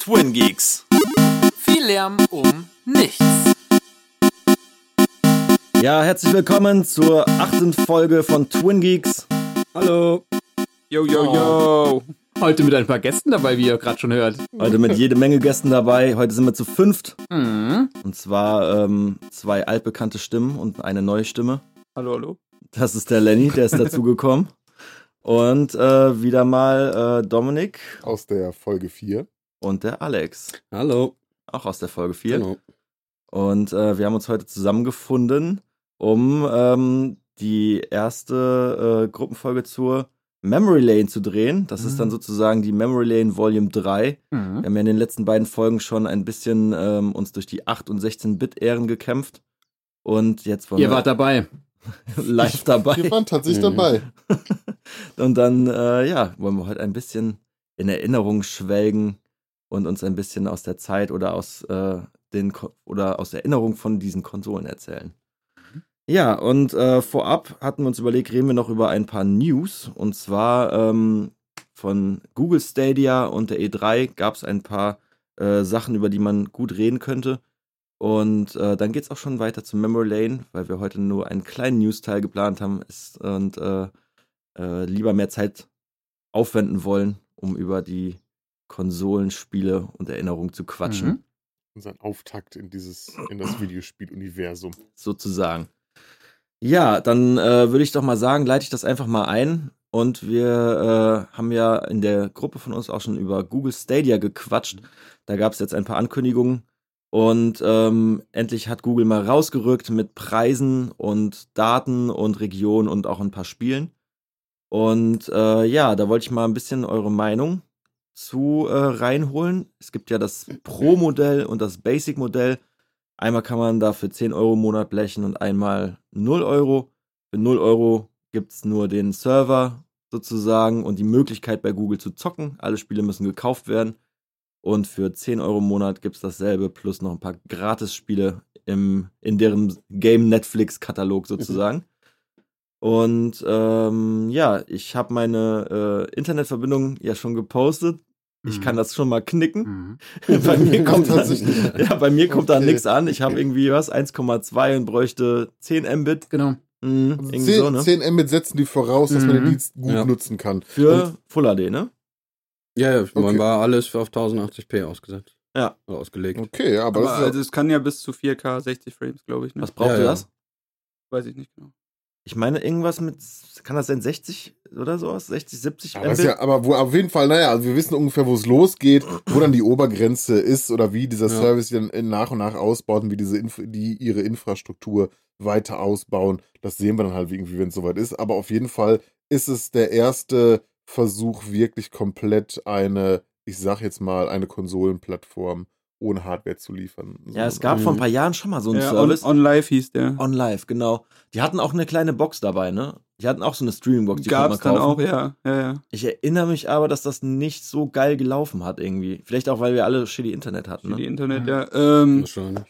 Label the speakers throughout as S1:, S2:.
S1: Twin Geeks.
S2: Viel Lärm um nichts.
S3: Ja, herzlich willkommen zur achten Folge von Twin Geeks.
S4: Hallo.
S2: Yo, yo, yo. Heute mit ein paar Gästen dabei, wie ihr gerade schon hört.
S3: Heute mit jede Menge Gästen dabei. Heute sind wir zu fünft.
S2: Mhm.
S3: Und zwar ähm, zwei altbekannte Stimmen und eine neue Stimme.
S2: Hallo, hallo.
S3: Das ist der Lenny, der ist dazugekommen. Und äh, wieder mal äh, Dominik
S4: Aus der Folge 4.
S3: und der Alex.
S5: Hallo.
S3: Auch aus der Folge 4.
S5: Genau.
S3: Und äh, wir haben uns heute zusammengefunden, um ähm, die erste äh, Gruppenfolge zur Memory Lane zu drehen. Das ist dann sozusagen die Memory Lane Volume 3. Wir
S2: Mhm.
S3: haben ja in den letzten beiden Folgen schon ein bisschen ähm, uns durch die 8 und 16-Bit-Ähren gekämpft. Und jetzt wollen
S2: Ihr
S3: wir
S2: wart dabei.
S3: live dabei.
S4: Wir waren tatsächlich
S5: Mhm.
S4: dabei.
S3: Und dann, äh, ja, wollen wir heute ein bisschen in Erinnerung schwelgen und uns ein bisschen aus der Zeit oder aus äh, den Ko oder aus Erinnerung von diesen Konsolen erzählen. Ja, und äh, vorab hatten wir uns überlegt, reden wir noch über ein paar News. Und zwar ähm, von Google Stadia und der E3 gab es ein paar äh, Sachen, über die man gut reden könnte. Und äh, dann geht's auch schon weiter zum Memory Lane, weil wir heute nur einen kleinen News-Teil geplant haben ist, und äh, äh, lieber mehr Zeit aufwenden wollen, um über die Konsolenspiele und Erinnerungen zu quatschen,
S2: Mhm.
S4: Unser Auftakt in dieses, in das Videospiel-Universum.
S3: sozusagen. Ja, dann äh, würde ich doch mal sagen, leite ich das einfach mal ein. Und wir äh, haben ja in der Gruppe von uns auch schon über Google Stadia gequatscht. Da gab es jetzt ein paar Ankündigungen. Und ähm, endlich hat Google mal rausgerückt mit Preisen und Daten und Regionen und auch ein paar Spielen. Und äh, ja, da wollte ich mal ein bisschen eure Meinung zu äh, reinholen. Es gibt ja das Pro-Modell und das Basic-Modell. Einmal kann man da für 10 Euro im Monat blechen und einmal 0 Euro. Für 0 Euro gibt es nur den Server sozusagen und die Möglichkeit bei Google zu zocken. Alle Spiele müssen gekauft werden. Und für 10 Euro im Monat gibt es dasselbe plus noch ein paar Gratis-Spiele im, in deren Game Netflix-Katalog sozusagen. Und ähm, ja, ich habe meine äh, Internetverbindung ja schon gepostet. Ich
S2: Mhm.
S3: kann das schon mal knicken.
S2: Mhm.
S3: bei mir kommt da,
S4: Tatsächlich.
S3: ja, bei mir kommt da
S4: Okay.
S3: nichts an. Ich habe irgendwie was 1,2 und bräuchte 10 Mbit.
S2: Genau.
S3: Mhm,
S4: Also
S3: irgendwie
S4: 10,
S3: so, ne?
S4: 10 Mbit setzen die voraus, dass man den
S2: Mhm.
S4: Dienst gut
S5: Ja.
S4: nutzen kann.
S3: Für Full HD, ne?
S5: Ja, ja, man
S4: Okay.
S5: war alles auf 1080p ausgesetzt.
S3: Ja.
S5: Oder ausgelegt.
S4: Okay, aber,
S6: Aber
S4: das ist
S6: also es kann ja bis zu 4K 60 Frames, glaube ich. Ne?
S3: Was braucht
S5: Ja,
S3: ihr
S5: ja.
S3: das?
S6: Weiß ich nicht genau.
S3: Ich meine irgendwas mit, kann das sein 60 oder sowas? 60, 70
S4: ja,
S3: Mbit?
S4: ja, aber wo, auf jeden Fall, naja, also wir wissen ungefähr, wo es losgeht, wo dann die Obergrenze ist oder wie dieser
S5: Ja.
S4: Service dann nach und nach ausbaut und wie diese Inf die ihre Infrastruktur weiter ausbauen. Das sehen wir dann halt irgendwie, wenn es soweit ist. Aber auf jeden Fall ist es der erste Versuch, wirklich komplett eine, ich sag jetzt mal, eine Konsolenplattform ohne Hardware zu liefern.
S3: Ja, es
S4: So-
S3: gab vor ein
S5: Mhm.
S3: paar Jahren schon mal so einen
S6: Ja, on,
S3: Service.
S6: on Live hieß der.
S3: On Live, genau. Die hatten auch eine kleine Box dabei, ne? Die hatten auch so eine Streaming-Box, die
S6: Gab's
S3: konnte man
S6: dann auch,
S3: kaufen.
S6: ja. ja, ja.
S3: Ich erinnere mich aber, dass das nicht so geil gelaufen hat irgendwie. Vielleicht auch, weil wir alle shitty Internet hatten,
S6: Für die
S3: ne?
S6: Internet,
S2: Mhm.
S6: ja. Ähm,
S5: Wahrscheinlich.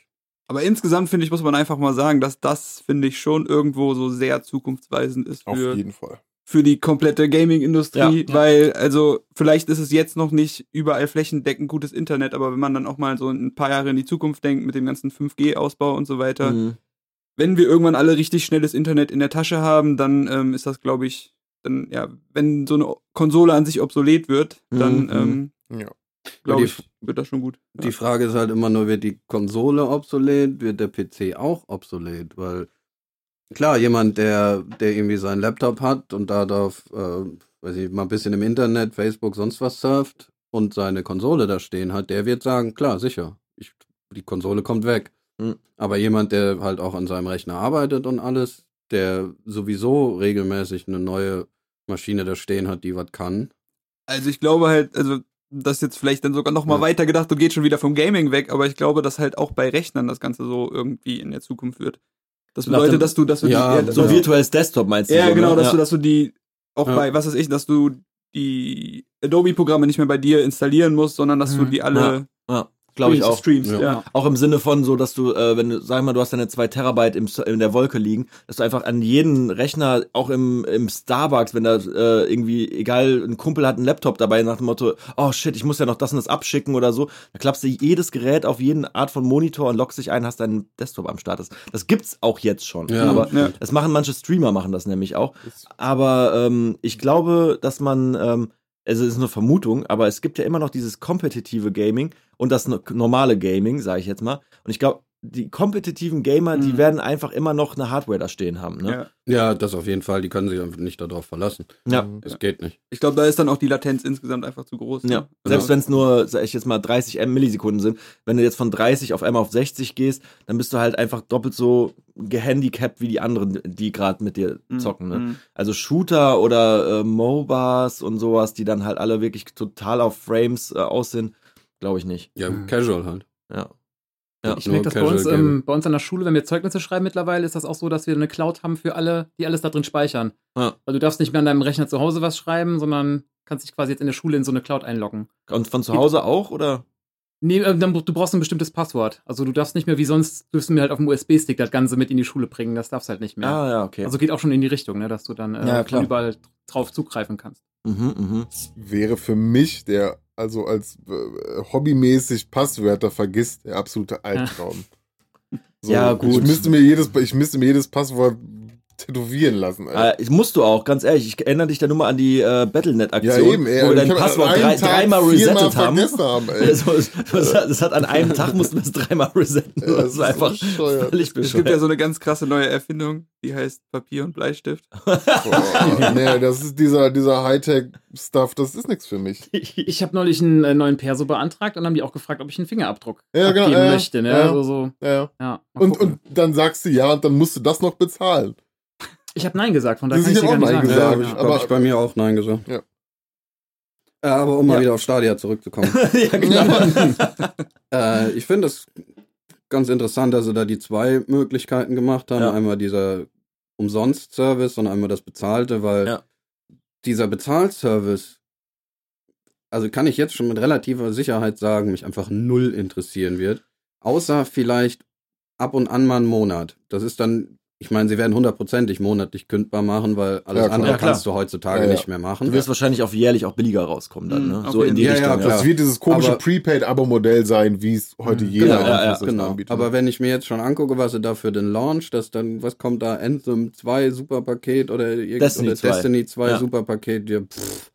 S6: aber insgesamt finde ich, muss man einfach mal sagen, dass das, finde ich, schon irgendwo so sehr zukunftsweisend ist
S4: Auf
S6: für,
S4: jeden Fall.
S6: Für die komplette Gaming-Industrie,
S3: Ja.
S6: weil, also, vielleicht ist es jetzt noch nicht überall flächendeckend gutes Internet, aber wenn man dann auch mal so ein paar Jahre in die Zukunft denkt mit dem ganzen 5G-Ausbau und so weiter,
S3: Mhm.
S6: wenn wir irgendwann alle richtig schnelles Internet in der Tasche haben, dann ähm, ist das, glaube ich, dann, ja, wenn so eine Konsole an sich obsolet wird, dann,
S3: Mhm.
S6: ähm,
S4: Ja.
S6: glaube ich, wird das schon gut. Ja.
S5: Die Frage ist halt immer nur, wird die Konsole obsolet, wird der PC auch obsolet? Weil, klar, jemand, der, der irgendwie seinen Laptop hat und da darf, äh, weiß ich, mal ein bisschen im Internet, Facebook, sonst was surft und seine Konsole da stehen hat, der wird sagen, klar, sicher, ich, die Konsole kommt weg.
S3: Mhm.
S5: Aber jemand, der halt auch an seinem Rechner arbeitet und alles, der sowieso regelmäßig eine neue Maschine da stehen hat, die was kann.
S6: Also ich glaube halt, also das jetzt vielleicht dann sogar noch mal
S5: Ja.
S6: weiter gedacht, du gehst schon wieder vom Gaming weg, aber ich glaube, dass halt auch bei Rechnern das Ganze so irgendwie in der Zukunft wird. Das
S3: Nach dem-
S6: bedeutet, dass du, dass du
S5: Ja,
S6: die,
S3: So
S5: Ja.
S3: virtuelles Desktop meinst du?
S6: ja,
S3: so,
S6: genau,
S3: ne?
S6: dass
S3: ja.
S6: du, dass du die auch bei, was weiß ich, dass du die Adobe-Programme nicht mehr bei dir installieren musst, sondern dass du
S2: Mhm.
S6: die alle.
S3: Glaube ich auch.
S6: Streams,
S5: Ja.
S6: ja.
S3: Auch im Sinne von so, dass du, äh, wenn du, sag mal, du hast deine zwei Terabyte im, in der Wolke liegen, dass du einfach an jeden Rechner, auch im, im Starbucks, wenn da äh, irgendwie, egal, ein Kumpel hat einen Laptop dabei nach dem Motto, oh shit, ich muss ja noch das und das abschicken oder so, da klappst du jedes Gerät auf jeden Art von Monitor und loggst dich ein, hast deinen Desktop am Start. Das, das gibt's auch jetzt schon.
S5: Ja.
S3: aber
S6: Ja.
S3: das machen manche Streamer, machen das nämlich auch. Aber ähm, ich glaube, dass man, ähm, also es ist eine Vermutung, aber es gibt ja immer noch dieses kompetitive Gaming und das no- normale Gaming, sage ich jetzt mal. Und ich glaube, die kompetitiven Gamer, die
S6: Mhm.
S3: werden einfach immer noch eine Hardware da stehen haben. Ne?
S6: Ja.
S5: Ja, das auf jeden Fall. Die können sich einfach nicht darauf verlassen.
S3: Ja.
S5: Das geht nicht.
S6: Ich glaube, da ist dann auch die Latenz insgesamt einfach zu groß. ne?
S3: Ja,
S6: Also-
S3: selbst wenn es nur, sag ich jetzt mal, 30 Millisekunden sind, wenn du jetzt von 30 auf einmal auf 60 gehst, dann bist du halt einfach doppelt so gehandicapt wie die anderen, die gerade mit dir
S6: Mhm.
S3: zocken. Ne?
S6: Mhm.
S3: Also Shooter oder äh, MOBAs und sowas, die dann halt alle wirklich total auf Frames äh, aus sind, glaube ich nicht.
S5: Ja,
S2: Mhm.
S5: casual halt.
S3: Ja. Ja.
S2: Ich merke das bei uns, ähm, bei uns an der Schule, wenn wir Zeugnisse schreiben mittlerweile, ist das auch so, dass wir eine Cloud haben für alle, die alles da drin speichern.
S3: Ja.
S2: Weil du darfst nicht mehr an deinem Rechner zu Hause was schreiben, sondern kannst dich quasi jetzt in der Schule in so eine Cloud einloggen.
S3: Und von zu Hause auch, oder?
S2: Nee, äh, dann, du brauchst ein bestimmtes Passwort. Also du darfst nicht mehr wie sonst, dürfst du mir halt auf dem USB-Stick das Ganze mit in die Schule bringen. Das darfst halt nicht mehr.
S3: Ah, ja, okay.
S2: Also geht auch schon in die Richtung, ne, dass du dann äh,
S3: Ja,
S2: überall drauf zugreifen kannst.
S3: mhm, mhm.
S4: wäre für mich, der also als äh, hobbymäßig Passwörter vergisst, der absolute Albtraum. So,
S3: Ja, gut.
S4: Ich müsste mir jedes, ich müsste mir jedes Passwort tätowieren lassen. Alter.
S3: Äh, ich musst du auch, ganz ehrlich. Ich erinnere dich da nur mal an die äh,
S4: ja,
S3: Battlenet-Aktion,
S4: eben, ey.
S3: wo wir dein Passwort drei, dreimal resettet haben.
S4: haben ey.
S3: Also, das, hat, das hat an einem Tag mussten wir es dreimal resetten.
S4: Ja,
S3: Das war einfach
S4: bescheuert.
S3: völlig
S6: Es gibt ja
S3: bescheuert.
S6: so eine ganz krasse neue Erfindung, die heißt Papier und Bleistift.
S4: Boah, nee, das ist dieser, dieser Hightech-Stuff, das ist nichts für mich.
S2: Ich habe neulich einen äh, neuen Perso beantragt und haben die auch gefragt, ob ich einen Fingerabdruck
S4: Ja, genau,
S2: abgeben
S4: ja,
S2: möchte. Ne?
S4: ja.
S2: Also so,
S4: Ja.
S2: ja,
S4: Und,
S2: gucken.
S4: und dann sagst du ja und dann musst du das noch bezahlen.
S2: Ich habe Nein gesagt, von daher kann ich dir gar nicht
S4: Nein
S2: sagen.
S4: gesagt.
S5: Ja,
S4: aber-
S5: ich bei mir auch Nein gesagt.
S4: Ja.
S5: Äh, aber um mal
S3: Ja.
S5: wieder auf Stadia zurückzukommen.
S3: ja, genau.
S5: äh, ich finde es ganz interessant, dass sie da die zwei Möglichkeiten gemacht haben.
S3: Ja.
S5: Einmal dieser Umsonst-Service und einmal das Bezahlte, weil
S3: Ja.
S5: dieser Bezahlservice, also kann ich jetzt schon mit relativer Sicherheit sagen, mich einfach null interessieren wird. Außer vielleicht ab und an mal einen Monat. Das ist dann, ich meine, sie werden hundertprozentig monatlich kündbar machen, weil alles
S4: Ja,
S5: andere
S3: Ja,
S5: kannst du heutzutage
S4: Ja, ja.
S5: nicht mehr machen.
S3: Du wirst wahrscheinlich auch jährlich auch billiger rauskommen dann,
S6: Mhm,
S3: ne?
S6: auf
S3: So in die
S6: jeden
S5: Fall. Ja,
S3: Richtung.
S5: ja, klar.
S4: Das wird dieses komische
S5: Aber-
S4: Prepaid-Abo-Modell sein, wie es heute
S3: Mhm.
S4: jeder
S3: Genau, ja,
S5: Genau.
S4: anbietet.
S5: Aber wenn ich mir jetzt schon angucke, was sie da für den Launch, dass dann, was kommt da, Anthem 2 Superpaket oder,
S3: Destiny
S5: oder
S3: 2.
S5: Destiny 2
S3: Ja.
S5: Superpaket, ja, pff,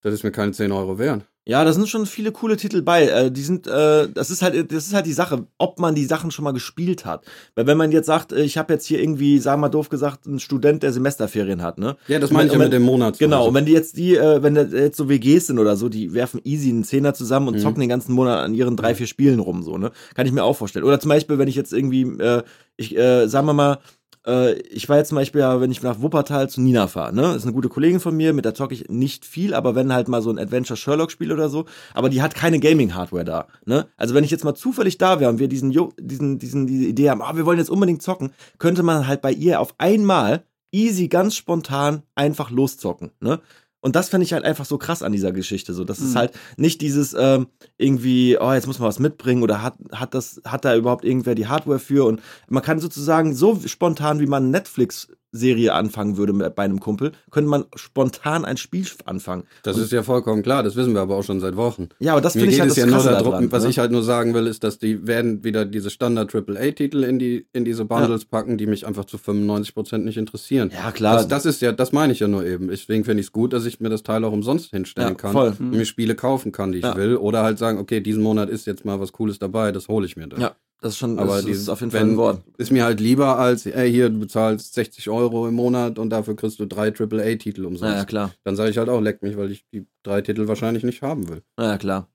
S5: das ist mir keine 10 Euro wert.
S3: Ja, da sind schon viele coole Titel bei. Äh, die sind, äh, das ist halt, das ist halt die Sache, ob man die Sachen schon mal gespielt hat. Weil wenn man jetzt sagt, äh, ich habe jetzt hier irgendwie, sagen wir mal doof gesagt, einen Student, der Semesterferien hat, ne?
S5: Ja, das meine ich ja mit dem Monat.
S3: Genau, und wenn die jetzt die, äh, wenn das jetzt so WGs sind oder so, die werfen easy einen Zehner zusammen und
S5: Mhm.
S3: zocken den ganzen Monat an ihren drei, vier Spielen rum, so, ne? Kann ich mir auch vorstellen. Oder zum Beispiel, wenn ich jetzt irgendwie, äh, ich, äh, sagen wir mal, äh, ich war jetzt zum Beispiel, ja, wenn ich nach Wuppertal zu Nina fahre, ne? Ist eine gute Kollegin von mir, mit der zocke ich nicht viel, aber wenn halt mal so ein Adventure Sherlock Spiel oder so, aber die hat keine Gaming Hardware da, ne? Also wenn ich jetzt mal zufällig da wäre und wir diesen, diesen, diesen, diese Idee haben, ah, wir wollen jetzt unbedingt zocken, könnte man halt bei ihr auf einmal easy, ganz spontan einfach loszocken, ne? Und das finde ich halt einfach so krass an dieser Geschichte. So, das ist
S6: Mhm.
S3: halt nicht dieses ähm, irgendwie, oh, jetzt muss man was mitbringen oder hat, hat das, hat da überhaupt irgendwer die Hardware für? Und man kann sozusagen so spontan, wie man Netflix Serie anfangen würde mit, bei einem Kumpel, könnte man spontan ein Spiel anfangen.
S5: Das ist ja vollkommen klar, das wissen wir aber auch schon seit Wochen.
S3: Ja, aber das finde ich halt das
S5: ja nur darum,
S3: daran,
S5: was
S3: ne?
S5: ich halt nur sagen will, ist, dass die werden wieder diese Standard AAA-Titel in die in diese Bundles packen, die mich einfach zu 95% nicht interessieren.
S3: Ja, klar.
S5: Das, das ist ja, das meine ich ja nur eben. Deswegen finde ich es gut, dass ich mir das Teil auch umsonst hinstellen
S3: Ja,
S5: kann
S3: voll.
S5: und mir Spiele kaufen kann, die ich
S3: Ja.
S5: will. Oder halt sagen, okay, diesen Monat ist jetzt mal was Cooles dabei, das hole ich mir dann.
S3: Ja, das ist schon,
S5: Aber
S3: das,
S5: die-
S3: ist auf jeden Fall
S5: wenn-
S3: ein Wort.
S5: Ist mir halt lieber als, ey, hier, du bezahlst 60 Euro im Monat und dafür kriegst du drei AAA-Titel umsonst.
S3: Ja, ja, klar.
S5: Dann sage ich halt auch, leck mich, weil ich die drei Titel wahrscheinlich nicht haben will.
S3: Ja, ja, klar.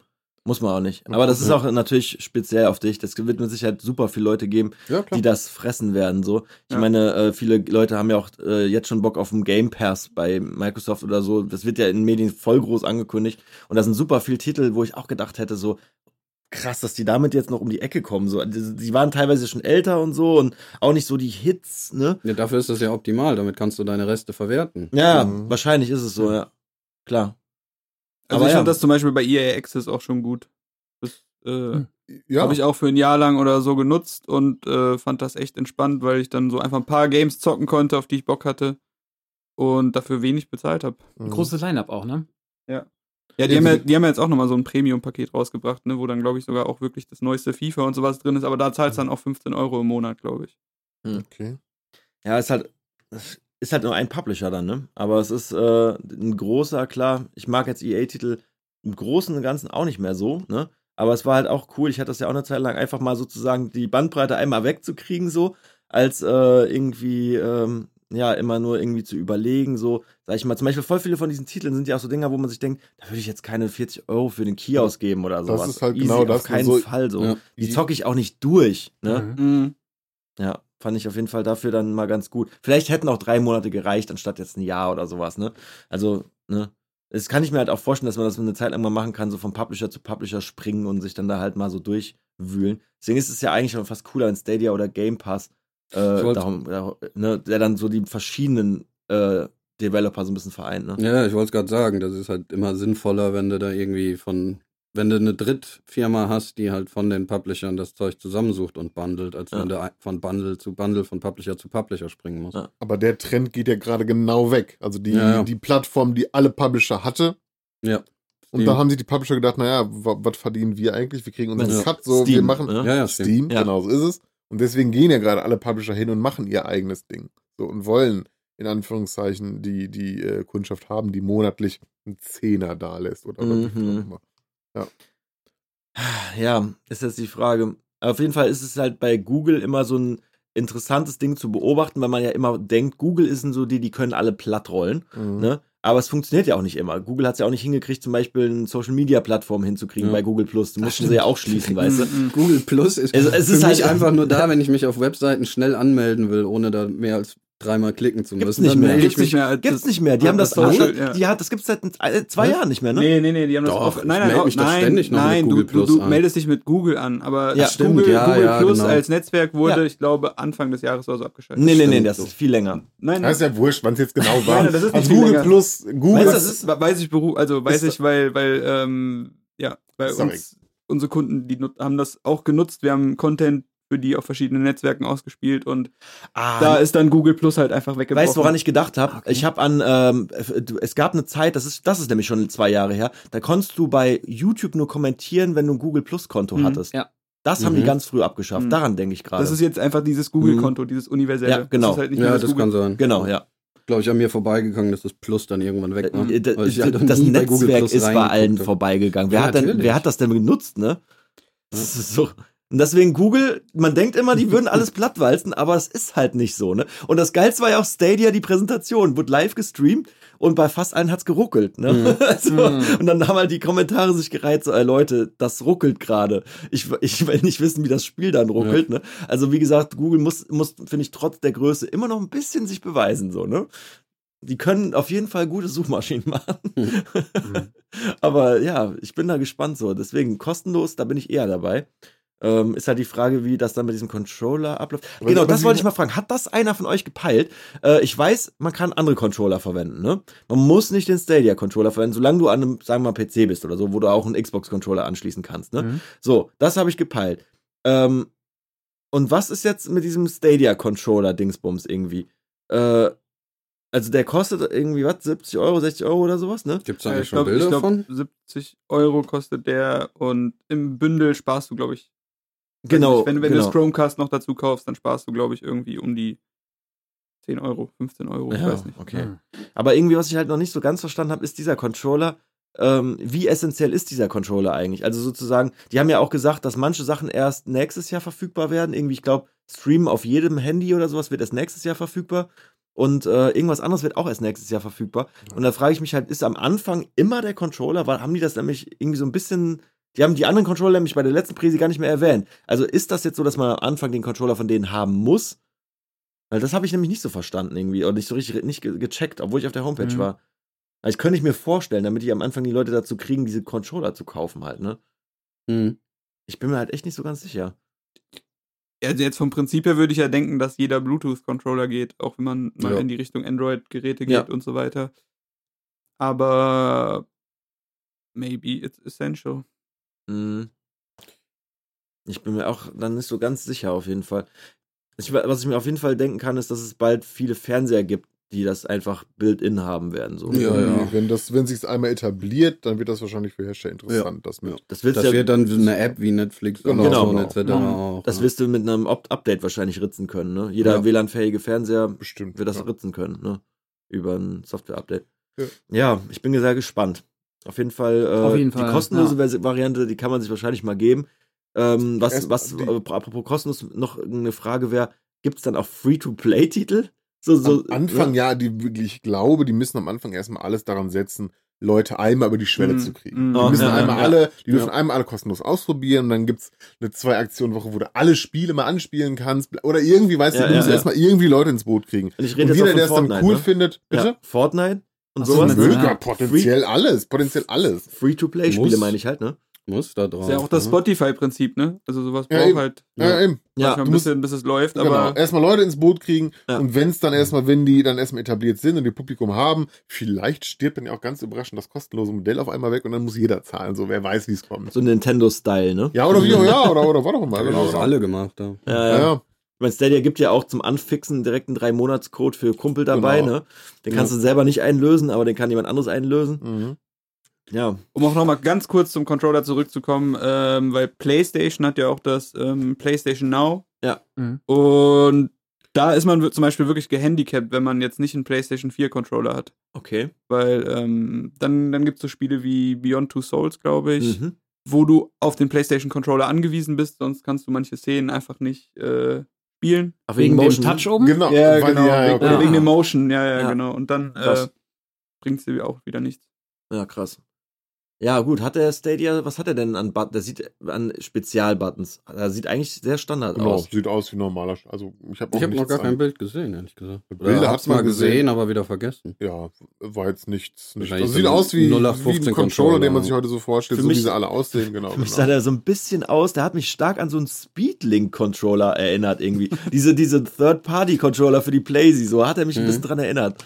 S3: Muss man auch nicht. Aber das ist
S5: Ja.
S3: auch natürlich speziell auf dich. Das wird mit Sicherheit super viele Leute geben,
S5: Ja,
S3: die das fressen werden. So, ich
S6: Ja.
S3: meine, äh, viele Leute haben ja auch äh, jetzt schon Bock auf den Game Pass bei Microsoft oder so. Das wird ja in den Medien voll groß angekündigt. Und da sind super viele Titel, wo ich auch gedacht hätte, so krass, dass die damit jetzt noch um die Ecke kommen. So, die, waren teilweise schon älter und so und auch nicht so die Hits, ne?
S5: Ja, dafür ist das ja optimal, damit kannst du deine Reste verwerten.
S3: Ja,
S4: Mhm.
S3: wahrscheinlich ist es so, ja. Klar.
S6: Also
S3: Aber
S6: ich
S3: ja.
S6: fand das zum Beispiel bei EA Access auch schon gut. Das, äh,
S4: ja.
S6: Habe ich auch für ein Jahr lang oder so genutzt und äh, fand das echt entspannt, weil ich dann so einfach ein paar Games zocken konnte, auf die ich Bock hatte und dafür wenig bezahlt habe.
S4: Mhm.
S2: Großes Line-Up auch, ne?
S6: Ja, die,
S4: Ja,
S6: haben ja,
S4: die-
S6: die haben ja jetzt auch nochmal so ein Premium-Paket rausgebracht, ne, wo dann, glaube ich, sogar auch wirklich das neueste FIFA und sowas drin ist, aber da zahlst du dann auch 15 Euro im Monat, glaube ich.
S4: Okay.
S3: Ja, ist halt, ist halt nur ein Publisher dann, ne? Aber es ist äh, ein großer, klar, ich mag jetzt EA-Titel im Großen und Ganzen auch nicht mehr so, ne? Aber es war halt auch cool, ich hatte das ja auch eine Zeit lang, einfach mal sozusagen die Bandbreite einmal wegzukriegen, so, als äh, irgendwie, ähm, ja, immer nur irgendwie zu überlegen, so, sag ich mal, zum Beispiel voll viele von diesen Titeln sind ja auch so Dinger, wo man sich denkt, da würde ich jetzt keine 40 Euro für den Key ausgeben oder
S4: Das
S3: sowas.
S4: ist halt
S3: Easy,
S4: genau das,
S3: Auf keinen
S4: so-
S3: Fall so.
S5: Ja.
S3: Die zocke ich auch nicht durch, ne?
S2: Mhm.
S6: Mhm.
S3: Ja, fand ich auf jeden Fall dafür dann mal ganz gut. Vielleicht hätten auch drei Monate gereicht, anstatt jetzt ein Jahr oder sowas, ne? Also, ne? Das kann ich mir halt auch vorstellen, dass man das eine Zeit lang mal machen kann, so von Publisher zu Publisher springen und sich dann da halt mal so durchwühlen. Deswegen ist es ja eigentlich schon fast cooler in Stadia oder Game Pass, äh,
S5: wollt-
S3: darum, ja, ne, der dann so die verschiedenen äh, Developer so ein bisschen vereint, ne?
S5: Ja, ich wollte es gerade sagen, das ist halt immer sinnvoller, wenn du da irgendwie von, wenn du eine Drittfirma hast, die halt von den Publishern das Zeug zusammensucht und bundelt, als
S3: Ja.
S5: wenn du von Bundle zu Bundle, von Publisher zu Publisher springen musst.
S3: Ja.
S4: Aber der Trend geht ja gerade genau weg. Also die,
S5: Ja, ja.
S4: die Plattform, die alle Publisher hatte.
S5: Ja.
S4: Und
S5: Steam.
S4: da haben sich die Publisher gedacht, naja, was verdienen wir eigentlich? Wir kriegen unseren
S3: Ja.
S4: Cut, so, wir
S3: Steam,
S4: machen
S3: ne?
S5: Ja, ja,
S4: Steam,
S5: Steam.
S3: Ja.
S4: genau so ist es. Und deswegen gehen ja gerade alle Publisher hin und machen ihr eigenes Ding. So und wollen in Anführungszeichen die, die äh, Kundschaft haben, die monatlich einen Zehner da lässt oder, viel
S3: Mhm.
S4: auch immer.
S3: Ja, ist jetzt die Frage. Auf jeden Fall ist es halt bei Google immer so ein interessantes Ding zu beobachten, weil man ja immer denkt, Google ist so die, die können alle platt rollen.
S4: Mhm.
S3: Ne? Aber es funktioniert ja auch nicht immer. Google hat es ja auch nicht hingekriegt, zum Beispiel eine Social-Media-Plattform hinzukriegen
S5: Ja.
S3: bei Google Plus. Die
S5: Das
S3: mussten sie ja auch schließen, weißt du?
S6: Mhm.
S5: Google Plus ist,
S3: Es- es
S5: für
S3: ist
S5: mich
S3: halt-
S5: einfach nur da, wenn ich mich auf Webseiten schnell anmelden will, ohne da mehr als dreimal klicken zu
S3: Gibt's
S5: müssen.
S3: nicht
S5: Dann
S3: mehr.
S5: melde
S6: Gibt's nicht mehr.
S3: Gibt's
S6: das-
S3: nicht mehr. Die haben das,
S6: das
S3: die hat, das gibt's seit äh, zwei
S5: Was?
S3: Jahren nicht mehr, ne?
S6: Nee, nee, nee, die haben das
S5: Doch,
S6: auch. Nein, nein,
S5: mich
S6: nein,
S5: ständig noch mit
S6: nein,
S5: Google
S6: du,
S5: Plus
S6: du, du
S5: an.
S6: meldest dich mit Google an, aber
S3: Ja,
S5: stimmt,
S6: Google,
S5: ja,
S6: Google
S5: ja,
S6: Plus
S5: genau.
S6: als Netzwerk wurde,
S3: Ja.
S6: ich glaube, Anfang des Jahres oder so abgeschaltet.
S3: Nee, nee, nee, das ist viel länger.
S6: Nein,
S4: Das ist ja wurscht, wann es jetzt genau war.
S6: Nein, das ist nicht
S4: also Google
S6: länger.
S4: Plus, Google
S3: Weißt du,
S6: das ist, weiß ich, also weiß ich, weil, weil, ähm, ja, bei uns, unsere Kunden, die haben das auch genutzt. Wir haben Content für die auf verschiedenen Netzwerken ausgespielt und
S3: Ah,
S6: da ist dann Google Plus halt einfach weggebrochen.
S3: Weißt du, woran ich gedacht habe?
S5: Okay.
S3: Ich habe an, ähm, es gab eine Zeit, das ist, das ist nämlich schon zwei Jahre her, da konntest du bei YouTube nur kommentieren, wenn du ein Google Plus Konto
S6: Mhm,
S3: hattest.
S2: ja.
S3: Das haben
S5: Mhm.
S3: die ganz früh abgeschafft.
S6: Mhm.
S3: Daran denke ich gerade.
S6: Das ist jetzt einfach dieses Google-Konto, dieses universelle.
S3: Ja, genau.
S6: Das ist halt nicht mehr
S5: Ja,
S6: das
S5: das
S6: Google
S5: kann sein.
S3: Genau, ja.
S5: Glaube ich, an mir vorbeigegangen, dass das Plus dann irgendwann weg war.
S3: Äh, d-
S5: weil ich
S3: d-
S5: halt
S3: das Netzwerk
S5: Plus
S3: ist bei allen vorbeigegangen. Wer,
S5: Ja,
S3: hat denn, wer hat das denn genutzt, ne? Das ist so. Und deswegen Google, man denkt immer, die würden alles plattwalzen, aber es ist halt nicht so, ne? Und das Geilste war ja auch Stadia, die Präsentation, wurde live gestreamt und bei fast allen hat's geruckelt, ne?
S5: Mhm.
S3: Also, Und dann haben halt die Kommentare sich gereizt, so, ey Leute, das ruckelt gerade. Ich, ich will nicht wissen, wie das Spiel dann ruckelt, ne? Also wie gesagt, Google muss, muss finde ich, trotz der Größe immer noch ein bisschen sich beweisen, so, ne? Die können auf jeden Fall gute Suchmaschinen machen. Aber ja, ich bin da gespannt so. Deswegen kostenlos, da bin ich eher dabei. Ähm, ist halt die Frage, wie das dann mit diesem Controller abläuft.
S4: Aber
S3: genau, das
S4: ich-
S3: wollte ich mal fragen. Hat das einer von euch gepeilt? Äh, ich weiß, man kann andere Controller verwenden, ne? Man muss nicht den Stadia-Controller verwenden, solange du an einem, sagen wir mal, PC bist oder so, wo du auch einen Xbox-Controller anschließen kannst, ne?
S2: Mhm.
S3: So, das habe ich gepeilt. Ähm, und was ist jetzt mit diesem Stadia-Controller-Dingsbums irgendwie? Äh, also der kostet irgendwie, was, 70 Euro, 60 Euro oder sowas, ne?
S5: Gibt's
S6: Ja,
S5: eigentlich
S6: ich
S5: schon
S6: glaube,
S5: Bilder
S6: glaub,
S5: von?
S6: 70 Euro kostet der und im Bündel sparst du, glaube ich.
S3: Genau.
S6: wenn wenn
S3: genau.
S6: du das Chromecast noch dazu kaufst, dann sparst du, glaube ich, irgendwie um die 10 Euro, 15 Euro, ich
S3: Ja,
S6: weiß nicht.
S3: okay.
S2: Mhm.
S3: Aber irgendwie, was ich halt noch nicht so ganz verstanden habe, ist dieser Controller. Ähm, wie essentiell ist dieser Controller eigentlich? Also sozusagen, die haben ja auch gesagt, dass manche Sachen erst nächstes Jahr verfügbar werden. Irgendwie, ich glaube, Streamen auf jedem Handy oder sowas wird erst nächstes Jahr verfügbar. Und äh, irgendwas anderes wird auch erst nächstes Jahr verfügbar. Und da frage ich mich halt, ist am Anfang immer der Controller? Weil haben die das nämlich irgendwie so ein bisschen. Die haben die anderen Controller nämlich bei der letzten Präsi gar nicht mehr erwähnt. Also ist das jetzt so, dass man am Anfang den Controller von denen haben muss? Weil das habe ich nämlich nicht so verstanden irgendwie und nicht so richtig nicht ge gecheckt, obwohl ich auf der Homepage
S2: Mhm.
S3: war. Also ich könnte ich mir vorstellen, damit die am Anfang die Leute dazu kriegen, diese Controller zu kaufen halt, ne?
S5: Hm.
S3: Ich bin mir halt echt nicht so ganz sicher.
S6: Also jetzt vom Prinzip her würde ich ja denken, dass jeder Bluetooth-Controller geht, auch wenn man mal
S5: Ja.
S6: in die Richtung Android-Geräte
S3: Ja.
S6: geht und so weiter. Aber maybe it's essential.
S3: Mhm. Ich bin mir auch dann nicht so ganz sicher auf jeden Fall. Ich, was ich mir auf jeden Fall denken kann, ist, dass es bald viele Fernseher gibt, die das einfach Build-in haben werden. So.
S5: Ja, ja.
S4: Wenn das, wenn sich einmal etabliert, dann wird das wahrscheinlich für Hersteller interessant. Das mit.
S3: Das willst
S5: Das
S3: ja,
S5: wird dann eine App wie Netflix
S4: Genau.
S5: Amazon
S3: Genau.
S5: etc.
S2: Genau.
S5: auch.
S3: das
S5: ne?
S3: wirst du mit einem Opt- Update wahrscheinlich ritzen können. Ne? Jeder
S5: Ja.
S3: WLAN-fähige Fernseher
S4: Bestimmt.
S3: wird das
S4: ja.
S3: ritzen können, ne? Über ein Software-Update.
S4: Ja.
S3: Ja. ich bin sehr gespannt. Auf jeden Fall, äh,
S2: Auf jeden
S3: die
S2: Fall,
S3: kostenlose
S2: ja.
S3: Variante, die kann man sich wahrscheinlich mal geben. Ähm, was,
S4: Erst-
S3: was
S4: die-
S3: äh, apropos kostenlos, noch eine Frage wäre, gibt es dann auch Free-to-Play-Titel? So, so,
S4: am Anfang,
S3: ne?
S4: ja, die wirklich, ich glaube, die müssen am Anfang erstmal alles daran setzen, Leute einmal über die Schwelle
S6: Mm,
S4: zu kriegen.
S6: mm.
S4: Die müssen
S3: ja,
S4: einmal
S3: ja.
S4: alle, die dürfen
S5: Ja.
S4: einmal alle kostenlos ausprobieren und dann gibt's eine Zwei-Aktionen-Woche, wo du alle Spiele mal anspielen kannst. Oder irgendwie, weißt
S3: Ja,
S4: du, du
S3: ja,
S4: musst
S3: ja.
S4: erstmal irgendwie Leute ins Boot kriegen.
S3: Und ich
S4: Und
S3: rede
S4: jeder,
S3: jetzt
S4: der es dann cool
S3: ne?
S4: findet, bitte?
S3: Ja, Fortnite und
S2: Ach so,
S3: sowas.
S2: mit-
S4: Möge,
S2: Ja.
S4: potenziell alles, potenziell alles.
S3: Free-to-Play-Spiele meine ich halt, ne?
S5: Muss da drauf.
S6: ist ja auch das
S5: ne?
S6: Spotify-Prinzip, ne? Also sowas
S4: Ja,
S6: braucht
S4: eben.
S6: halt
S4: Ja, eben.
S3: Ja,
S6: ein
S4: du musst-
S6: bisschen, bis es läuft,
S4: Genau.
S6: aber
S4: Erstmal Leute ins Boot kriegen
S3: Ja.
S4: und wenn es dann erstmal, wenn die dann erstmal etabliert sind und die Publikum haben, vielleicht stirbt dann ja auch ganz überraschend das kostenlose Modell auf einmal weg und dann muss jeder zahlen. So, wer weiß, wie es kommt.
S3: so Nintendo-Style, ne?
S4: Ja, oder wie auch, ja, oder, oder was auch immer.
S5: Ja,
S4: Genau.
S5: was alle gemacht.
S3: Ja,
S4: Ja,
S3: ja.
S4: Ja.
S3: Ich meine, Stadia gibt ja auch zum Anfixen direkt einen drei monats code für Kumpel dabei,
S4: Genau.
S3: ne? Den kannst du selber nicht einlösen, aber den kann jemand anderes einlösen.
S4: Mhm.
S3: Ja,
S6: um auch nochmal ganz kurz zum Controller zurückzukommen, ähm, weil PlayStation hat ja auch das ähm, PlayStation Now.
S3: Ja.
S2: Mhm.
S6: Und da ist man zum Beispiel wirklich gehandicapt, wenn man jetzt nicht einen PlayStation 4 Controller hat.
S3: okay.
S6: Weil ähm, dann, dann gibt es so Spiele wie Beyond Two Souls, glaube ich,
S3: Mhm.
S6: wo du auf den PlayStation Controller angewiesen bist, sonst kannst du manche Szenen einfach nicht äh, spielen.
S3: Ach,
S2: Wegen dem
S3: Motion.
S2: Touch oben?
S4: Genau.
S6: Ja,
S4: weil-
S6: genau.
S4: ja, ja,
S6: wegen,
S4: okay.
S6: wegen dem Motion, ja, ja,
S3: Ja.
S6: genau. Und dann äh, bringt sie auch wieder nichts.
S3: Ja, krass. Ja, gut, hat der Stadia, was hat er denn an Buttons? Der sieht an Spezialbuttons. Er sieht eigentlich sehr Standard
S4: Genau,
S3: aus.
S4: sieht aus wie normaler. Also ich habe
S5: Ich habe noch gar kein Bild gesehen, ehrlich gesagt.
S4: Bilder
S5: Oder
S4: hat's
S5: hab's mal
S4: gesehen.
S5: gesehen, aber wieder vergessen.
S4: Ja, war jetzt nichts. nichts. Also sieht
S5: so ein
S4: aus wie,
S5: 0815
S4: wie ein Controller,
S5: Controller.
S4: den man sich heute so vorstellt,
S3: Für
S4: so
S3: mich-
S4: wie sie alle aussehen, genau.
S3: Für mich
S4: genau.
S3: sah der so ein bisschen aus, der hat mich stark an so einen Speedlink-Controller erinnert irgendwie. diese diese Third-Party-Controller für die Playsee, so hat er mich ein
S5: Mhm.
S3: bisschen dran erinnert.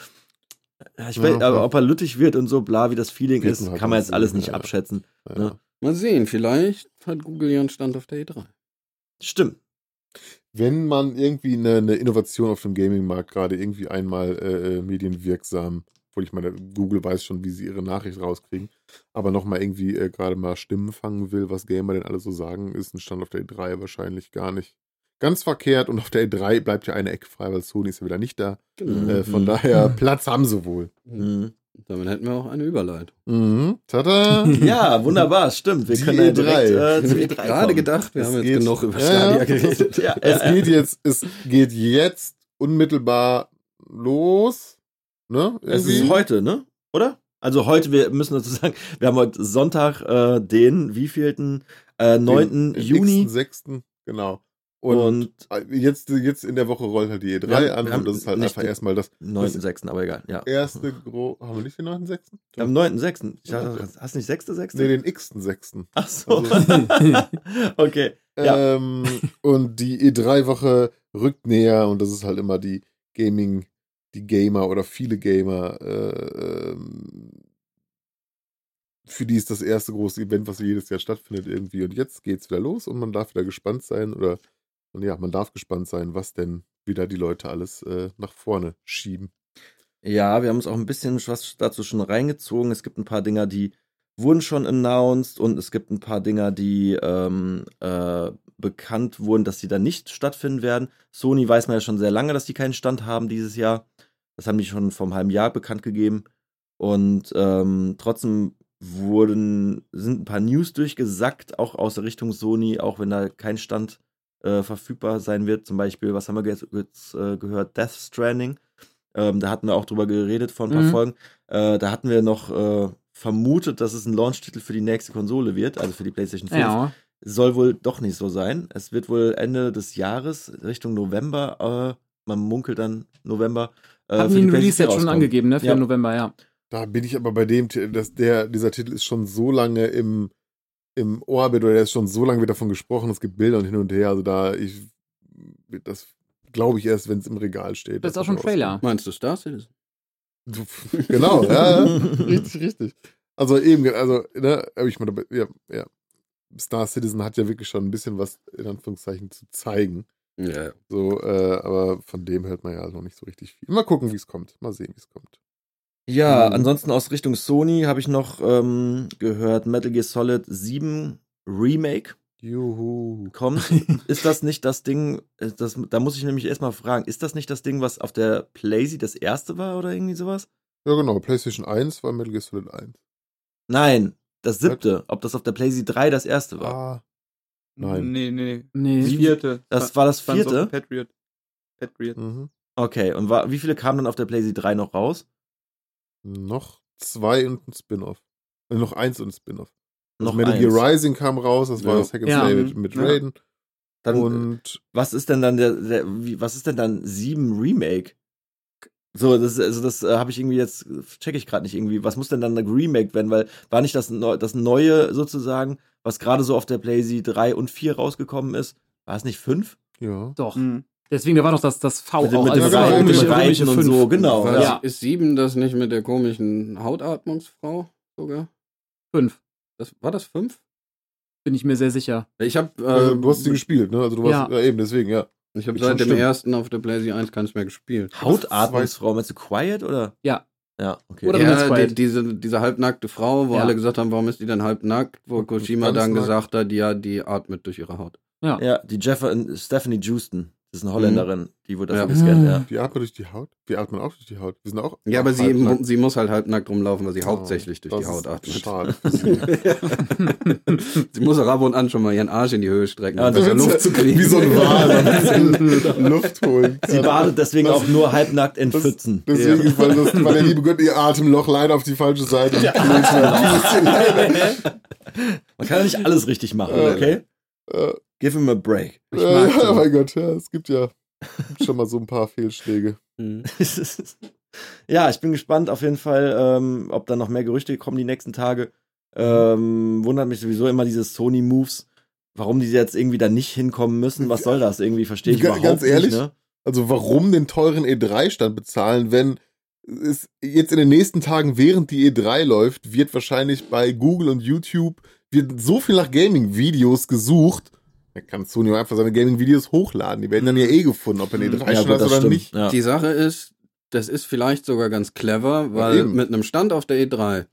S3: Ja, ich
S4: Ja,
S3: weiß, aber
S4: ja.
S3: ob er lüttig wird und so, bla, wie das Feeling
S4: Wird
S3: ist,
S4: halt
S3: kann man jetzt alles nicht
S4: ja.
S3: abschätzen.
S4: Ja.
S3: ne?
S5: Mal sehen, vielleicht hat Google ja einen Stand auf der E3.
S3: Stimmt.
S4: Wenn man irgendwie eine, eine Innovation auf dem Gaming-Markt gerade irgendwie einmal äh, äh, medienwirksam, obwohl ich meine, Google weiß schon, wie sie ihre Nachricht rauskriegen, aber nochmal irgendwie äh, gerade mal Stimmen fangen will, was Gamer denn alle so sagen, ist ein Stand auf der E3 wahrscheinlich gar nicht ganz verkehrt und auf der E3 bleibt ja eine Ecke frei, weil Sony ist ja wieder nicht da.
S5: Genau.
S4: Äh, von
S3: Mhm.
S4: daher, Platz haben sie wohl.
S3: Mhm.
S5: Damit hätten wir auch eine Überleitung.
S4: Mhm. Tada!
S3: Ja, wunderbar, stimmt. Wir
S4: Die
S3: können ja
S4: E3.
S3: direkt äh,
S5: Ich
S3: zur
S5: habe
S3: E3
S5: gerade
S3: kommen.
S5: gedacht, wir
S4: Es
S5: haben jetzt
S4: geht-
S5: genug über Stadia
S4: ja.
S5: geredet.
S3: Ja,
S4: Es
S3: ja,
S4: geht jetzt, es geht jetzt unmittelbar los. Ne?
S3: Es ist heute, ne? Oder? Also heute, wir müssen dazu sagen, wir haben heute Sonntag äh, den wievielten? Äh, 9.
S4: Den- den
S3: Juni.
S4: 6. Genau. Und,
S3: Und
S4: jetzt, jetzt in der Woche rollt halt die E3
S3: Wir haben-
S4: an und das ist halt einfach erstmal das
S3: 9.6., aber egal, ja.
S4: erste Gro Haben wir nicht den 9.6.?
S3: Am 9.6. Ich dachte, hast du nicht 6.6.?
S4: Nee, den x.6.
S3: Ach so. okay. Ja.
S4: Ähm, und die E3-Woche rückt näher und das ist halt immer die Gaming, die Gamer oder viele Gamer, äh, ähm, für die ist das erste große Event, was jedes Jahr stattfindet irgendwie. Und jetzt geht's wieder los und man darf wieder gespannt sein oder und ja, man darf gespannt sein, was denn wieder die Leute alles äh, nach vorne schieben.
S3: Ja, wir haben uns auch ein bisschen was dazu schon reingezogen. Es gibt ein paar Dinger, die wurden schon announced und es gibt ein paar Dinger, die ähm, äh, bekannt wurden, dass sie dann nicht stattfinden werden. Sony weiß man ja schon sehr lange, dass die keinen Stand haben dieses Jahr. Das haben die schon vor einem halben Jahr bekannt gegeben. Und ähm, trotzdem wurden, sind ein paar News durchgesackt, auch aus der Richtung Sony, auch wenn da kein Stand äh, verfügbar sein wird. Zum Beispiel, was haben wir jetzt, jetzt äh, gehört? Death Stranding. Ähm, da hatten wir auch drüber geredet vor ein paar
S2: Mhm.
S3: Folgen. Äh, da hatten wir noch äh, vermutet, dass es ein Launch-Titel für die nächste Konsole wird, also für die PlayStation 5.
S2: Ja.
S3: Soll wohl doch nicht so sein. Es wird wohl Ende des Jahres, Richtung November, äh, man munkelt dann November. Äh,
S2: die den Release jetzt schon angegeben, ne? Für
S3: Ja.
S2: November, ja.
S4: Da bin ich aber bei dem, dass der, dieser Titel ist schon so lange im, im Orbit oder der ist schon so lange wird davon gesprochen, es gibt Bilder und hin und her, also da, ich, das glaube ich erst, wenn es im Regal steht.
S2: Das ist auch schon ein Trailer.
S5: Meinst du Star Citizen?
S4: Genau, ja, richtig, richtig. Also eben, also, ne, ich meine, ja, ja. Star Citizen hat ja wirklich schon ein bisschen was in Anführungszeichen zu zeigen.
S5: Ja.
S4: So, äh, aber von dem hört man ja noch nicht so richtig viel. Mal gucken, wie es kommt. Mal sehen, wie es kommt.
S3: Ja,
S5: Mhm.
S3: ansonsten aus Richtung Sony habe ich noch ähm, gehört, Metal Gear Solid 7 Remake
S4: Juhu.
S3: kommt. ist das nicht das Ding, ist das, da muss ich nämlich erstmal fragen, ist das nicht das Ding, was auf der Playsee das erste war oder irgendwie sowas?
S4: Ja, genau. PlayStation 1 war Metal Gear Solid 1.
S3: Nein, das siebte. Ob das auf der Playsee 3 das erste war.
S4: Ah. Nein.
S6: Nee, nee.
S2: Nee.
S6: Das vierte.
S3: Das war das vierte?
S6: Patriot. Patriot.
S4: Mhm.
S3: Okay, und war, wie viele kamen dann auf der Playsee 3 noch raus?
S4: Noch zwei und ein Spin-off. Äh, noch eins und ein Spin-off. Also
S3: Noch
S4: Metal
S3: eins.
S4: Gear Rising kam raus, das war
S5: Ja.
S4: das Hack and
S2: Ja.
S4: Slay mit, mit
S6: Ja.
S4: Raiden.
S3: Dann,
S4: und
S3: was ist denn dann der, der wie, was ist denn dann 7 Remake? So, das, also das äh, habe ich irgendwie jetzt, check ich gerade nicht irgendwie. Was muss denn dann ein Remake werden? Weil war nicht das, Neu das Neue sozusagen, was gerade so auf der PlayStation 3 und 4 rausgekommen ist? War es nicht 5?
S4: ja.
S2: Doch.
S6: Mhm.
S2: Deswegen, da war doch das, das V
S3: Mit dem-
S2: auch.
S3: mit
S2: also
S4: dem
S2: komische
S3: und
S2: Fünf.
S3: so, genau.
S5: Was,
S2: Ja.
S5: Ist sieben das nicht mit der komischen Hautatmungsfrau sogar?
S2: Fünf.
S5: Das, war das fünf?
S2: Bin ich mir sehr sicher.
S5: Ich habe
S4: Äh,
S5: äh,
S4: du hast die gespielt, ne? Also du warst, ja,
S2: Ja.
S4: eben, deswegen, ja.
S5: ich hab
S4: Wird schon
S5: seit dem
S4: stimmen.
S5: ersten auf der PlayStation 1 keins mehr gespielt.
S3: Hautatmungsfrau, meinst du Quiet oder?
S2: Ja.
S3: Ja, okay.
S2: Oder
S5: ja,
S2: Quiet.
S5: die, diese, diese halbnackte Frau, wo
S2: Ja.
S5: alle gesagt haben, warum ist die denn halbnackt? Wo Kojima dann
S4: nackt.
S5: gesagt hat, ja, die atmet durch ihre Haut.
S3: Ja, die Jeff Stephanie Juston. Das ist eine Holländerin, die wurde dafür
S5: Ja.
S3: gescannt, ja.
S4: Die atmen durch die Haut? Wir atmen auch durch die Haut. Wir sind auch.
S5: Ja, aber sie, sie muss halt halbnackt rumlaufen, weil sie
S4: Oh,
S5: hauptsächlich durch die
S4: das
S5: Haut
S4: ist
S5: atmet.
S4: Schade. sie.
S5: muss auch ab und an schon mal ihren Arsch in die Höhe strecken,
S3: Ja,
S5: um
S3: das-
S5: Luft zu kriegen.
S4: Wie so ein Wal. Luft holen.
S3: Sie badet deswegen auch nur halbnackt in
S4: Das-
S3: Pfützen.
S4: Deswegen, weil, das, weil der liebe Gott ihr Atemloch leider auf die falsche Seite ja.
S3: Man kann ja nicht alles richtig machen,
S4: Äh,
S3: okay?
S4: äh,
S3: Give him a break.
S2: Ich mag
S4: ja,
S2: so.
S4: mein Gott, ja, es gibt ja schon mal so ein paar Fehlschläge.
S5: Mhm.
S3: ja, ich bin gespannt auf jeden Fall, ähm, ob da noch mehr Gerüchte kommen die nächsten Tage. Ähm, wundert mich sowieso immer diese Sony-Moves. Warum die jetzt irgendwie da nicht hinkommen müssen, was soll das? Irgendwie verstehe ich
S4: Ga-
S3: überhaupt
S4: ganz ehrlich?
S3: nicht. Ne?
S4: Also warum den teuren E3-Stand bezahlen, wenn es jetzt in den nächsten Tagen, während die E3 läuft, wird wahrscheinlich bei Google und YouTube wird so viel nach Gaming-Videos gesucht. Da kann Sony einfach seine Gaming-Videos hochladen. Die werden dann ja eh gefunden, ob er einen
S3: Ja,
S4: E3-Stand
S3: gut,
S4: hat
S3: das
S4: oder
S3: stimmt.
S4: nicht.
S3: Ja.
S5: Die Sache ist, das ist vielleicht sogar ganz clever, weil
S4: eben.
S5: mit einem Stand auf der E3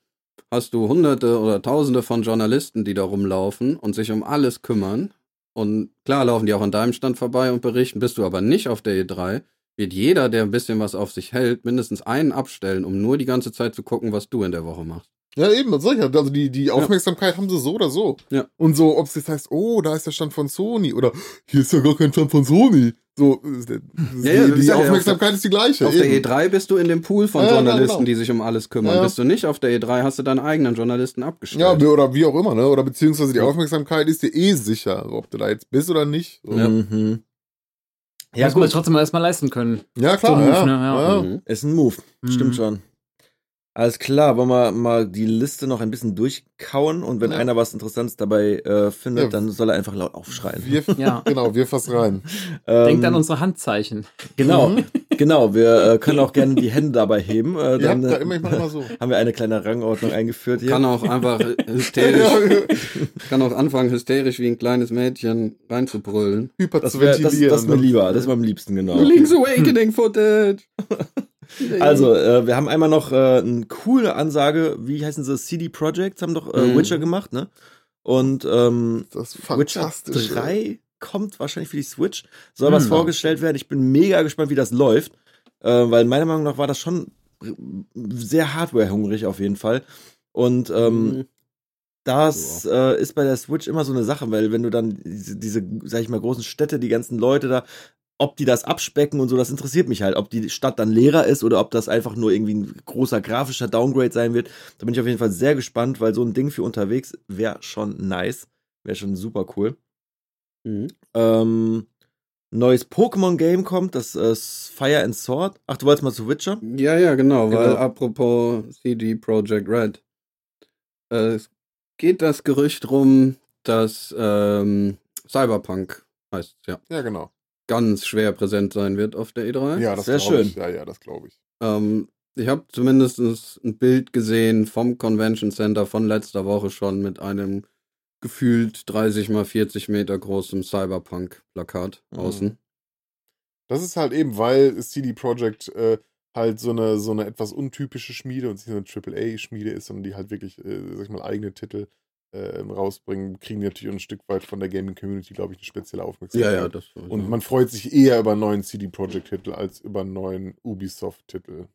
S5: hast du hunderte oder tausende von Journalisten, die da rumlaufen und sich um alles kümmern. Und klar laufen die auch an deinem Stand vorbei und berichten. Bist du aber nicht auf der E3, wird jeder, der ein bisschen was auf sich hält, mindestens einen abstellen, um nur die ganze Zeit zu gucken, was du in der Woche machst.
S4: Ja, eben, das ja. Also die, die Aufmerksamkeit haben sie so oder so.
S5: Ja.
S4: Und so, ob es jetzt heißt, oh, da ist der Stand von Sony oder hier ist ja gar kein Stand von Sony. So, äh, die,
S5: Ja, ja, das
S4: die
S5: sag ich ja,
S4: Aufmerksamkeit ist die gleiche.
S5: Auf der
S4: eben.
S5: E3 bist du in dem Pool von
S4: Ja, ja,
S5: Journalisten,
S4: genau.
S5: die sich um alles kümmern.
S4: Ja, ja.
S5: Bist du nicht auf der E3, hast du deinen eigenen Journalisten abgestellt.
S4: Ja, oder wie auch immer, ne? Oder beziehungsweise die Aufmerksamkeit ist dir eh sicher, ob du da jetzt bist oder nicht. So.
S5: Ja.
S3: Mhm.
S2: Ja,
S3: Ja,
S2: muss man
S3: gut.
S2: trotzdem erstmal leisten können.
S4: Ja, klar.
S2: So ein Move,
S4: ja.
S2: ne? Ja.
S4: Ja.
S5: Mhm.
S3: Ist ein Move.
S2: Mhm.
S3: Stimmt schon. Alles klar, wollen wir mal die Liste noch ein bisschen durchkauen und wenn
S4: Ja.
S3: einer was Interessantes dabei äh, findet,
S4: Ja.
S3: dann soll er einfach laut aufschreien.
S4: Wir,
S2: Ja.
S4: Genau, wir fassen rein.
S3: Ähm,
S2: Denkt an unsere Handzeichen.
S3: Genau,
S4: Mhm.
S3: genau. Wir äh, können auch gerne die Hände dabei heben. Äh, dann
S4: da immer, ich mach mal so.
S3: haben wir eine kleine Rangordnung eingeführt hier.
S5: Kann auch einfach hysterisch, kann auch anfangen, hysterisch wie ein kleines Mädchen reinzubrüllen.
S3: das, wär, das, das ist mir lieber, das ist mir am liebsten, genau.
S5: Link's Awakening Footage!
S3: Also, äh, wir haben einmal noch äh, eine coole Ansage, wie heißen sie, CD Projekt, haben doch äh,
S5: Mhm.
S3: Witcher gemacht, ne? Und ähm,
S4: Das ist
S3: Witcher
S4: fantastisch.
S3: 3 kommt wahrscheinlich für die Switch, soll was
S2: Hm.
S3: vorgestellt werden. Ich bin mega gespannt, wie das läuft, äh, weil meiner Meinung nach war das schon sehr hardware-hungrig auf jeden Fall. Und ähm,
S5: Mhm.
S3: das äh, ist bei der Switch immer so eine Sache, weil wenn du dann diese, diese, sag ich mal, großen Städte, die ganzen Leute da, ob die das abspecken und so, das interessiert mich halt. Ob die Stadt dann leerer ist oder ob das einfach nur irgendwie ein großer grafischer Downgrade sein wird. Da bin ich auf jeden Fall sehr gespannt, weil so ein Ding für unterwegs wäre schon nice. Wäre schon super cool.
S5: Mhm.
S3: Ähm, neues Pokémon-Game kommt, das äh, Fire and Sword. Ach, du wolltest mal zu Witcher?
S5: Ja, ja, genau, weil
S3: Genau.
S5: apropos CD Projekt Red. Äh, es geht das Gerücht rum, dass ähm, Cyberpunk heißt ja
S4: Ja, genau.
S5: Ganz schwer präsent sein wird auf der E3.
S4: Ja, das
S3: Sehr schön.
S4: Ich. Ja, ja, das glaube ich.
S5: Ähm, ich habe zumindest ein Bild gesehen vom Convention Center von letzter Woche schon mit einem gefühlt 30 mal 40 Meter großem Cyberpunk-Plakat
S3: Mhm.
S5: außen.
S4: Das ist halt eben, weil CD Projekt äh, halt so eine, so eine etwas untypische Schmiede und nicht so eine AAA-Schmiede ist, sondern die halt wirklich, äh, sag ich mal, eigene Titel äh, rausbringen, kriegen die natürlich ein Stück weit von der Gaming-Community, glaube ich, eine spezielle Aufmerksamkeit.
S5: Ja, ja, das
S4: Und man freut sich eher über einen neuen CD Projekt-Titel als über einen neuen Ubisoft-Titel.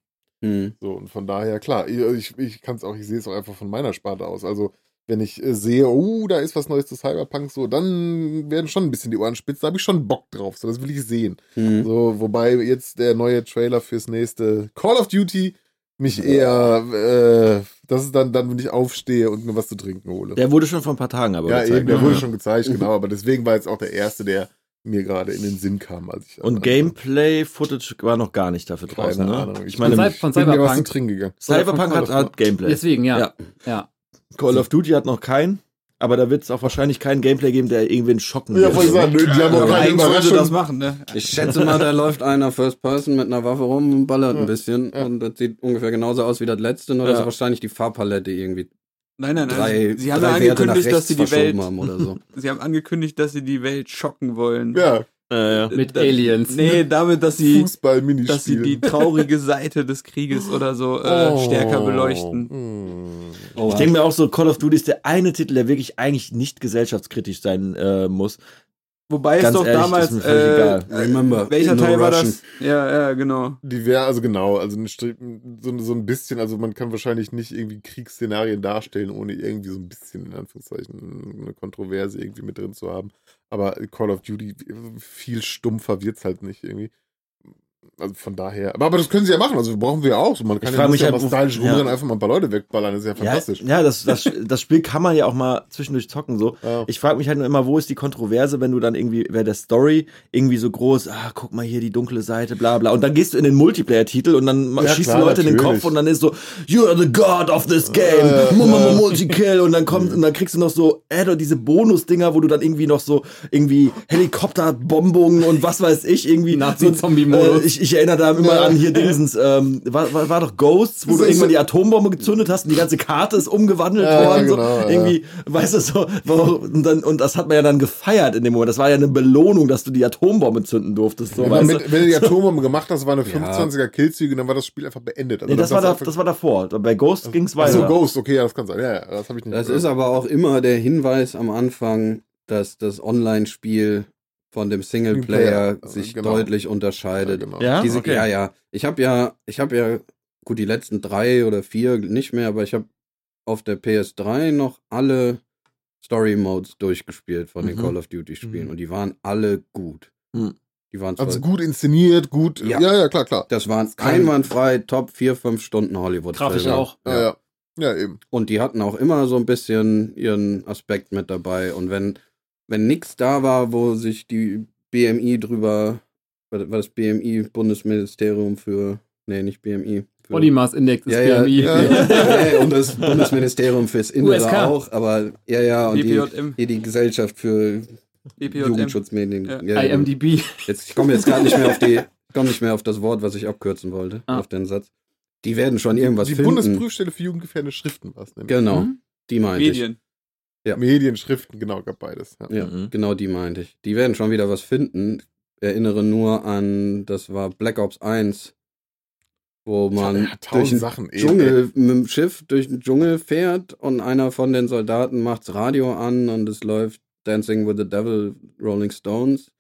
S5: Hm.
S4: So, und von daher, klar, ich, ich kann es auch, ich sehe es auch einfach von meiner Sparte aus. Also, wenn ich äh, sehe, oh, da ist was Neues zu Cyberpunk, so, dann werden schon ein bisschen die Ohren spitz, da habe ich schon Bock drauf, so, das will ich sehen.
S5: Hm.
S4: So, wobei jetzt der neue Trailer fürs nächste Call of Duty mich eher, äh, das ist dann, dann, wenn ich aufstehe und mir was zu trinken hole.
S3: Der wurde schon vor ein paar Tagen aber
S4: ja,
S3: gezeigt.
S4: eben, der
S3: ne?
S4: wurde schon gezeigt, genau, aber deswegen war jetzt auch der erste, der mir gerade in den Sinn kam, als ich.
S3: Und Gameplay-Footage war noch gar nicht dafür
S4: Keine
S3: draußen, ne?
S4: Ahnung.
S3: Ich meine,
S2: Von von
S4: bin mir was zu
S2: Cyberpunk.
S4: trinken gegangen.
S3: Cyberpunk hat, hat Gameplay.
S2: Deswegen, ja.
S3: Ja.
S2: ja.
S3: Call of Duty hat noch keinen, aber da wird es auch wahrscheinlich kein Gameplay geben, der irgendwen schocken
S4: Ja,
S3: wird.
S4: wollte ich sagen, nö, die haben auch keine Überraschung.
S6: das machen, ne?
S5: Ich schätze mal, da läuft einer First Person mit einer Waffe rum und ballert ein bisschen.
S4: ja.
S5: Und das sieht ungefähr genauso aus wie das letzte, nur
S3: Ja.
S5: dass wahrscheinlich die Farbpalette irgendwie
S6: Nein, nein, nein.
S5: drei,
S6: sie haben ja angekündigt, dass sie die Welt,
S5: haben oder so.
S6: sie haben angekündigt, dass sie die Welt schocken wollen.
S4: Ja,
S3: Ja.
S2: Mit
S6: Da-
S2: Aliens.
S6: Nee, damit, dass sie, dass sie die traurige Seite des Krieges oder so äh,
S4: Oh.
S6: stärker beleuchten.
S4: Hm.
S5: Oh,
S3: Ich denke mir auch so, Call of Duty ist der eine Titel, der wirklich eigentlich nicht gesellschaftskritisch sein äh, muss.
S6: Wobei
S3: Ganz
S6: es doch
S3: ehrlich,
S6: damals,
S3: ist mir völlig
S6: äh,
S3: egal.
S5: Remember,
S6: welcher
S5: no
S6: Teil war
S5: Russian.
S6: das? Ja, ja, genau.
S4: Die wäre also genau, also so, so ein bisschen, also man kann wahrscheinlich nicht irgendwie Kriegsszenarien darstellen, ohne irgendwie so ein bisschen, in Anführungszeichen, eine Kontroverse irgendwie mit drin zu haben. Aber Call of Duty, viel stumpfer wird's halt nicht irgendwie. Also von daher. Aber, aber das können sie ja machen, also brauchen wir auch. So, man kann
S3: Ich
S4: ja
S3: mich
S4: ja
S3: halt,
S4: mal stylisch
S3: ja.
S4: rumrennen, einfach mal ein paar Leute wegballern, das ist ja fantastisch.
S3: Ja, ja das, das, das Spiel kann man ja auch mal zwischendurch zocken. So.
S4: Ja.
S3: Ich frage mich halt nur immer, wo ist die Kontroverse, wenn du dann irgendwie, wer der Story irgendwie so groß, ah, guck mal hier die dunkle Seite, bla bla. Und dann gehst du in den Multiplayer-Titel und dann schießt
S4: klar,
S3: du Leute in den
S4: natürlich.
S3: Kopf und dann ist so, you're the god of this game,
S4: Äh, äh.
S3: Multikill. Und dann kommt, und dann kriegst du noch so, äh, diese Bonus-Dinger, wo du dann irgendwie noch so, irgendwie Helikopterbombungen und was weiß ich, irgendwie.
S2: Nazi-Zombie-Modus.
S3: Äh, ich, ich erinnere da immer an hier Dingsens, ähm, war, war, war doch Ghosts, wo
S4: Das
S3: du irgendwann
S4: so-
S3: die Atombombe gezündet hast und die ganze Karte ist umgewandelt
S4: Ja,
S3: worden.
S4: genau,
S3: so.
S4: ja.
S3: Irgendwie, weißt du, so, und, dann, und das hat man ja dann gefeiert in dem Moment. Das war ja eine Belohnung, dass du die Atombombe zünden durftest. So, du?
S4: mit, wenn du die Atombombe gemacht hast, war eine 25er Killzüge, dann war das Spiel einfach beendet. Also
S3: Nee, das, war da,
S4: einfach-
S3: das war davor. Bei Ghost ging's
S4: Ach so,
S3: weiter.
S4: Ghost, okay, ja, das kann sein. Ja, ja, das habe ich nicht
S5: Das
S4: gehört.
S5: ist aber auch immer der Hinweis am Anfang, dass das Online-Spiel von dem Singleplayer
S4: Singleplayer,
S5: sich
S4: genau.
S5: deutlich unterscheidet.
S4: Ja, genau.
S3: Ja,
S5: Diese,
S3: okay.
S5: Ja, ja. Ich habe ja, ich habe ja, gut, die letzten drei oder vier nicht mehr, aber ich habe auf der PS3 noch alle Story-Modes durchgespielt von den
S3: Mhm.
S5: Call of Duty-Spielen
S4: Mhm.
S5: und die waren alle gut.
S3: Mhm.
S5: Die waren
S4: Also gut inszeniert, gut.
S5: Ja.
S4: Ja, ja, klar, klar.
S5: das waren einwandfrei Top 4, 5 Stunden hollywood
S2: Grafisch auch.
S4: Ja, ja. Ja, eben.
S5: Und die hatten auch immer so ein bisschen ihren Aspekt mit dabei. Und wenn, wenn nichts da war, wo sich die BMI drüber, war das BMI, Bundesministerium für, nee, nicht BMI.
S2: Body Mass Index ist
S5: ja, ja,
S2: BMI.
S5: ja, ja, und das Bundesministerium fürs Innere
S2: USK.
S5: auch, aber ja, ja, und die, hier die Gesellschaft für
S6: BPJM.
S5: Jugendschutzmedien.
S6: Ja.
S2: IMDb.
S5: Jetzt, ich komme jetzt gar nicht mehr auf die, komme nicht mehr auf das Wort, was ich abkürzen wollte,
S2: Ah.
S5: auf den Satz. Die werden schon irgendwas
S4: die
S5: finden.
S4: Bundesprüfstelle für jugendgefährdende Schriften war es nämlich.
S5: Genau,
S2: Mhm.
S5: die meinte ich.
S6: Medien.
S5: Ja.
S4: Medien, Schriften, genau, gab beides. Ja.
S5: Ja,
S3: Mhm.
S5: genau die meinte ich. Die werden schon wieder was finden. Erinnere nur an, das war Black Ops 1, wo man
S4: Ja, tausend
S5: durch den
S4: Sachen. ey.
S5: Dschungel, mit dem Schiff durch den Dschungel fährt und einer von den Soldaten macht's Radio an und es läuft Dancing with the Devil, Rolling Stones.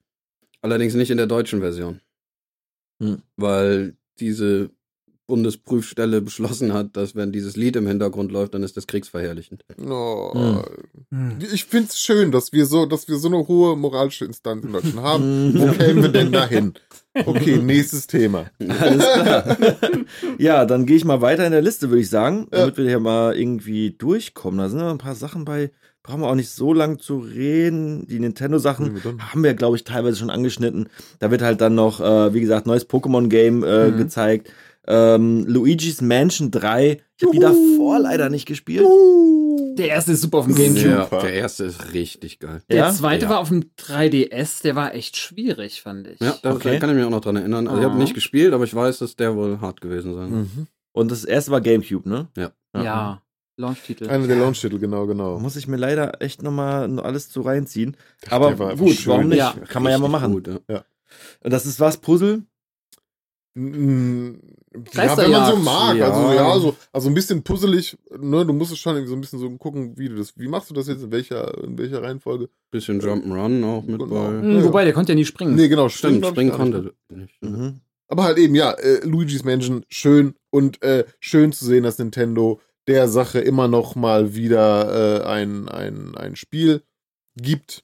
S5: Allerdings nicht in der deutschen Version.
S3: Hm.
S5: Weil diese Bundesprüfstelle beschlossen hat, dass wenn dieses Lied im Hintergrund läuft, dann ist das kriegsverherrlichend.
S4: Oh. Ich finde es schön, dass wir so, dass wir so eine hohe moralische Instanz in Deutschland haben. Wo kämen wir denn dahin? Okay, nächstes Thema.
S3: Alles klar. ja, dann gehe ich mal weiter in der Liste, würde ich sagen,
S4: Ja.
S3: damit wir hier mal irgendwie durchkommen. Da sind noch ein paar Sachen bei, brauchen wir auch nicht so lang zu reden. Die Nintendo-Sachen
S4: Ja,
S3: haben wir, glaube ich, teilweise schon angeschnitten. Da wird halt dann noch, äh, wie gesagt, neues Pokémon-Game äh,
S2: Mhm.
S3: gezeigt. Ähm, Luigi's Mansion 3. Ich habe die davor leider nicht gespielt.
S2: Der erste ist super auf dem Gamecube.
S5: Ja, der erste ist richtig geil.
S2: Der
S3: Ja?
S2: zweite
S5: Ja.
S2: war auf dem 3DS, der war echt schwierig, fand ich.
S5: Ja, da,
S3: Okay.
S5: da kann ich mich auch noch dran erinnern. Also ich habe
S2: Ah.
S5: nicht gespielt, aber ich weiß, dass der wohl hart gewesen sein.
S4: Mhm.
S3: Und das erste war Gamecube, ne?
S2: ja. Launch-Titel.
S4: Einer der Launch-Titel, genau, genau.
S3: Muss ich mir leider echt nochmal noch alles zu reinziehen.
S4: Der
S3: Aber gut, warum nicht?
S2: Ja,
S3: Kann man ja mal machen.
S5: gut, ja.
S3: Und das ist was, Puzzle?
S4: Mm, Ja, wenn man so mag.
S3: Ja.
S4: Also, ja, so, also ein bisschen puzzelig, ne, du musst es schon so ein bisschen so gucken, wie du das, wie machst du das jetzt, in welcher, in welcher Reihenfolge?
S5: Bisschen Jump'n'Run auch mit
S4: Genau.
S5: bei.
S2: Hm, Wobei, der konnte ja nie springen.
S4: Nee, genau,
S5: Stimmt,
S4: ich,
S5: springen konnte nicht. ne?
S3: Mhm.
S4: Aber halt eben, ja, äh, Luigi's Mansion, schön und äh, schön zu sehen, dass Nintendo der Sache immer noch mal wieder äh, ein, ein, ein Spiel gibt,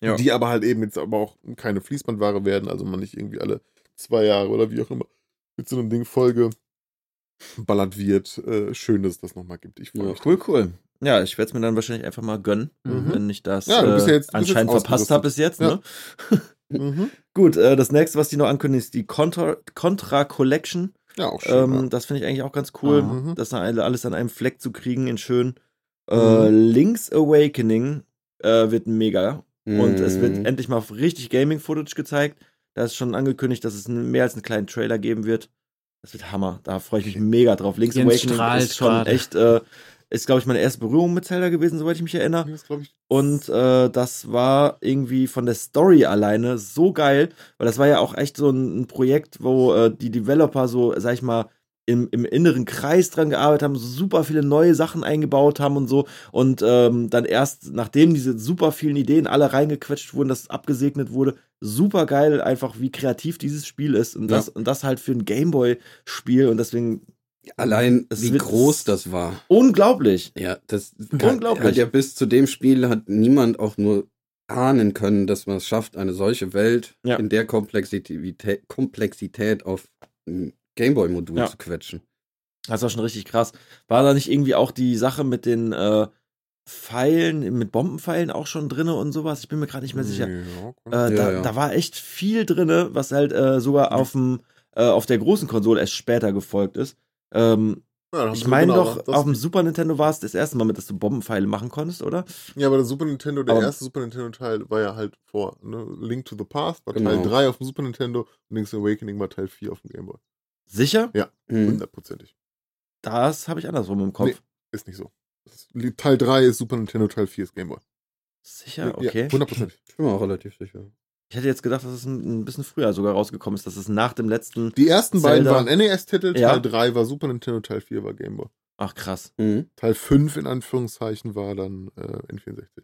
S3: Ja.
S4: die aber halt eben jetzt aber auch keine Fließbandware werden, also man nicht irgendwie alle zwei Jahre oder wie auch immer mit so einem Ding Folge ballert wird. Äh, schön, dass es das nochmal gibt. Ich freue
S5: Ja.
S4: mich.
S3: Cool, cool. Ja, ich werde es mir dann wahrscheinlich einfach mal gönnen,
S4: Mhm.
S3: wenn ich das
S4: Ja, bist
S3: äh,
S4: ja jetzt-
S3: anscheinend verpasst habe bis jetzt.
S4: Ja.
S3: Ne?
S4: Mhm.
S3: Gut, äh, das nächste, was die noch ankündigen, ist die Contra, Contra Collection.
S4: Ja, auch schön.
S3: Ähm,
S4: ja.
S3: das finde ich eigentlich auch ganz cool,
S4: Mhm.
S3: das alle- alles an einem Fleck zu kriegen in schön. Äh, Link's Awakening äh, wird mega. Und es wird
S5: Mhm.
S3: endlich mal richtig Gaming-Footage gezeigt. Da ist schon angekündigt, dass es mehr als einen kleinen Trailer geben wird. Das wird Hammer. Da freue ich mich mega drauf. Link's
S2: Jens
S3: Awakening ist schon
S2: gerade.
S3: echt, äh, ist, glaube ich, meine erste Berührung mit Zelda gewesen, soweit ich mich erinnere.
S4: Das ich,
S3: Und äh, das war irgendwie von der Story alleine so geil, weil das war ja auch echt so ein, ein Projekt, wo äh, die Developer so, sag ich mal, im, im inneren Kreis dran gearbeitet haben, super viele neue Sachen eingebaut haben und so. Und ähm, dann erst, nachdem diese super vielen Ideen alle reingequetscht wurden, das abgesegnet wurde, super geil, einfach wie kreativ dieses Spiel ist. Und das, und das halt für ein Gameboy-Spiel. Und deswegen
S5: Allein, wie groß das war.
S3: unglaublich.
S5: Ja, das
S3: Unglaublich.
S5: Hat ja bis zu dem Spiel hat niemand auch nur ahnen können, dass man es schafft, eine solche Welt
S3: Ja.
S5: in der Komplexität, Komplexität auf ein Gameboy-Modul
S3: Ja.
S5: zu quetschen.
S3: Das war schon richtig krass. War da nicht irgendwie auch die Sache mit den äh, Pfeilen, mit Bombenpfeilen auch schon drinne und sowas? Ich bin mir gerade nicht mehr sicher.
S4: Ja,
S3: Äh, da, da war echt viel drinne, was halt äh, sogar auf dem äh, auf der großen Konsole erst später gefolgt ist. Ähm,
S4: Ja,
S3: ich meine
S4: genau,
S3: doch, auf dem Super Nintendo war es das erste Mal mit, dass du Bombenpfeile machen konntest, oder?
S4: Ja, aber der Super Nintendo, der
S3: Aber-
S4: erste Super Nintendo-Teil war ja halt vor. Ne? Link to the Past war
S5: Genau.
S4: Teil 3 auf dem Super Nintendo und Link's Awakening war Teil 4 auf dem Game Boy.
S3: Sicher?
S5: Hm.
S4: Hundertprozentig.
S3: Das habe ich andersrum im Kopf.
S4: Nee. Ist nicht so. Teil 3 ist Super Nintendo, Teil 4 ist Game Boy.
S3: Sicher, okay.
S4: Ja, hundertprozentig.
S5: Ich bin mir auch relativ sicher.
S3: ich hätte jetzt gedacht, dass es ein, ein bisschen früher sogar rausgekommen ist, dass es nach dem letzten.
S4: Die ersten beiden
S3: Zelda.
S4: waren NES-Titel, Teil
S3: Ja.
S4: 3 war Super Nintendo, Teil 4 war Game Boy.
S3: Ach krass.
S5: Hm.
S4: Teil 5 in Anführungszeichen war dann äh, N64.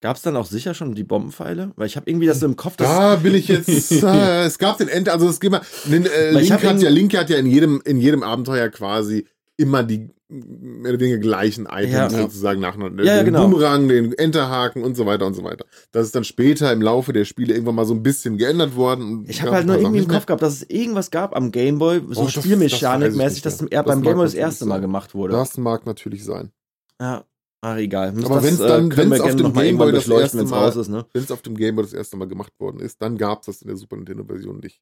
S3: Gab es dann auch sicher schon die Bombenpfeile? Weil ich habe irgendwie das so im Kopf,
S4: Da bin ich jetzt. äh, es gab den End, also es geht mal. Den, äh, Link, hat ja, Link hat ja in jedem, in jedem Abenteuer quasi immer die mehr oder weniger gleichen Items
S3: Ja.
S4: sozusagen nacheinander.
S3: Ja, ja,
S4: den
S3: genau.
S4: Boomerang, den Enterhaken und so weiter und so weiter. Das ist dann später im Laufe der Spiele irgendwann mal so ein bisschen geändert worden.
S3: Ich habe halt nur irgendwie im Kopf gehabt, dass es irgendwas gab am Gameboy, so
S4: Oh, das- das
S3: Spielmechanikmäßig,
S4: ich
S3: dass
S4: mehr.
S3: beim
S4: Das
S3: Gameboy das erste Mal
S4: sein.
S3: gemacht wurde.
S4: Das mag natürlich sein.
S3: Ja, ach egal.
S4: Aber
S3: das,
S4: wenn's
S3: äh,
S4: dann-
S3: wir
S4: wenn's auf dem Gameboy das erste
S3: wenn's
S4: Mal-
S3: ne?
S4: Wenn es auf dem Game Boy das erste Mal gemacht worden ist, dann gab es das in der Super Nintendo-Version nicht.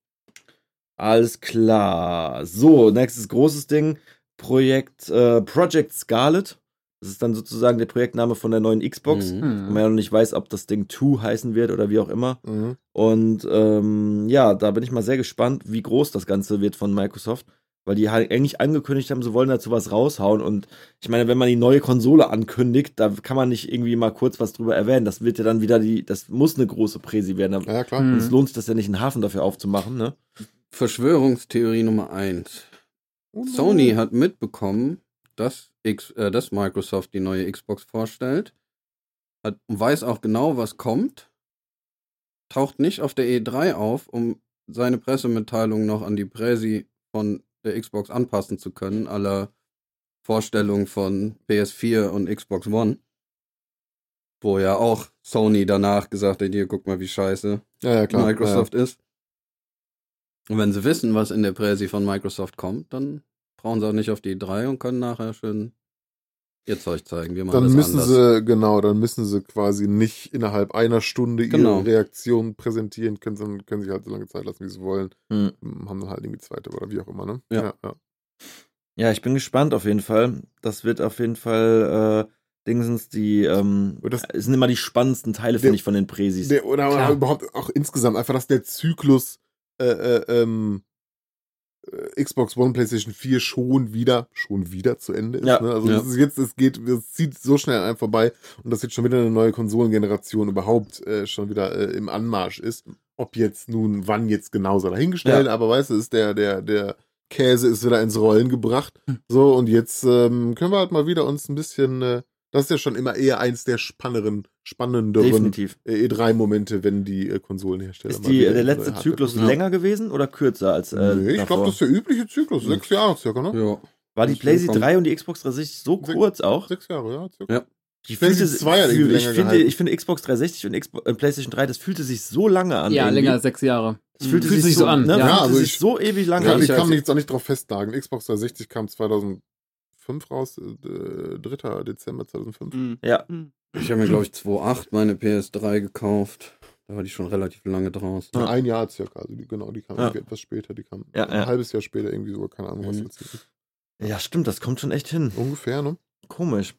S3: Alles klar. So, nächstes großes Ding. Projekt äh, Project Scarlet. Das ist dann sozusagen der Projektname von der neuen Xbox.
S5: Mhm.
S3: Wenn man ja noch nicht weiß, ob das Ding 2 heißen wird oder wie auch immer.
S4: Mhm.
S3: Und ähm, ja, da bin ich mal sehr gespannt, wie groß das Ganze wird von Microsoft. Weil die halt eigentlich angekündigt haben, sie wollen dazu was raushauen. Und ich meine, wenn man die neue Konsole ankündigt, da kann man nicht irgendwie mal kurz was drüber erwähnen. Das wird ja dann wieder die, das muss eine große Präsi werden.
S4: Ja, klar.
S2: Mhm.
S3: Es lohnt sich das ja nicht, einen Hafen dafür aufzumachen, ne?
S5: Verschwörungstheorie Nummer eins. Sony hat mitbekommen, dass, X, äh, dass Microsoft die neue Xbox vorstellt, hat, und weiß auch genau, was kommt, taucht nicht auf der E3 auf, um seine Pressemitteilung noch an die Präsi von der Xbox anpassen zu können, aller Vorstellung von PS4 und Xbox One. Wo ja auch Sony danach gesagt hat, hier guck mal, wie scheiße
S4: Ja, ja, klar.
S5: Microsoft ist. Und wenn sie wissen, was in der Präsi von Microsoft kommt, dann brauchen sie auch nicht auf die E3 und können nachher schön ihr Zeug zeigen. Wir machen
S4: Dann müssen
S5: anders.
S4: sie, genau, dann müssen sie quasi nicht innerhalb einer Stunde
S5: Genau.
S4: ihre Reaktion präsentieren können, sondern können sich halt so lange Zeit lassen, wie sie wollen.
S3: Hm.
S4: Haben dann halt irgendwie zweite oder wie auch immer, ne?
S5: Ja.
S4: ja, ja.
S3: Ja, ich bin gespannt auf jeden Fall. Das wird auf jeden Fall äh, Dingsens die ähm,
S4: das-
S3: sind immer die spannendsten Teile, finde ich, von den Präsis.
S4: Der, oder
S2: Klar.
S4: überhaupt auch insgesamt einfach, dass der Zyklus äh, äh, ähm, äh, Xbox One, PlayStation 4 schon wieder, schon wieder zu Ende ist.
S3: Ja.
S4: Ne? Also
S5: Ja.
S4: es ist jetzt, es geht, es zieht so schnell an einem vorbei und dass jetzt schon wieder eine neue Konsolengeneration überhaupt äh, schon wieder äh, im Anmarsch ist. Ob jetzt nun, wann jetzt genau sei dahingestellt,
S3: Ja.
S4: aber weißt du, ist der, der, der Käse ist wieder ins Rollen gebracht. So, und jetzt ähm, können wir halt mal wieder uns ein bisschen, äh, das ist ja schon immer eher eins der spannenderen, spannenderen
S3: Definitiv.
S4: äh, E3-Momente, wenn die äh, Konsolenhersteller
S3: Ist
S4: mal
S3: die,
S4: wieder
S3: der letzte Zyklus
S5: Ja.
S3: länger gewesen oder kürzer als äh,
S4: nee, ich glaube, das ist der übliche Zyklus. Sechs Jahre circa, ne?
S5: Ja.
S3: War die PlayStation
S5: kommt.
S3: 3 und die Xbox 360 so
S4: Sech-
S3: kurz auch?
S4: Sechs Jahre, ja. Circa.
S5: Ja.
S3: Ich,
S4: PlayStation
S3: fühlte,
S4: 2 hat
S3: fühl,
S4: irgendwie
S3: ich, finde,
S4: gehalten.
S3: ich finde Xbox 360 und Xbox, äh, PlayStation 3, das fühlte sich so lange an.
S2: Ja,
S3: irgendwie.
S2: länger als sechs Jahre.
S3: Das fühlte
S2: Fühlt
S3: sich,
S2: so an,
S3: Ne?
S2: ja.
S3: Ja,
S4: Ja,
S3: also sich
S4: ich-
S3: so ewig lange
S4: Ja,
S3: an.
S4: ich kann mich jetzt auch nicht drauf festnageln. Xbox 360 kam 2005 raus, äh, 3. Dezember 2005.
S6: Mhm.
S3: Ja.
S5: Ich habe mir, glaube ich, 2.8 meine PS3 gekauft. Da war die schon relativ lange draußen.
S3: Ja.
S4: Ein Jahr circa, also die, genau, die kam
S3: Ja.
S4: irgendwie etwas später, die kam
S3: Ja,
S4: ein
S3: ja.
S4: halbes Jahr später irgendwie so, keine Ahnung, was
S5: Mhm.
S4: ist.
S3: ja, stimmt, das kommt schon echt hin.
S4: Ungefähr, ne?
S3: Komisch.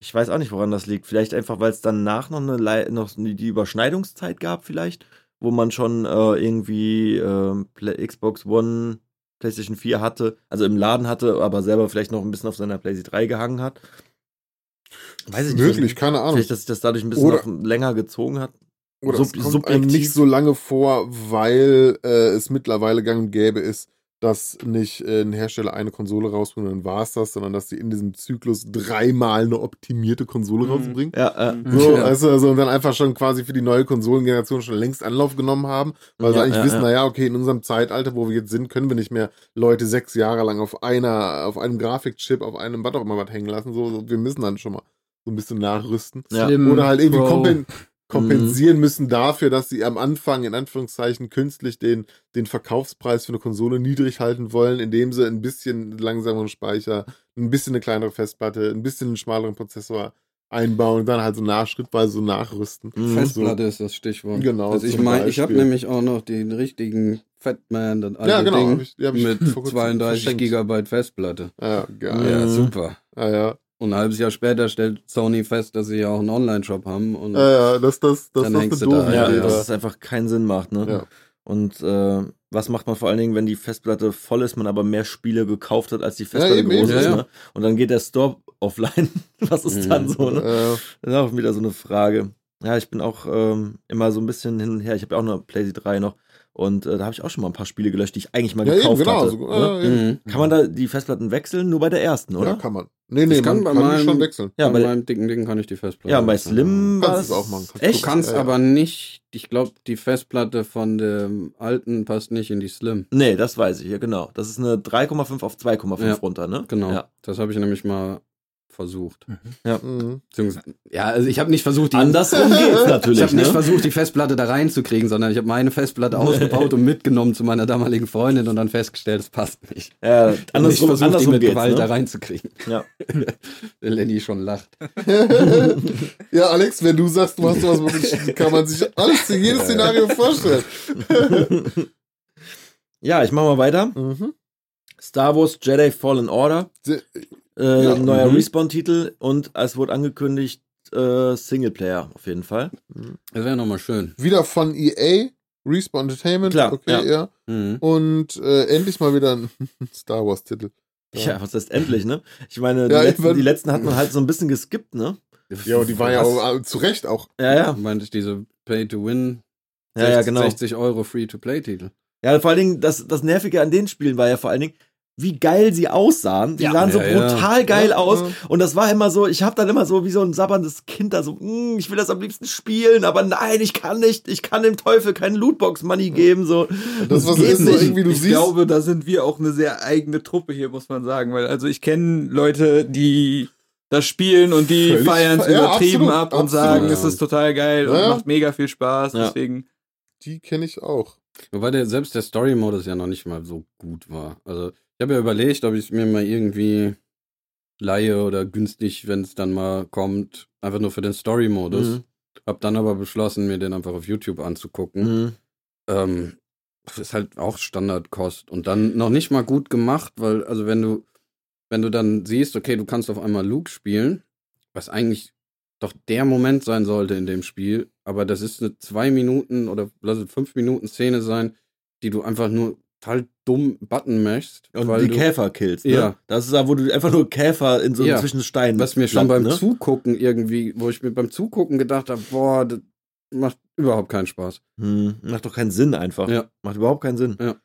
S3: Ich weiß auch nicht, woran das liegt. Vielleicht einfach, weil es danach noch eine Lei- noch die Überschneidungszeit gab, vielleicht, wo man schon äh, irgendwie Play Xbox One, PlayStation 4 hatte, also im Laden hatte, aber selber vielleicht noch ein bisschen auf seiner PlayStation 3 gehangen hat. Weiß ich nicht.
S4: Möglich, keine Ahnung.
S3: Vielleicht, dass sich das dadurch ein bisschen
S4: Oder-
S3: noch länger gezogen hat.
S4: Oder
S3: Sub-
S4: es kommt nicht so lange vor, weil äh, es mittlerweile gang und gäbe ist, dass nicht äh, ein Hersteller eine Konsole rausbringt und dann war es das, sondern dass sie in diesem Zyklus dreimal eine optimierte Konsole
S6: Mhm.
S4: rausbringen.
S3: Ja, äh,
S6: Mhm.
S4: So,
S5: Ja.
S4: also, also, und dann einfach schon quasi für die neue Konsolengeneration schon längst Anlauf genommen haben, weil sie
S3: Ja,
S4: eigentlich
S3: ja,
S4: wissen,
S3: ja.
S4: naja, okay, in unserem Zeitalter, wo wir jetzt sind, können wir nicht mehr Leute sechs Jahre lang auf einer, auf einem Grafikchip, auf einem was auch immer was hängen lassen. So, so, wir müssen dann schon mal so ein bisschen nachrüsten.
S3: Ja.
S4: Oder halt irgendwie
S2: Pro.
S4: Kompen kompensieren müssen dafür, dass sie am Anfang in Anführungszeichen künstlich den, den Verkaufspreis für eine Konsole niedrig halten wollen, indem sie ein bisschen langsameren Speicher, ein bisschen eine kleinere Festplatte, ein bisschen einen schmaleren Prozessor einbauen und dann halt so nach, schrittweise so nachrüsten.
S3: Mhm.
S5: Festplatte ist das Stichwort.
S4: Genau,
S5: Also ich meine, ich habe nämlich auch noch den richtigen Fatman, das alte
S4: Ja, genau.
S5: Ding
S4: Hab ich, die hab ich
S5: mit
S4: vor kurzem
S5: 32
S4: verschenkt.
S5: Gigabyte Festplatte.
S4: Ja, geil.
S5: Ja,
S3: Mhm.
S5: super.
S4: Ja, ja.
S5: Und ein halbes Jahr später stellt Sony fest, dass sie ja auch einen Online-Shop haben. Und
S4: Ja, ja, das, das, das,
S5: Dann
S4: das
S5: hängst du da,
S3: Ja,
S4: Idee,
S5: ja.
S3: dass es einfach keinen Sinn macht, ne?
S4: Ja.
S3: Und äh, was macht man vor allen Dingen, wenn die Festplatte voll ist, man aber mehr Spiele gekauft hat, als die Festplatte
S4: eben,
S3: groß
S4: eben.
S3: ist,
S5: Ja, ja.
S3: ne? Und dann geht der Store offline. was ist
S5: Mhm.
S3: dann so, ne?
S4: Äh,
S3: Das ist auch wieder so eine Frage. Ja, ich bin auch ähm, immer so ein bisschen hin und her. Ich habe ja auch eine PlayStation 3 noch. Und äh, da habe ich auch schon mal ein paar Spiele gelöscht, die ich eigentlich mal
S4: ja, eben,
S3: gekauft
S4: genau.
S3: hatte.
S4: So, äh, eben.
S5: Mhm.
S3: Kann man da die Festplatten wechseln? Nur bei der ersten,
S4: Ja,
S3: oder?
S4: kann man. Nee, nee,
S5: Ich kann
S4: man
S5: bei
S4: kann
S5: meinem-
S4: schon wechseln.
S3: Ja,
S5: bei
S3: bei-
S5: meinem dicken Ding kann ich die Festplatte.
S3: Ja, bei. Slim war
S4: Kannst es auch machen. Kannst
S5: Du
S3: Echt?
S5: kannst
S4: Ja, ja.
S5: aber nicht, ich glaube, die Festplatte von dem alten passt nicht in die Slim.
S3: Nee, das weiß ich, ja genau. Das ist eine 3,5 auf 2,5
S5: Ja.
S3: runter, ne?
S5: Genau.
S3: Ja.
S5: Das habe ich nämlich mal versucht.
S4: Mhm.
S5: Beziehungsweise- Ja, also ich habe nicht versucht, die
S3: Andersrum geht's natürlich,
S5: Ich habe nicht
S3: ne?
S5: versucht, die Festplatte da reinzukriegen, sondern ich habe meine Festplatte ausgebaut und mitgenommen zu meiner damaligen Freundin und dann festgestellt, es passt nicht.
S3: Ja,
S5: nicht
S3: andersrum,
S5: versucht, die
S3: andersrum
S5: mit
S3: geht's,
S5: Gewalt da
S3: ne?
S5: reinzukriegen.
S3: Ja.
S5: Der Lenny schon lacht.
S4: ja, Alex, wenn du sagst, du hast sowas kann man sich alles in jedes Szenario vorstellen.
S3: ja, ich mach mal weiter.
S4: Mhm.
S3: Star Wars Jedi Fallen Order. Äh,
S4: Ja.
S3: neuer
S5: Mhm.
S3: Respawn-Titel und es wurde angekündigt, äh, Singleplayer auf jeden Fall.
S5: Das wäre nochmal schön.
S4: Wieder von EA, Respawn Entertainment,
S3: Klar,
S4: okay,
S3: ja.
S4: ja.
S5: Mhm.
S4: Und äh, endlich mal wieder ein Star Wars-Titel.
S3: Ja. was heißt endlich, ne? Ich meine, die,
S4: Ja, ich
S3: letzten,
S4: würd-
S3: die letzten hat man halt so ein bisschen geskippt, ne?
S4: Ja, und die war ja auch äh, zu Recht auch.
S3: Ja, ja.
S5: Du meintest diese Pay-to-Win,
S3: Ja, ja, genau.
S5: 60 Euro Free-to-Play-Titel.
S3: Ja, vor allen Dingen, das, das Nervige an den Spielen war ja vor allen Dingen, wie geil sie aussahen. Die
S2: Ja.
S3: sahen so
S5: Ja, ja.
S3: brutal geil
S4: Ja,
S3: aus.
S4: ja.
S3: Und das war immer so, ich habe dann immer so wie so ein sabberndes Kind da so, "Mm, ich will das am liebsten spielen, aber nein, ich kann nicht, ich kann dem Teufel keinen Lootbox-Money geben. So.
S4: Das, was
S3: geht
S4: ist, so
S3: nicht.
S4: irgendwie, du
S6: ich
S4: siehst.
S6: glaube, da sind wir auch eine sehr eigene Truppe hier, muss man sagen. Weil, also ich kenne Leute, die das spielen und die feiern es übertrieben
S4: absolut,
S6: ab und
S4: absolut.
S6: sagen,
S5: Ja.
S6: es ist total geil
S4: Ja,
S6: und macht mega viel Spaß.
S3: Ja.
S6: Deswegen.
S4: die kenne ich auch.
S5: Wobei der, selbst der Story-Modus ja noch nicht mal so gut war. Also, habe ja überlegt, ob ich es mir mal irgendwie leihe oder günstig, wenn es dann mal kommt, einfach nur für den Story-Modus.
S3: Mhm.
S5: Hab dann aber beschlossen, mir den einfach auf YouTube anzugucken.
S3: Mhm.
S5: Ähm, das ist halt auch Standardkost und dann noch nicht mal gut gemacht, weil, also wenn du, wenn du dann siehst, okay, du kannst auf einmal Luke spielen, was eigentlich doch der Moment sein sollte in dem Spiel, aber das ist eine zwei Minuten oder lass es fünf Minuten Szene sein, die du einfach nur total dumm Button machst.
S3: Und
S5: weil
S3: die
S5: du,
S3: Käfer killst, ne?
S5: Ja.
S3: Das ist da, wo du einfach nur Käfer in so
S5: Ja.
S3: zwischen Steinen.
S5: Was mir schon beim
S3: ne?
S5: Zugucken irgendwie, wo ich mir beim Zugucken gedacht habe, boah, das macht überhaupt keinen Spaß.
S3: Hm, macht doch keinen Sinn einfach.
S5: Ja.
S3: Macht überhaupt keinen Sinn.
S5: Ja.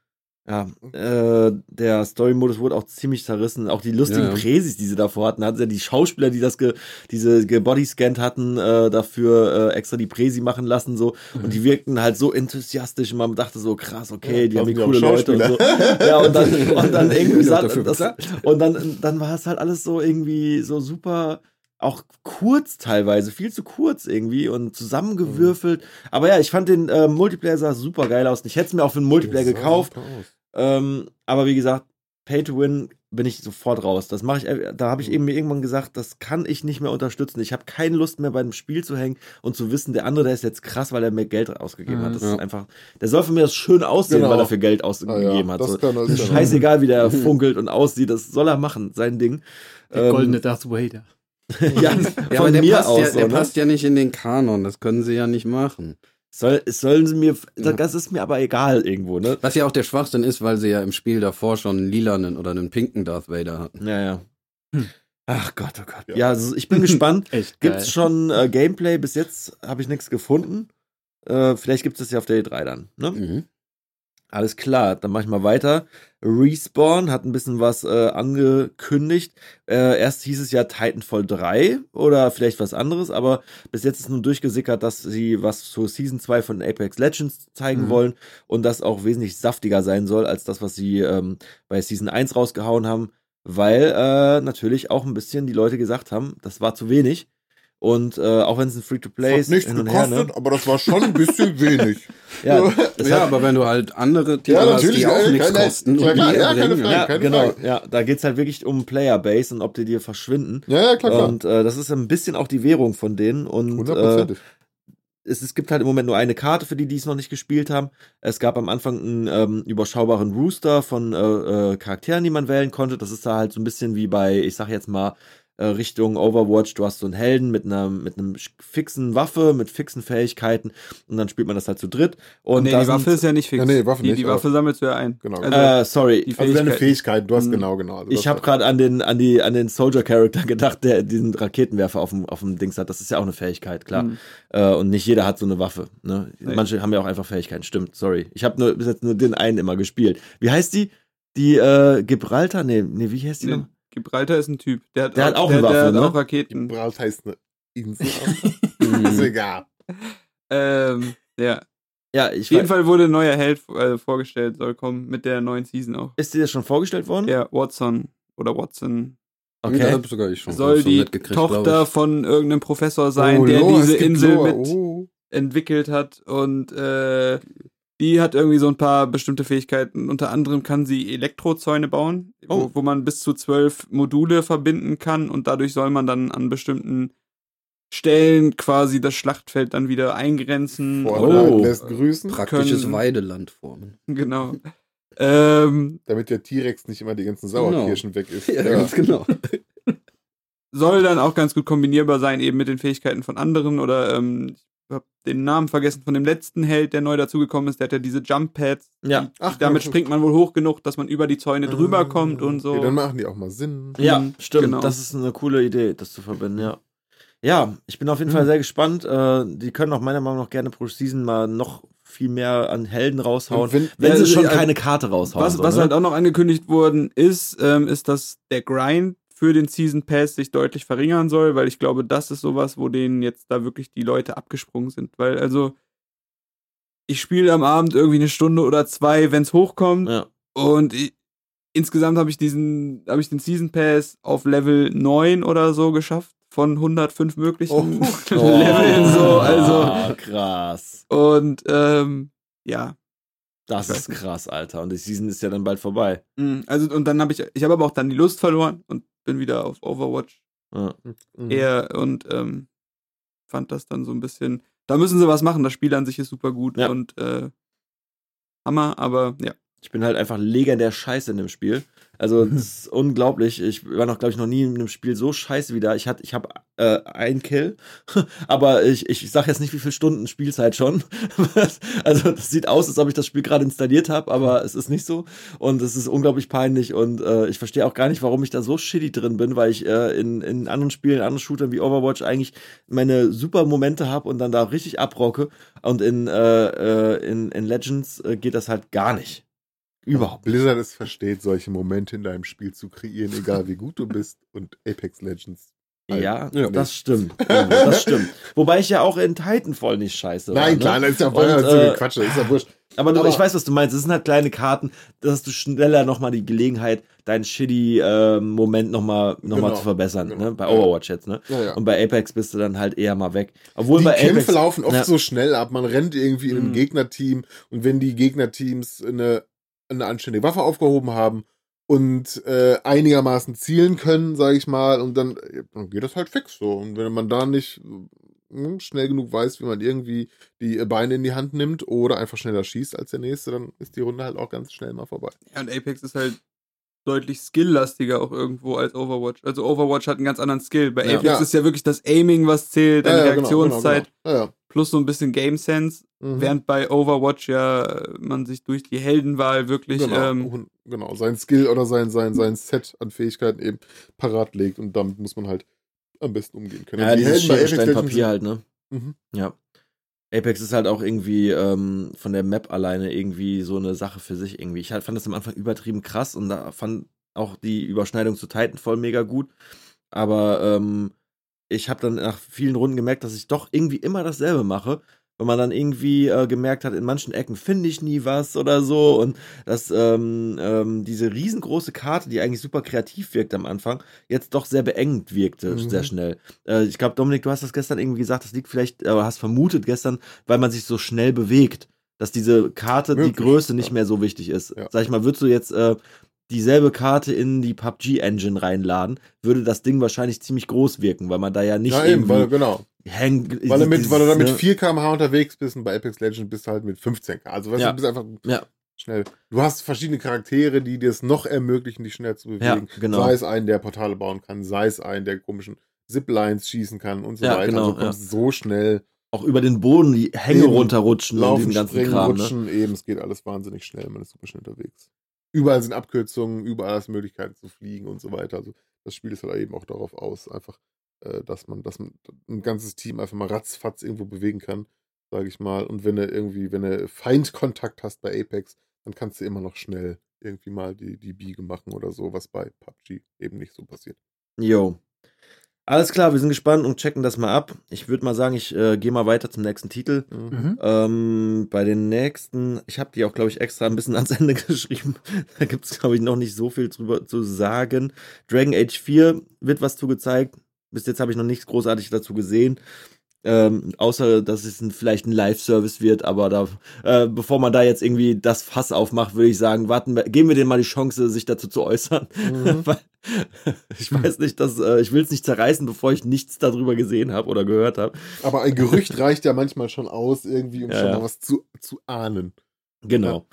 S3: Ja, äh, der Story-Modus wurde auch ziemlich zerrissen. Auch die lustigen
S5: Ja, ja.
S3: Präsis, die sie davor hatten, hatten ja die Schauspieler, die das ge, diese gebodyscannt hatten, äh, dafür äh, extra die Präsi machen lassen so. Und die wirkten halt so enthusiastisch und man dachte so, krass, okay,
S4: Ja,
S3: die haben die coole Leute und so. Ja, und dann, und dann irgendwie sah, das, und dann, dann war es halt alles so irgendwie so super auch kurz teilweise, viel zu kurz irgendwie und zusammengewürfelt. Aber ja, ich fand den äh, Multiplayer sah super geil aus. Ich hätte es mir auch für den Multiplayer gekauft.
S4: aus.
S3: Ähm, aber wie gesagt, Pay to Win bin ich sofort raus. Das mache ich, äh, da habe ich eben mir irgendwann gesagt, das kann ich nicht mehr unterstützen. Ich habe keine Lust mehr bei dem Spiel zu hängen und zu wissen, der andere, der ist jetzt krass, weil er mehr Geld ausgegeben hat. Das
S5: Ja.
S3: ist einfach, der soll von mir das schön aussehen,
S4: Genau.
S3: weil er für Geld
S4: Ah,
S3: ausgegeben
S4: ja,
S3: hat.
S4: das
S3: So, scheißegal, wie der funkelt und aussieht, das soll er machen, sein Ding.
S2: Der
S3: Ähm,
S2: goldene Darth Vader.
S3: ja,
S5: Ja,
S3: von
S5: aber der,
S3: mir
S5: passt,
S3: aus.
S5: ja,
S3: so,
S5: der
S3: ne?
S5: passt ja nicht in den Kanon, das können sie ja nicht machen.
S3: Soll, sollen sie mir,
S5: Ja.
S3: das ist mir aber egal irgendwo, ne?
S5: Was ja auch der Schwachsinn ist, weil sie ja im Spiel davor schon einen lilanen oder einen pinken Darth Vader hatten.
S3: Ja, ja.
S2: Hm.
S3: Ach Gott, oh Gott.
S4: Ja.
S3: Ja, also ich bin gespannt.
S2: Echt geil.
S3: Gibt's schon äh, Gameplay? Bis jetzt habe ich nichts gefunden. Äh, vielleicht gibt es ja auf der E3 dann. Ne?
S5: Mhm.
S3: Alles klar, dann mach ich mal weiter. Respawn hat ein bisschen was äh, angekündigt. Äh, erst hieß es ja Titanfall 3 oder vielleicht was anderes, aber bis jetzt ist nun durchgesickert, dass sie was zur Season 2 von Apex Legends zeigen
S2: Mhm.
S3: wollen und das auch wesentlich saftiger sein soll als das, was sie ähm, bei Season 1 rausgehauen haben, weil äh, natürlich auch ein bisschen die Leute gesagt haben, das war zu wenig. Und äh, auch wenn es ein Free-to-Play ist,
S4: nichts
S3: hin und her,
S4: gekostet,
S3: ne?
S4: aber das war schon ein bisschen wenig.
S3: Ja,
S5: Ja,
S3: hat-
S5: aber wenn du halt andere Titel
S4: Ja,
S5: hast,
S4: natürlich,
S5: die auch nichts
S4: keine-
S5: kosten
S4: klar,
S5: die
S4: klar, ja, keine Frage.
S3: ja,
S4: keine
S3: genau.
S4: Frage.
S3: Ja, da geht's halt wirklich um Playerbase und ob die dir verschwinden.
S4: Ja, ja, klar, klar.
S3: Und äh, das ist ein bisschen auch die Währung von denen. Und äh,
S4: Hundertprozentig.
S3: es, es gibt halt im Moment nur eine Karte für die, die es noch nicht gespielt haben. Es gab am Anfang einen ähm, überschaubaren Rooster von äh, äh, Charakteren, die man wählen konnte. Das ist da halt so ein bisschen wie bei, ich sag jetzt mal, äh, Richtung Overwatch. Du hast so einen Helden mit einer mit einem fixen Waffe, mit fixen Fähigkeiten und dann spielt man das halt zu dritt. Und
S6: nee, die Waffe
S3: sind-
S6: ist ja nicht fix.
S4: Ja, nee, Waffe
S6: die,
S4: nicht,
S6: die Waffe sammelst du ja ein.
S4: Genau.
S6: Also,
S3: äh, sorry,
S6: die
S4: Also deine
S6: Fähigkeit.
S4: Fähigkeiten, du hast
S3: Hm.
S4: genau, genau. Also
S3: Ich habe gerade an den an die an den Soldier Character gedacht, der diesen Raketenwerfer auf dem auf dem Dings hat. Das ist ja auch eine Fähigkeit, klar.
S6: Mhm.
S3: Äh, und nicht jeder hat so eine Waffe. Ne?
S6: Nee.
S3: Manche haben ja auch einfach Fähigkeiten. Stimmt, sorry. Ich habe nur bis jetzt nur den einen immer gespielt. Wie heißt die? Die äh, Gibraltar? Nee, nee, wie heißt die
S6: Nee,
S3: noch?
S6: Gibraltar ist ein Typ. Der hat,
S3: Der hat auch
S6: der,
S3: eine Waffe,
S6: der hat
S3: ne?
S6: auch Raketen.
S4: Gibraltar heißt eine Insel.
S5: Mhm.
S4: ist egal.
S6: Ähm, ja.
S3: Ja, ich
S6: Auf jeden Fall wurde ein neuer Held äh, vorgestellt, soll kommen mit der neuen Season auch.
S3: ist dir das schon vorgestellt worden?
S6: Ja, Watson oder Watson
S5: Da
S3: Okay.
S5: hab sogar ich schon
S6: soll
S5: so
S6: die Tochter
S5: ich.
S6: von irgendeinem Professor sein,
S4: Oh,
S6: der
S4: Lore,
S6: diese Insel
S4: Lore.
S6: mit
S4: Oh.
S6: entwickelt hat und äh, die hat irgendwie so ein paar bestimmte Fähigkeiten. Unter anderem kann sie Elektrozäune bauen,
S3: Oh.
S6: wo, wo man bis zu zwölf Module verbinden kann und dadurch soll man dann an bestimmten Stellen quasi das Schlachtfeld dann wieder eingrenzen.
S4: Vorderland
S3: Oh.
S4: lässt grüßen,
S5: Praktisches
S6: können-
S5: Weideland formen.
S6: Genau. ähm,
S4: damit der T-Rex nicht immer die ganzen Sauerkirschen weg ist.
S5: Ja, ganz genau.
S6: soll dann auch ganz gut kombinierbar sein, eben mit den Fähigkeiten von anderen oder ähm, ich habe den Namen vergessen von dem letzten Held, der neu dazugekommen ist, der hat ja diese Jump Pads.
S3: Ja.
S6: Die,
S4: Ach,
S6: damit
S4: genau.
S6: springt man wohl hoch genug, dass man über die Zäune
S4: Ah,
S6: drüber kommt und so.
S4: Okay, dann machen die auch mal Sinn.
S3: Ja,
S6: Mhm,
S3: stimmt.
S6: genau.
S3: Das ist eine coole Idee, das zu verbinden, ja. Ja, ich bin auf jeden
S6: Mhm.
S3: Fall sehr gespannt. Äh, die können auch meiner Meinung nach gerne pro Season mal noch viel mehr an Helden raushauen.
S4: Wenn,
S3: wenn
S6: Ja,
S3: sie schon
S6: äh,
S3: keine Karte raushauen.
S6: was
S3: so,
S6: was
S3: ne?
S6: halt auch noch angekündigt worden ist, ähm, ist, dass der Grind für den Season Pass sich deutlich verringern soll, weil ich glaube, das ist sowas, wo denen jetzt da wirklich die Leute abgesprungen sind. Weil also ich spiele am Abend irgendwie eine Stunde oder zwei, wenn es hochkommt.
S3: Ja.
S6: Und ich, insgesamt habe ich diesen, habe ich den Season Pass auf Level 9 oder so geschafft. Von 105 möglichen
S4: Oh.
S6: Leveln so. Also,
S3: krass.
S6: und ähm, ja.
S3: Das ist krass, Alter. Und die Season ist ja dann bald vorbei.
S6: Mm, Also, und dann habe ich, ich habe aber auch dann die Lust verloren und bin wieder auf Overwatch
S3: Ja.
S4: Mhm.
S6: eher und ähm, fand das dann so ein bisschen. Da müssen sie was machen. Das Spiel an sich ist super gut
S3: Ja.
S6: und äh, Hammer, aber ja.
S3: Ich bin halt einfach legendär scheiße in dem Spiel. Also das ist unglaublich. Ich war noch, glaube ich, noch nie in einem Spiel so scheiße wie da. Ich hatte, ich habe äh, einen Kill, aber ich, ich sag jetzt nicht, wie viele Stunden Spielzeit schon. also das sieht aus, als ob ich das Spiel gerade installiert habe, aber es ist nicht so. Und es ist unglaublich peinlich und äh, ich verstehe auch gar nicht, warum ich da so shitty drin bin, weil ich äh, in, in anderen Spielen, in anderen Shootern wie Overwatch eigentlich meine super Momente habe und dann da richtig abrocke. Und in, äh, äh, in, in Legends äh, geht das halt gar nicht. Überhaupt.
S4: Blizzard es versteht, solche Momente in deinem Spiel zu kreieren, egal wie gut du bist. Und Apex Legends. halt
S3: Ja,
S5: Ja.
S3: das stimmt. Das stimmt. Wobei ich ja auch in Titanfall nicht scheiße war.
S4: Nein,
S3: ne?
S4: klar, das ist ja
S3: Und,
S4: voll so
S3: äh,
S4: Quatsch, das ist ja wurscht.
S3: Aber, du,
S4: Aber-
S3: ich weiß, was du meinst. Es sind halt kleine Karten, dass hast du schneller nochmal die Gelegenheit, deinen shitty äh, Moment nochmal noch mal
S4: Genau,
S3: zu verbessern.
S4: genau.
S3: Ne? Bei Overwatch jetzt, ne?
S4: Ja, ja.
S3: Und bei Apex bist du dann halt eher mal weg. Obwohl
S4: die
S3: bei
S4: Kämpfe
S3: Apex,
S4: laufen oft
S3: Ja.
S4: so schnell ab. Man rennt irgendwie in einem
S3: Mhm.
S4: Gegnerteam und wenn die Gegnerteams eine, eine anständige Waffe aufgehoben haben und äh, einigermaßen zielen können, sage ich mal, und dann, äh, dann geht das halt fix so. Und wenn man da nicht äh, schnell genug weiß, wie man irgendwie die äh, Beine in die Hand nimmt oder einfach schneller schießt als der nächste, dann ist die Runde halt auch ganz schnell mal vorbei.
S6: Ja, und Apex ist halt deutlich skilllastiger auch irgendwo als Overwatch. Also Overwatch hat einen ganz anderen Skill. Bei
S3: Ja.
S6: Apex
S4: Ja.
S6: ist ja wirklich das Aiming, was zählt, deine Reaktionszeit
S4: Genau, genau.
S6: plus so ein bisschen Game Sense.
S4: Ja, ja. Mhm.
S6: Während bei Overwatch ja äh, man sich durch die Heldenwahl wirklich
S4: Genau,
S6: ähm,
S4: genau, sein Skill oder sein, sein, sein Set an Fähigkeiten eben parat legt und damit muss man halt am besten umgehen können.
S3: ja,
S4: die Helden bei Apex
S3: Stein, Papier halt, ne?
S4: Mhm.
S3: Ja. Apex ist halt auch irgendwie ähm, von der Map alleine irgendwie so eine Sache für sich irgendwie. Ich halt fand das am Anfang übertrieben krass und da fand auch die Überschneidung zu Titanfall mega gut. Aber ähm, ich habe dann nach vielen Runden gemerkt, dass ich doch irgendwie immer dasselbe mache. Wenn man dann irgendwie äh, gemerkt hat, in manchen Ecken finde ich nie was oder so. Und dass ähm, ähm, diese riesengroße Karte, die eigentlich super kreativ wirkt am Anfang, jetzt doch sehr beengend wirkte,
S4: Mhm.
S3: sehr schnell. Äh, ich glaube, Dominik, du hast das gestern irgendwie gesagt, das liegt vielleicht, äh, hast vermutet gestern, weil man sich so schnell bewegt, dass diese Karte, die
S4: Möglich,
S3: Größe nicht
S4: ja.
S3: mehr so wichtig ist.
S4: Ja.
S3: Sag ich mal, würdest du jetzt äh, dieselbe Karte in die PUBG-Engine reinladen, würde das Ding wahrscheinlich ziemlich groß wirken, weil man da ja nicht
S4: Ja, eben, weil, genau.
S3: hängen.
S4: Weil du, mit, weil du da mit
S3: ne?
S4: 4 km/h unterwegs bist und bei Apex Legends bist du halt mit 15 km. Also weißt
S3: Ja.
S4: du, bist einfach
S3: Ja.
S4: schnell. Du hast verschiedene Charaktere, die dir es noch ermöglichen, dich schnell zu
S3: Ja,
S4: bewegen.
S3: genau.
S4: Sei es einen, der Portale bauen kann, sei es einen, der komischen Ziplines schießen kann und so
S3: Ja,
S4: weiter.
S3: genau,
S4: also du kommst so schnell
S3: Auch über den Boden die Hänge
S4: Eben.
S3: runterrutschen und
S4: laufen,
S3: diesen ganzen
S4: springen,
S3: Kram. Ne?
S4: rutschen, eben, es geht alles wahnsinnig schnell, man ist super schnell unterwegs. Überall sind Abkürzungen, überall ist Möglichkeiten zu fliegen und so weiter. Also das Spiel ist halt eben auch darauf aus, einfach, äh, dass man, dass man ein ganzes Team einfach mal ratzfatz irgendwo bewegen kann, sage ich mal. Und wenn du irgendwie, wenn du Feindkontakt hast bei Apex, dann kannst du immer noch schnell irgendwie mal die, die Biege machen oder so, was bei PUBG eben nicht so passiert.
S3: Jo. Alles klar, wir sind gespannt und checken das mal ab. Ich würde mal sagen, ich äh, gehe mal weiter zum nächsten Titel.
S2: Mhm.
S3: Ähm, bei den nächsten, ich habe die auch, glaube ich, extra ein bisschen ans Ende geschrieben. Da gibt es, glaube ich, noch nicht so viel drüber zu sagen. Dragon Age 4 wird was zu gezeigt. Bis jetzt habe ich noch nichts großartig dazu gesehen. Ähm, außer, dass es ein, vielleicht ein Live-Service wird, aber da, äh, bevor man da jetzt irgendwie das Fass aufmacht, würde ich sagen, warten wir, geben wir denen mal die Chance, sich dazu zu äußern.
S4: Mhm.
S3: Ich weiß nicht, dass, äh, ich will es nicht zerreißen, bevor ich nichts darüber gesehen habe oder gehört habe.
S4: Aber ein Gerücht reicht ja manchmal schon aus, irgendwie, um
S3: Ja,
S4: schon
S3: ja.
S4: mal was zu, zu ahnen.
S3: Genau.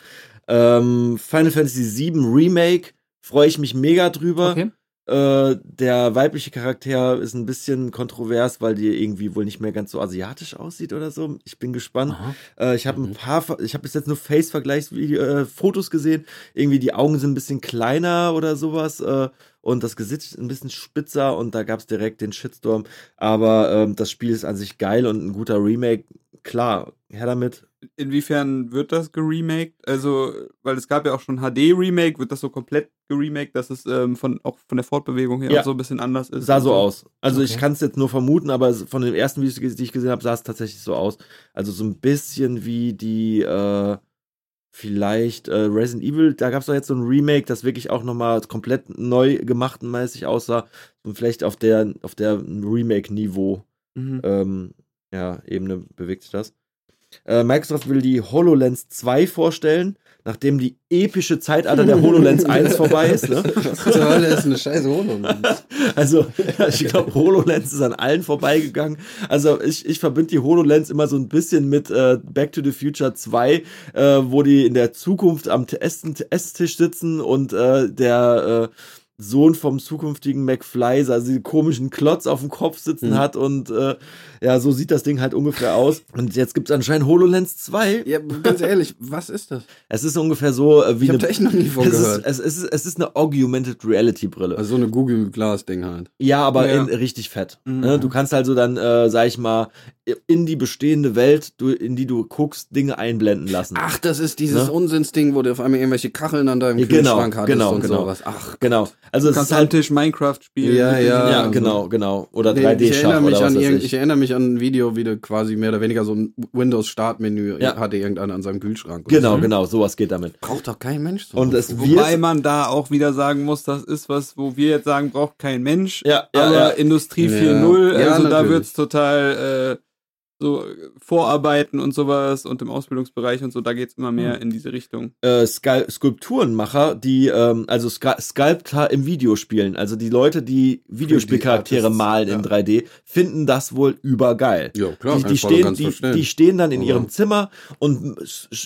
S3: Ähm, Final Fantasy VII Remake freue ich mich mega drüber.
S2: Okay.
S3: Äh, der weibliche Charakter ist ein bisschen kontrovers, weil die irgendwie wohl nicht mehr ganz so asiatisch aussieht oder so. Ich bin gespannt. Äh, ich habe ein
S4: Mhm.
S3: paar, ich habe bis jetzt nur Face-Vergleichs-Fotos gesehen. Irgendwie die Augen sind ein bisschen kleiner oder sowas. Äh, und das Gesicht ist ein bisschen spitzer und da gab es direkt den Shitstorm. Aber ähm, das Spiel ist an sich geil und ein guter Remake. Klar, her damit.
S6: Inwiefern wird das geremaked? Also, weil es gab ja auch schon HD-Remake, wird das so komplett geremaked, dass es ähm, von, auch von der Fortbewegung her
S3: Ja.
S6: so ein bisschen anders ist?
S3: Sah
S6: und
S3: so aus. Also ich
S2: Okay.
S3: kann es jetzt nur vermuten, aber von den ersten Videos, die ich gesehen habe, sah es tatsächlich so aus. Also so ein bisschen wie die äh, vielleicht äh, Resident Evil, da gab es doch jetzt so ein Remake, das wirklich auch nochmal komplett neu gemacht und mäßig aussah. Und vielleicht auf der, auf der Remake-Niveau
S6: Mhm.
S3: ähm, ja, Ebene bewegt sich das. Äh, Microsoft will die HoloLens 2 vorstellen, nachdem die epische Zeitalter der HoloLens 1 vorbei ist. Ne?
S5: Zur Hölle ist eine scheiße HoloLens?
S3: Also, ich glaube, HoloLens ist an allen vorbeigegangen. Also, ich, ich verbinde die HoloLens immer so ein bisschen mit äh, Back to the Future 2, äh, wo die in der Zukunft am Esstisch sitzen und äh, der äh, Sohn vom zukünftigen McFly, also den komischen Klotz auf dem Kopf sitzen
S5: Mhm.
S3: hat und äh, ja, so sieht das Ding halt ungefähr aus. Und jetzt gibt es anscheinend HoloLens 2.
S5: Ja, ganz ehrlich, was ist das?
S3: Es ist ungefähr so äh, wie
S5: Ich habe
S3: eine
S5: da echt noch nie von
S3: es ist,
S5: gehört.
S3: es, ist, es ist eine Augmented Reality Brille.
S5: Also so eine Google Glass Ding halt.
S3: Ja, aber
S6: Ja.
S3: In, richtig fett.
S6: Mhm.
S3: Ne? Du kannst also dann, äh, sag ich mal, in die bestehende Welt, du, in die du guckst, Dinge einblenden lassen.
S5: Ach, das ist dieses
S3: Ne?
S5: Unsinnsding, wo du auf einmal irgendwelche Kacheln an deinem
S3: genau,
S5: Kühlschrank hattest
S3: genau,
S5: und
S3: genau.
S5: sowas. Ach,
S3: Genau. Also
S6: Du
S3: es
S6: kannst
S3: ist halt,
S6: Tisch Minecraft spielen.
S5: Ja, ja.
S3: ja,
S5: also-
S3: genau, genau. Oder
S5: Nee, ich, erinnere
S3: 3D-Schach
S5: mich
S3: oder was
S5: an ich
S3: ich.
S5: erinnere mich an ein Video, wie du quasi mehr oder weniger so ein Windows-Startmenü
S3: Ja.
S5: hatte irgendeiner an seinem Kühlschrank.
S3: Genau,
S5: so.
S3: genau, sowas geht damit.
S5: Braucht doch kein Mensch so.
S3: Und es
S6: Wobei man da auch wieder sagen muss, das ist was, wo wir jetzt sagen, braucht kein Mensch.
S3: ja, ja,
S6: aber
S3: ja.
S6: Industrie
S5: Ja.
S6: 4.0,
S5: Ja,
S6: also da wird's total äh, so Vorarbeiten und sowas und im Ausbildungsbereich und so, da geht's immer mehr in diese Richtung.
S3: äh, Skul Skulpturenmacher, die, ähm, also Ska Sculptor im Videospielen, also die Leute, die Videospielcharaktere
S4: 3D-Artists,
S3: malen in
S4: ja.
S3: 3D, finden das wohl übergeil.
S5: Ja, klar,
S3: die, die, stehen, die, die stehen dann in
S5: Aber-
S3: ihrem Zimmer und,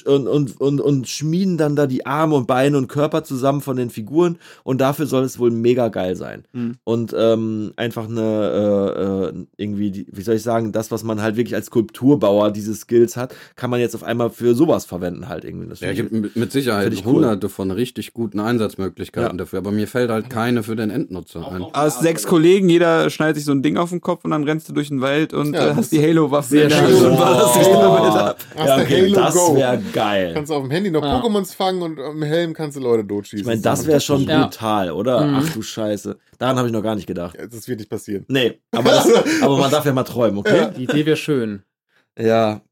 S3: und, und, und, und schmieden dann da die Arme und Beine und Körper zusammen von den Figuren und dafür soll es wohl mega geil sein.
S6: Hm.
S3: Und ähm, einfach eine, äh, äh, irgendwie, die, wie soll ich sagen, das, was man halt wirklich als Skulpturbauer diese Skills hat, kann man jetzt auf einmal für sowas verwenden halt irgendwie. Das
S5: Ja, gibt mit- mit Sicherheit
S3: ich cool.
S5: hunderte von richtig guten Einsatzmöglichkeiten
S3: Ja.
S5: dafür, aber mir fällt halt keine für den Endnutzer ein.
S6: Aus sechs Kollegen, jeder schneidet sich so ein Ding auf den Kopf und dann rennst du durch den Wald und
S4: Ja,
S6: äh, hast
S4: das-
S6: die Halo-Waffe
S2: Sehr schön.
S6: Und dich
S3: Oh. ja,
S4: du
S3: okay, das
S4: Go.
S3: wäre geil.
S4: Kannst auf dem Handy noch
S2: Ja.
S4: Pokémons fangen und am Helm kannst du Leute totschießen.
S3: Ich meine, das wäre schon
S2: Ja.
S3: brutal, oder?
S2: Mhm.
S3: Ach du Scheiße. Daran habe ich noch gar nicht gedacht.
S4: Ja, Das wird nicht passieren.
S3: Nee, aber, das, aber man darf ja mal träumen, okay?
S2: Die Idee wäre schön.
S3: Ja.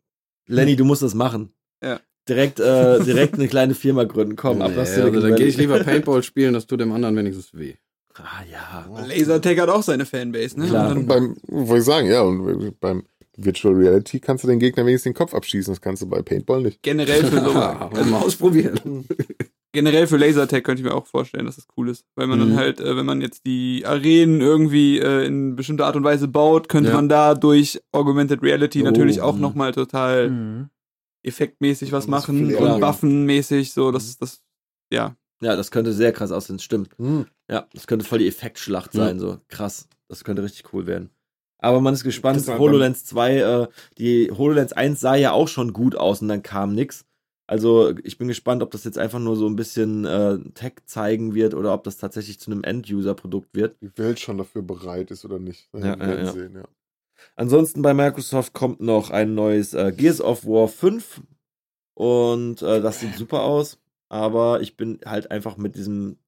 S3: Lenny, du musst das machen.
S6: Ja.
S3: Direkt, äh, direkt eine kleine Firma gründen. Komm, ab
S5: Nee,
S3: nach
S5: also
S3: Silicon
S5: dann gehe ich lieber Paintball spielen, das tut dem anderen wenigstens weh.
S3: Ah, ja.
S6: Lasertag hat auch seine Fanbase, ne?
S3: Klar.
S6: Und
S4: beim, wollte ich sagen, ja, und beim Virtual Reality kannst du den Gegner wenigstens den Kopf abschießen. Das kannst du bei Paintball nicht.
S6: generell für so,
S5: Ja, mal ausprobieren.
S6: generell für Lasertag könnte ich mir auch vorstellen, dass das cool ist. Weil man
S3: Mhm.
S6: dann halt, äh, wenn man jetzt die Arenen irgendwie äh, in bestimmter Art und Weise baut, könnte
S5: Ja.
S6: man da durch Augmented Reality
S3: Oh,
S6: natürlich auch
S3: mhm.
S6: nochmal total
S2: Mhm.
S6: effektmäßig was machen und waffenmäßig, so, das, das, ja.
S3: Ja, das könnte sehr krass aussehen, stimmt.
S4: Hm.
S3: Ja, das könnte voll die Effektschlacht
S5: Ja.
S3: sein, so krass. Das könnte richtig cool werden. Aber man ist gespannt. HoloLens 2, äh, die HoloLens 1 sah ja auch schon gut aus und dann kam nix. Also ich bin gespannt, ob das jetzt einfach nur so ein bisschen äh, Tech zeigen wird oder ob das tatsächlich zu einem End-User-Produkt wird.
S4: Die Welt schon dafür bereit ist oder nicht.
S3: Ja,
S4: Wir werden
S3: ja, ja.
S4: sehen, ja.
S3: Ansonsten bei Microsoft kommt noch ein neues äh, Gears of War 5 und äh, das sieht super aus, aber ich bin halt einfach mit diesem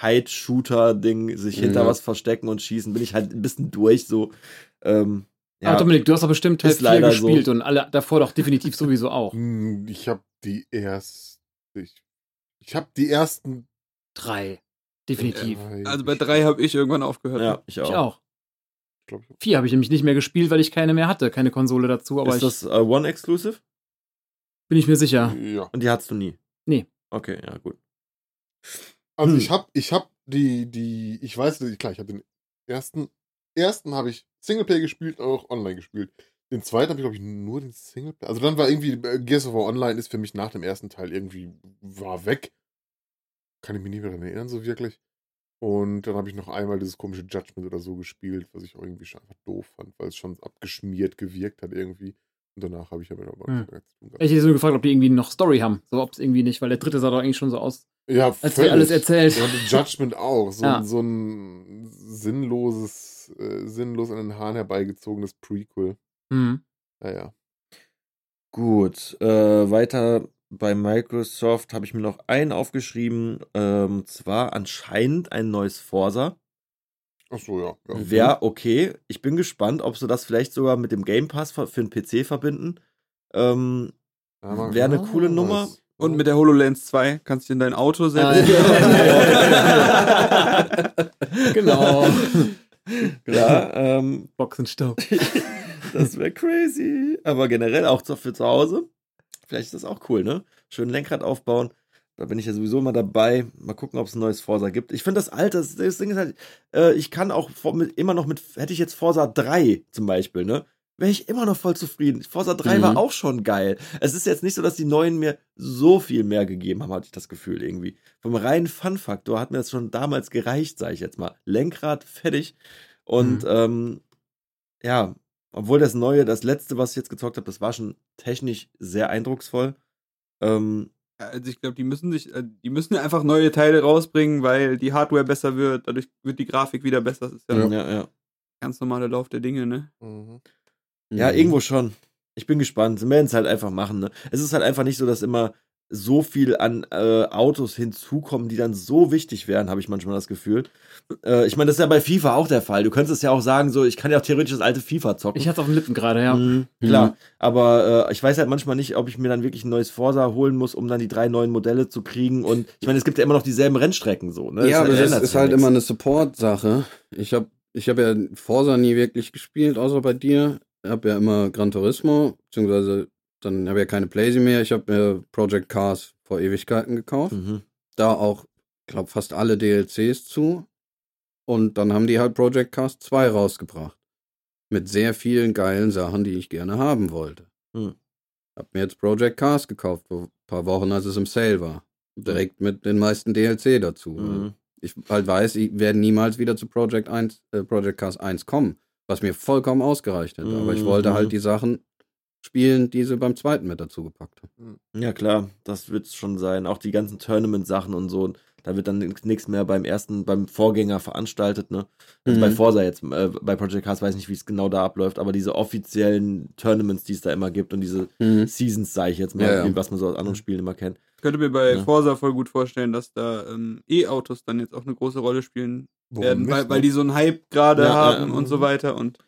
S3: Hide-Shooter-Ding, sich hinter
S5: Ja.
S3: was verstecken und schießen, bin ich halt ein bisschen durch so. Ähm,
S2: Ja.
S3: ja,
S2: Dominik, du hast doch bestimmt Teil
S3: Ist
S2: 4
S3: leider so.
S2: gespielt und alle davor doch definitiv sowieso auch.
S4: Hm, Ich habe die erst. Ich, ich habe die ersten.
S2: Drei. Definitiv.
S4: drei
S6: Also bei drei habe ich irgendwann aufgehört.
S3: ja, ich auch.
S2: Ich auch.
S4: Ich glaub, ich-
S2: Vier habe ich nämlich nicht mehr gespielt, weil ich keine mehr hatte, keine Konsole dazu, aber
S3: ist
S2: ich
S3: das äh, One-Exclusive?
S2: bin ich mir sicher.
S4: Ja.
S3: Und die hattest du nie?
S2: Nee.
S3: Okay, ja, gut.
S4: Also
S3: Hm.
S4: ich habe, ich habe die, die, ich weiß nicht, klar, ich habe den ersten, ersten habe ich Singleplayer gespielt, auch online gespielt. Den zweiten habe ich, glaube ich, nur den Singleplayer. Also dann war irgendwie, äh, Gears of War Online ist für mich nach dem ersten Teil irgendwie, war weg. Kann ich mich nicht mehr daran erinnern, so wirklich. Und dann habe ich noch einmal dieses komische Judgment oder so gespielt, was ich auch irgendwie schon einfach doof fand, weil es schon abgeschmiert gewirkt hat irgendwie. Und danach habe ich aber aber
S2: Hm.
S4: nichts zu tun gehabt.
S2: Ich hätte so gefragt, ob die irgendwie noch Story haben. So, ob es irgendwie nicht, weil der dritte sah doch eigentlich schon so aus,
S4: Ja,
S2: als wäre alles erzählt.
S4: Ja, und Judgment auch. So,
S2: Ja.
S4: so ein sinnloses, äh, sinnlos an den Haaren herbeigezogenes Prequel.
S2: Hm.
S4: Naja.
S3: Gut, äh, weiter bei Microsoft habe ich mir noch einen aufgeschrieben, ähm, zwar anscheinend ein neues Forsa.
S4: Ach so, ja. ja.
S3: Wäre okay. Ich bin gespannt, ob sie das vielleicht sogar mit dem Game Pass für für den PC verbinden. Ähm, Wäre eine
S4: Ah,
S3: coole Nummer.
S4: was.
S6: Und mit der HoloLens 2 kannst du in dein Auto
S2: Ah,
S6: setzen.
S2: genau.
S3: Klar, ähm,
S2: Boxenstopp.
S3: Das wäre crazy. Aber generell auch so für zu Hause. Vielleicht ist das auch cool, ne? Schön Lenkrad aufbauen. Da bin ich ja sowieso mal dabei. Mal gucken, ob es ein neues Forsa gibt. Ich finde das alte, das, das Ding ist halt, äh, ich kann auch mit, immer noch mit, hätte ich jetzt Forsa 3 zum Beispiel, ne? Wäre ich immer noch voll zufrieden. Forsa 3
S5: Mhm.
S3: war auch schon geil. Es ist jetzt nicht so, dass die neuen mir so viel mehr gegeben haben, hatte ich das Gefühl irgendwie. Vom reinen Fun-Faktor hat mir das schon damals gereicht, sage ich jetzt mal. Lenkrad fertig. Und
S2: Mhm.
S3: ähm, ja, obwohl das neue, das letzte, was ich jetzt gezockt habe, das war schon technisch sehr eindrucksvoll. Ähm,
S6: Also ich glaube, die müssen sich, äh, die müssen ja einfach neue Teile rausbringen, weil die Hardware besser wird, dadurch wird die Grafik wieder besser. Das ist ja,
S3: ja,
S6: ein
S3: ja.
S6: ganz normaler Lauf der Dinge, ne?
S4: Mhm.
S3: Ja,
S5: Mhm.
S3: irgendwo schon. Ich bin gespannt. Sie werden es halt einfach machen. Ne? Es ist halt einfach nicht so, dass immer so viel an äh, Autos hinzukommen, die dann so wichtig wären, habe ich manchmal das Gefühl. Äh, ich meine, das ist ja bei FIFA auch der Fall. Du könntest es ja auch sagen, so, ich kann ja auch theoretisch das alte FIFA zocken.
S2: Ich hatte es auf den Lippen gerade, ja.
S3: Mhm, klar, aber äh, ich weiß halt manchmal nicht, ob ich mir dann wirklich ein neues Forsa holen muss, um dann die drei neuen Modelle zu kriegen. Und ich meine, es gibt ja immer noch dieselben Rennstrecken so. Ne?
S5: Ja, aber das ist halt
S3: nichts.
S5: immer eine Support-Sache. Ich habe ich hab ja Forsa nie wirklich gespielt, außer bei dir. Ich habe ja immer Gran Turismo, beziehungsweise dann habe ich ja keine Playsee mehr. Ich habe mir Project Cars vor Ewigkeiten gekauft.
S3: Mhm.
S5: Da auch, glaube fast alle DLCs zu. Und dann haben die halt Project Cars 2 rausgebracht. Mit sehr vielen geilen Sachen, die ich gerne haben wollte.
S3: Hm.
S5: Hab mir jetzt Project Cars gekauft, vor ein paar Wochen, als es im Sale war. Direkt mit den meisten DLC dazu.
S3: Mhm.
S5: Ich halt weiß, ich werde niemals wieder zu Project 1, äh, Project Cars 1 kommen, was mir vollkommen ausgereicht hätte. Aber ich wollte
S3: Mhm.
S5: halt die Sachen spielen, die sie beim zweiten mit dazu gepackt haben.
S3: Ja, klar, das wird es schon sein. Auch die ganzen Tournament-Sachen und so. Da wird dann nichts mehr beim ersten, beim Vorgänger veranstaltet, ne? Also
S5: Mhm.
S3: bei Forsa jetzt, äh, bei Project Cars weiß ich nicht, wie es genau da abläuft, aber diese offiziellen Tournaments, die es da immer gibt und diese Seasons, sage ich jetzt mal,
S5: Ja, ja.
S3: was man so aus anderen Spielen immer kennt.
S6: Ich könnte mir bei
S3: Ja.
S6: Forsa voll gut vorstellen, dass da ähm, E-Autos dann jetzt auch eine große Rolle spielen
S4: Warum
S6: werden, weil,
S4: ne?
S6: weil die so einen Hype gerade
S3: Ja,
S6: haben
S3: ja,
S6: und so weiter. Und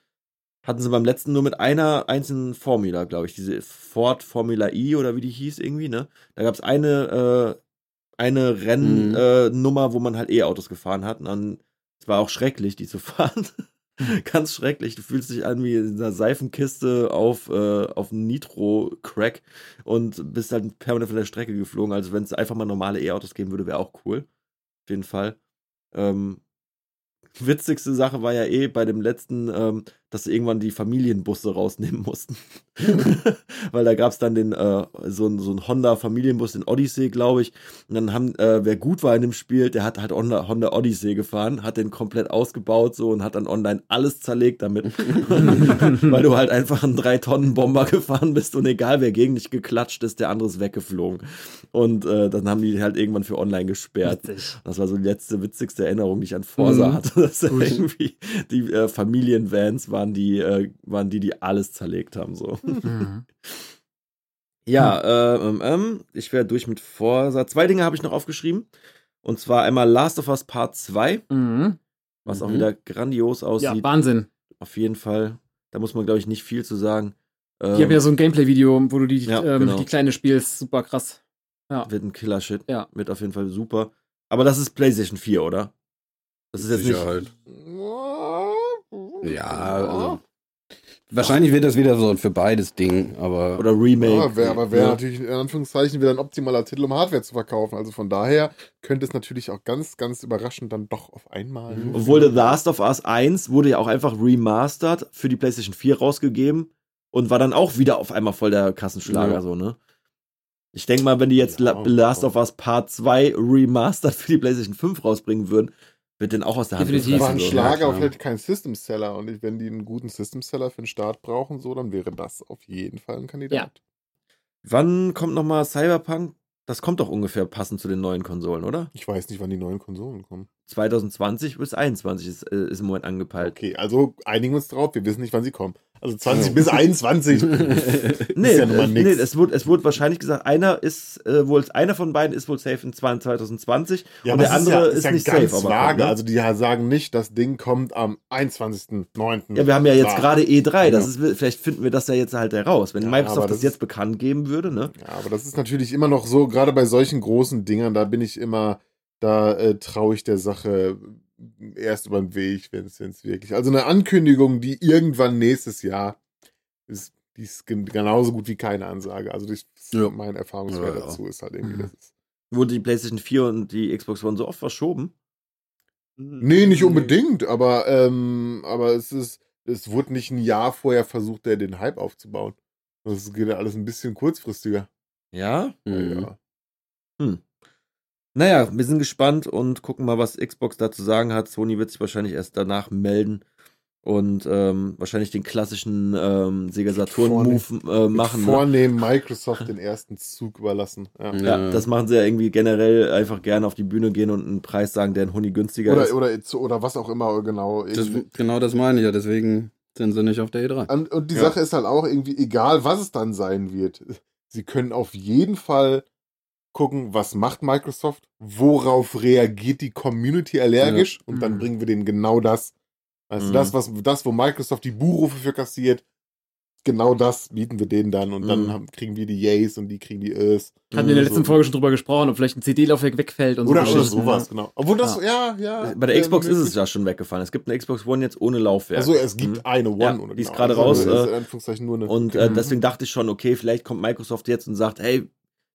S3: Hatten sie beim letzten nur mit einer einzelnen Formula, glaube ich, diese Ford Formula I oder wie die hieß irgendwie, ne? Da gab es eine, äh, eine
S5: Mhm.
S3: Rennnummer, äh, Nummer, wo man halt E-Autos gefahren hat. Und dann, es war auch schrecklich, die zu fahren. Ganz schrecklich. Du fühlst dich an wie in einer Seifenkiste auf, äh, auf Nitro-Crack und bist halt permanent von der Strecke geflogen. Also wenn es einfach mal normale E-Autos geben würde, wäre auch cool. Auf jeden Fall. Ähm, witzigste Sache war ja eh bei dem letzten, ähm, dass sie irgendwann die Familienbusse rausnehmen mussten. Weil da gab es dann den, äh, so, ein- so ein Honda-Familienbus, den Odyssey, glaube ich. Und dann haben, äh, wer gut war in dem Spiel, der hat halt Honda, Honda Odyssey gefahren, hat den komplett ausgebaut so und hat dann online alles zerlegt damit. Weil du halt einfach einen 3-Tonnen-Bomber gefahren bist und egal wer gegen dich geklatscht ist, der andere ist weggeflogen. Und äh, dann haben die halt irgendwann für online gesperrt.
S2: Witzig.
S3: Das war so die letzte witzigste Erinnerung, die ich an Forsa
S5: Mhm.
S3: hatte. Dass irgendwie die äh, Familienvans waren die, äh, waren die, die alles zerlegt haben. So.
S2: Mhm.
S3: Ja, äh, ähm, ähm, ich wäre durch mit Forsa. Zwei Dinge habe ich noch aufgeschrieben. Und zwar einmal Last of Us Part 2,
S2: Mhm.
S3: was auch
S5: Mhm.
S3: wieder grandios
S2: Ja,
S3: aussieht.
S2: Wahnsinn.
S3: Auf jeden Fall. Da muss man, glaube ich, nicht viel zu sagen. Ähm,
S2: Die haben ja so ein Gameplay-Video, wo du die,
S3: Ja,
S2: ähm,
S3: genau.
S2: die kleine spielst. Super krass.
S3: Wird ein Killer-Shit.
S2: Ja.
S3: Wird auf jeden Fall super. Aber das ist PlayStation 4, oder? Das ist jetzt nicht.
S5: Ja, also. Wahrscheinlich wird das wieder so ein für beides Ding, aber.
S3: Oder Remake.
S4: Ja, wär, aber wäre
S3: Ja.
S4: natürlich in Anführungszeichen wieder ein optimaler Titel, um Hardware zu verkaufen. Also von daher könnte es natürlich auch ganz, ganz überraschend dann doch auf einmal.
S3: Mhm. Obwohl The Last of Us 1 wurde ja auch einfach remastered für die PlayStation 4 rausgegeben und war dann auch wieder auf einmal voll der Kassenschlager,
S5: Ja.
S3: so, ne? Ich denke mal, wenn die jetzt La
S4: Ja,
S3: Last of Us Part 2 remastered für die PlayStation 5 rausbringen würden, wird den auch aus der Hand
S2: Definitiv.
S4: war ein
S3: gefressen, so.
S4: Schlager, aber vielleicht kein System-Seller. Und wenn die einen guten System-Seller für den Start brauchen, so, dann wäre das auf jeden Fall ein Kandidat.
S3: Wann kommt nochmal Cyberpunk? Das kommt doch ungefähr passend zu den neuen Konsolen, oder?
S4: Ich weiß nicht, wann die neuen Konsolen kommen.
S3: 2020 bis 21 ist, äh, ist im Moment angepeilt.
S4: Okay, also einigen wir uns drauf. Wir wissen nicht, wann sie kommen. Also 20 bis 21.
S3: Nee,
S4: ja
S3: äh, nee es, wurde, es wurde wahrscheinlich gesagt, einer ist äh, wohl, einer von beiden ist wohl safe in 2020
S4: Ja,
S3: und der andere
S4: ist,
S3: ist,
S4: ja,
S3: nicht
S4: ist ja ganz
S3: safe. Aber
S4: vage.
S3: ne?
S4: Also die sagen nicht, das Ding kommt am 21.09.
S3: ja, wir haben ja jetzt gerade E3, das
S4: Ja.
S3: ist, vielleicht finden wir das ja jetzt halt heraus. Wenn Microsoft das,
S4: das
S3: jetzt
S4: ist-
S3: bekannt geben würde, ne?
S4: Ja, aber das ist natürlich immer noch so, gerade bei solchen großen Dingern, da bin ich immer, da äh, traue ich der Sache erst über den Weg, wenn es wirklich. Also eine Ankündigung, die irgendwann nächstes Jahr, ist, die ist gen- genauso gut wie keine Ansage. Also das ist
S5: Ja.
S4: mein Erfahrungswert
S5: Ja, ja.
S4: dazu ist halt irgendwie,
S2: Mhm.
S4: das ist.
S3: Wurde die PlayStation 4 und die Xbox One so oft verschoben?
S4: Nee, nicht unbedingt, aber, ähm, aber es ist, es wurde nicht ein Jahr vorher versucht, der den Hype aufzubauen. Das geht ja alles ein bisschen kurzfristiger.
S3: Ja?
S5: Mhm.
S4: Ja.
S3: Naja, wir sind gespannt und gucken mal, was Xbox da zu sagen hat. Sony wird sich wahrscheinlich erst danach melden und ähm, wahrscheinlich den klassischen ähm, Sega Saturn-Move äh, machen. Ne?
S4: Vornehmen Microsoft den ersten Zug überlassen. Ja.
S3: Ja, das machen sie ja irgendwie generell einfach gerne auf die Bühne gehen und einen Preis sagen, der ein Huni günstiger ist.
S4: Oder, oder, oder was auch immer genau.
S5: Das, genau das meine ich ja, deswegen sind sie nicht auf der E E3.
S4: Und, und die
S3: Ja.
S4: Sache ist halt auch irgendwie, egal was es dann sein wird, sie können auf jeden Fall gucken, was macht Microsoft, worauf reagiert die Community allergisch und dann
S2: Mhm.
S4: bringen wir denen genau das. Also
S3: Mhm.
S4: das, was, das, wo Microsoft die Buhrufe für kassiert, genau das bieten wir denen dann und dann
S3: Mhm.
S4: haben, kriegen wir die Yays und die kriegen die Ös.
S2: Hatten wir in der letzten
S4: So.
S2: Folge schon drüber gesprochen, ob vielleicht ein CD-Laufwerk wegfällt und
S4: Oder,
S2: so.
S4: oder sowas,
S2: ne?
S4: genau. Obwohl das, ja, ja.
S3: Bei der
S4: äh,
S3: Xbox ist es ja schon weggefallen. Es gibt eine Xbox One jetzt ohne Laufwerk.
S4: Also es gibt
S3: Mhm.
S4: eine One.
S3: Ja,
S4: oder
S3: die ist
S4: genau.
S3: gerade
S4: Also,
S3: raus,
S4: ist
S3: äh. Und äh,
S2: Mhm.
S3: deswegen dachte ich schon, okay, vielleicht kommt Microsoft jetzt und sagt, hey,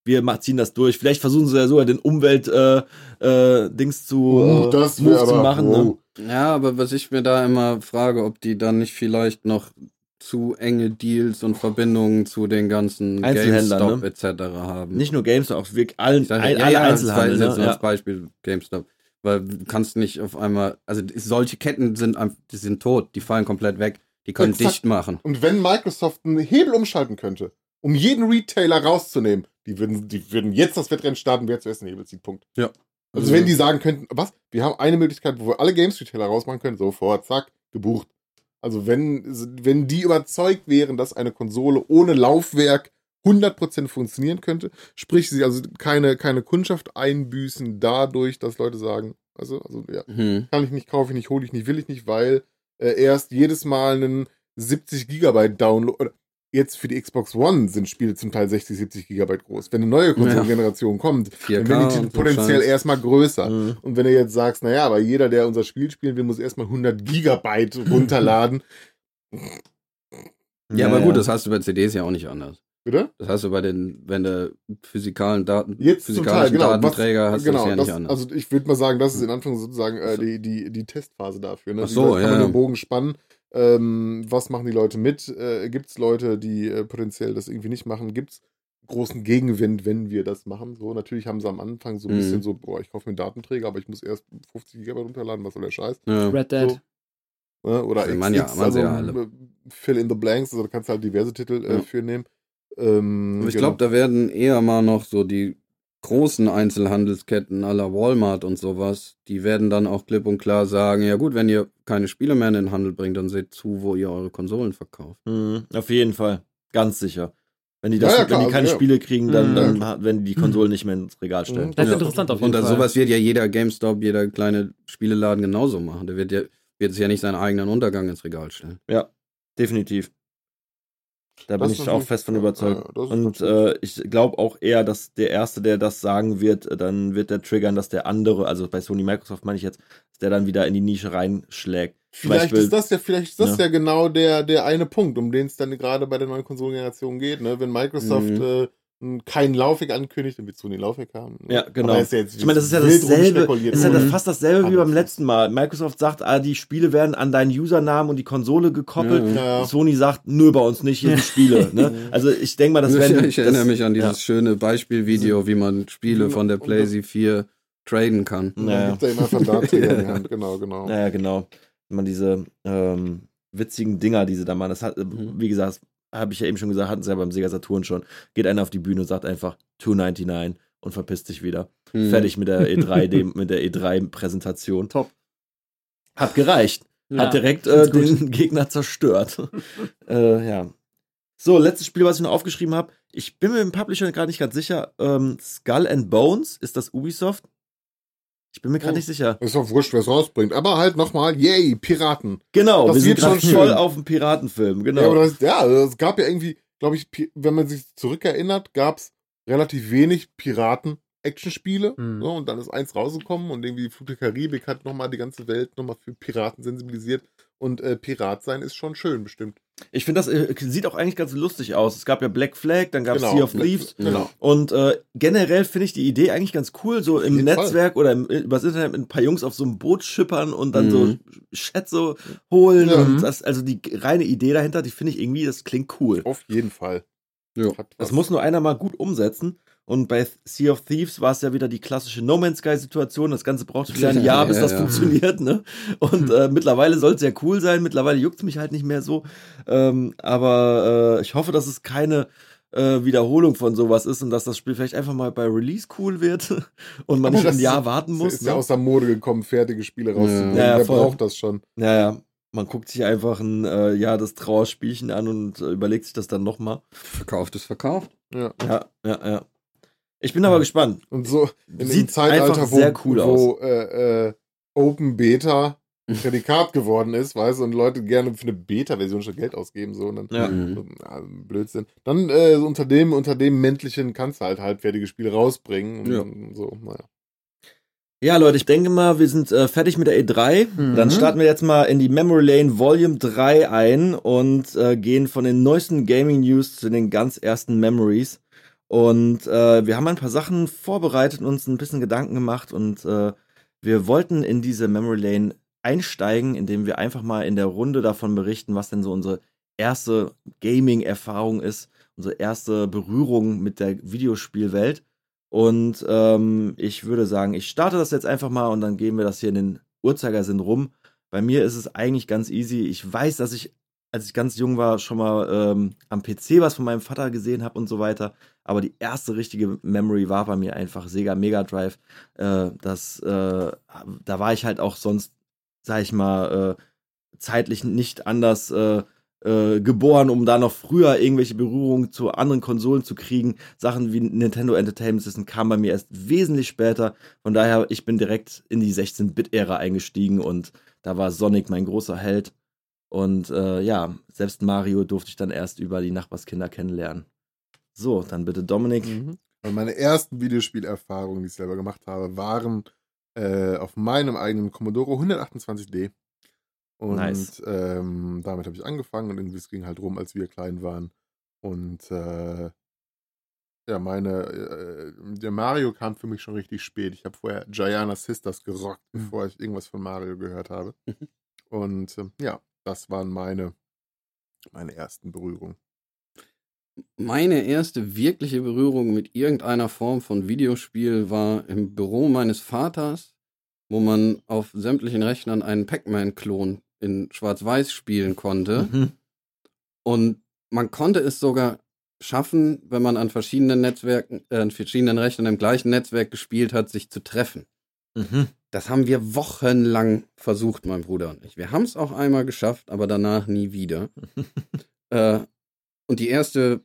S3: wir ziehen das durch. Vielleicht versuchen sie ja sogar den Umwelt äh, äh, zu, äh,
S4: das
S3: Move zu
S4: aber,
S3: machen.
S4: wow.
S3: Ne?
S5: Ja, aber was ich mir da immer frage, ob die dann nicht vielleicht noch zu enge Deals und Verbindungen zu den ganzen GameStop
S3: ne?
S5: etc. haben.
S3: Nicht nur Games, sondern auch wirklich allen,
S5: Ich sag,
S3: all,
S5: ja,
S3: alle
S5: ja,
S3: Einzelhandel. Ne?
S5: nur als
S3: Ja.
S5: Beispiel GameStop. Weil du kannst nicht auf einmal, also solche Ketten sind einfach, die sind tot, die fallen komplett weg, die können
S4: Exakt.
S5: dicht machen.
S4: Und wenn Microsoft einen Hebel umschalten könnte, um jeden Retailer rauszunehmen, die würden, die würden jetzt das Wettrennen starten, wer zuerst den Hebel zieht. Punkt.
S5: Ja.
S4: Also wenn die sagen könnten, was? Wir haben eine Möglichkeit, wo wir alle Games-Retailer rausmachen können, sofort, zack, gebucht. Also wenn, wenn die überzeugt wären, dass eine Konsole ohne Laufwerk 100% funktionieren könnte, sprich sie also keine, keine Kundschaft einbüßen dadurch, dass Leute sagen, also, also ja,
S5: Mhm.
S4: kann ich nicht, kaufe ich nicht, hole ich nicht, will ich nicht, weil äh, erst jedes Mal einen 70 Gigabyte Download. Jetzt für die Xbox One sind Spiele zum Teil 60, 70 Gigabyte groß. Wenn eine neue Konsolengeneration kommt,
S5: 4K
S4: dann werden die
S5: so
S4: potenziell
S5: Scheiß.
S4: erstmal größer.
S3: Mhm.
S4: Und wenn du jetzt sagst, naja, aber jeder, der unser Spiel spielen will, muss erstmal 100 Gigabyte runterladen.
S5: Ja, aber gut, das hast du bei CDs ja auch nicht anders.
S4: Bitte?
S5: Das hast du bei den, wenn du physikalen Daten,
S4: Jetzt zum Teil,
S5: physikalischen
S4: genau. Was,
S5: Datenträger hast
S4: genau,
S5: du das ja
S4: das,
S5: nicht anders.
S4: Also ich würde mal sagen, das ist in Anführung sozusagen äh, die, die, die Testphase dafür. Ne?
S5: Ach so,
S4: Wie
S5: ja,
S4: Kann man
S5: ja.
S4: den Bogen spannen? Ähm, was machen die Leute mit? Äh, Gibt es Leute, die äh, potenziell das irgendwie nicht machen? Gibt es großen Gegenwind, wenn wir das machen? So, natürlich haben sie am Anfang so ein
S5: Mhm.
S4: bisschen so, boah, ich kaufe mir einen Datenträger, aber ich muss erst 50 GB runterladen, was soll der Scheiß?
S5: ja.
S2: Red Dead.
S4: So. Ne? Oder
S5: Also
S4: XX,
S5: man ja- man
S4: also
S5: ja alle.
S4: äh, Fill in the Blanks, also da kannst du halt diverse Titel äh,
S5: Ja.
S4: für nehmen. Ähm,
S5: Aber ich
S4: genau.
S5: glaube, da werden eher mal noch so die großen Einzelhandelsketten aller Walmart und sowas, die werden dann auch klipp und klar sagen, ja gut, wenn ihr keine Spiele mehr in den Handel bringt, dann seht zu, wo ihr eure Konsolen verkauft.
S3: Mhm, auf jeden Fall. Ganz sicher. Wenn die,
S4: Ja,
S3: das,
S4: ja, klar,
S3: wenn die keine
S4: also, ja.
S3: Spiele kriegen, dann,
S2: Mhm.
S3: dann werden die Konsolen nicht mehr ins Regal stellen.
S4: Mhm.
S2: Das ist
S5: Ja.
S2: interessant auf jeden
S5: Und
S2: Fall.
S5: sowas wird ja jeder GameStop, jeder kleine Spieleladen genauso machen. Der wird ja wird sich ja nicht seinen eigenen Untergang ins Regal stellen.
S3: Ja, definitiv. Da bin
S4: Das
S3: ich
S4: ist
S3: auch fest von überzeugt.
S4: ja,
S3: Und äh, ich glaube auch eher, dass der Erste, der das sagen wird, äh, dann wird der triggern, dass der andere, also bei Sony Microsoft meine ich jetzt, dass der dann wieder in die Nische reinschlägt.
S4: Vielleicht
S3: Beispiel-
S4: ist das ja, vielleicht ist das
S3: Ja.
S4: ja, genau der, der eine Punkt, um den es dann gerade bei der neuen Konsolengeneration geht, ne? Wenn Microsoft
S5: Mhm.
S4: äh, kein Laufwerk ankündigt, dann wird Sony ein Laufwerk haben.
S3: Ja, genau.
S4: Aber ist ja jetzt
S3: Ich meine, das ist ja dasselbe. ist ja das fast dasselbe wie beim letzten Mal. Microsoft sagt, ah, die Spiele werden an deinen Usernamen und die Konsole gekoppelt.
S5: Ja,
S4: ja.
S3: Sony sagt, nö, bei uns nicht, hier sind Spiele. ne? Also ich denke mal, das werden.
S5: ich erinnere
S3: das,
S5: mich an dieses
S3: ja.
S5: schöne Beispielvideo, wie man Spiele von der PlayStation 4 traden kann.
S4: Und
S3: Naja.
S4: dann gibt er immer einfach Datenträger in die Hand. Genau, genau.
S3: Naja, genau. Wenn man diese ähm, witzigen Dinger, die sie da machen, das hat,
S5: Mhm.
S3: wie gesagt, habe ich ja eben schon gesagt, hatten sie ja beim Sega Saturn schon. Geht einer auf die Bühne und sagt einfach 299 und verpisst sich wieder.
S5: Hm.
S3: Fertig mit der E3, dem, mit der E3-Präsentation.
S2: Top.
S3: Hat gereicht.
S2: Ja,
S3: Hat direkt äh, den Gegner zerstört. äh, ja. So, letztes Spiel, was ich noch aufgeschrieben habe. Ich bin mir im Publisher gerade nicht ganz sicher. Ähm, Skull and Bones, ist das Ubisoft? Ich bin mir gerade
S4: Oh.
S3: nicht sicher.
S4: Ist doch wurscht, wer es rausbringt. Aber halt nochmal, yay, Piraten.
S3: Genau,
S4: Das
S3: wir sind
S4: schon
S3: voll auf dem Piratenfilm. Genau.
S4: Ja, aber das, ja, es gab ja irgendwie, glaube ich, wenn man sich zurückerinnert, gab es relativ wenig Piraten-Action-Spiele.
S2: Mhm.
S4: So, und dann ist eins rausgekommen und irgendwie Flug der Karibik hat nochmal die ganze Welt nochmal für Piraten sensibilisiert. Und äh, Pirat sein ist schon schön, bestimmt.
S3: Ich finde, das äh, sieht auch eigentlich ganz lustig aus. Es gab ja Black Flag, dann gab es
S4: Genau.
S3: Sea of Thieves.
S4: Genau.
S3: Und äh, generell finde ich die Idee eigentlich ganz cool, so im
S4: jeden Fall.
S3: Netzwerk oder im, übers Internet mit ein paar Jungs auf so einem Boot schippern und dann
S5: Mhm.
S3: so Schätze holen.
S4: Ja.
S3: Und das, also die reine Idee dahinter, die finde ich irgendwie, das klingt cool.
S4: Auf jeden Fall.
S5: Ja.
S3: Das muss nur einer mal gut umsetzen. Und bei Sea of Thieves war es ja wieder die klassische No Man's Sky Situation. Das Ganze braucht wieder ein Jahr, bis
S5: Ja,
S3: das
S5: ja.
S3: funktioniert. Ne? Und äh, mittlerweile soll es sehr cool sein. Mittlerweile juckt es mich halt nicht mehr so. Ähm, aber äh, ich hoffe, dass es keine äh, Wiederholung von sowas ist und dass das Spiel vielleicht einfach mal bei Release cool wird und man
S4: Aber
S3: nicht ein Jahr warten
S4: Es
S3: muss.
S4: ist ja
S3: Ne?
S4: aus der Mode gekommen, fertige Spiele rauszubringen.
S3: Ja, ja,
S4: Wer
S3: voll.
S4: braucht das schon?
S3: Ja, ja. Man guckt sich einfach ein äh, Jahr das Trauerspielchen an und äh, überlegt sich das dann nochmal.
S5: Verkauft ist verkauft.
S4: Ja.
S3: Ja, ja, ja. Ich bin aber gespannt.
S4: Und so in dem
S3: Sieht
S4: Zeitalter,
S3: einfach
S4: wo,
S3: sehr cool
S4: wo äh, äh, Open Beta Prädikat geworden ist, weißt du, und Leute gerne für eine Beta-Version schon Geld ausgeben, so, und dann
S3: Ja.
S5: Mhm.
S4: Ja, Blödsinn. Dann äh, so unter dem, unter dem Männlichen kannst du halt halbfertige Spiele rausbringen. Und
S5: Ja.
S4: dann so, naja.
S3: Ja, Leute, ich denke mal, wir sind äh, fertig mit der E3.
S2: Mhm.
S3: Dann starten wir jetzt mal in die Memory Lane Volume 3 ein und äh, gehen von den neuesten Gaming News zu den ganz ersten Memories. Und äh, wir haben ein paar Sachen vorbereitet und uns ein bisschen Gedanken gemacht und äh, wir wollten in diese Memory Lane einsteigen, indem wir einfach mal in der Runde davon berichten, was denn so unsere erste Gaming-Erfahrung ist, unsere erste Berührung mit der Videospielwelt. Und ähm, ich würde sagen, ich starte das jetzt einfach mal und dann gehen wir das hier in den Uhrzeigersinn rum. Bei mir ist es eigentlich ganz easy. Ich weiß, dass ich, als ich ganz jung war, schon mal ähm, am PC was von meinem Vater gesehen habe und so weiter. Aber die erste richtige Memory war bei mir einfach Sega Mega Drive. Äh, das, äh, da war ich halt auch sonst, sag ich mal, äh, zeitlich nicht anders äh, äh, geboren, um da noch früher irgendwelche Berührungen zu anderen Konsolen zu kriegen. Sachen wie Nintendo Entertainment System kamen bei mir erst wesentlich später. Von daher, ich bin direkt in die 16-Bit-Ära eingestiegen und da war Sonic mein großer Held. Und äh, ja, selbst Mario durfte ich dann erst über die Nachbarskinder kennenlernen. So, dann bitte Dominik.
S4: Und meine ersten Videospielerfahrungen, die ich selber gemacht habe, waren äh, auf meinem eigenen Commodore 128D. Und
S3: Nice.
S4: ähm, damit habe ich angefangen und irgendwie es ging halt rum, als wir klein waren. Und äh, ja, meine, äh, der Mario kam für mich schon richtig spät. Ich habe vorher Giana Sisters gerockt, bevor ich irgendwas von Mario gehört habe. Und ähm, ja, das waren meine, meine ersten Berührungen.
S5: Meine erste wirkliche Berührung mit irgendeiner Form von Videospiel war im Büro meines Vaters, wo man auf sämtlichen Rechnern einen Pac-Man-Klon in Schwarz-Weiß spielen konnte.
S3: Mhm.
S5: Und man konnte es sogar schaffen, wenn man an verschiedenen Netzwerken, äh, an verschiedenen Rechnern im gleichen Netzwerk gespielt hat, sich zu treffen.
S3: Mhm.
S5: Das haben wir wochenlang versucht, mein Bruder und ich. Wir haben es auch einmal geschafft, aber danach nie wieder. äh, und die erste,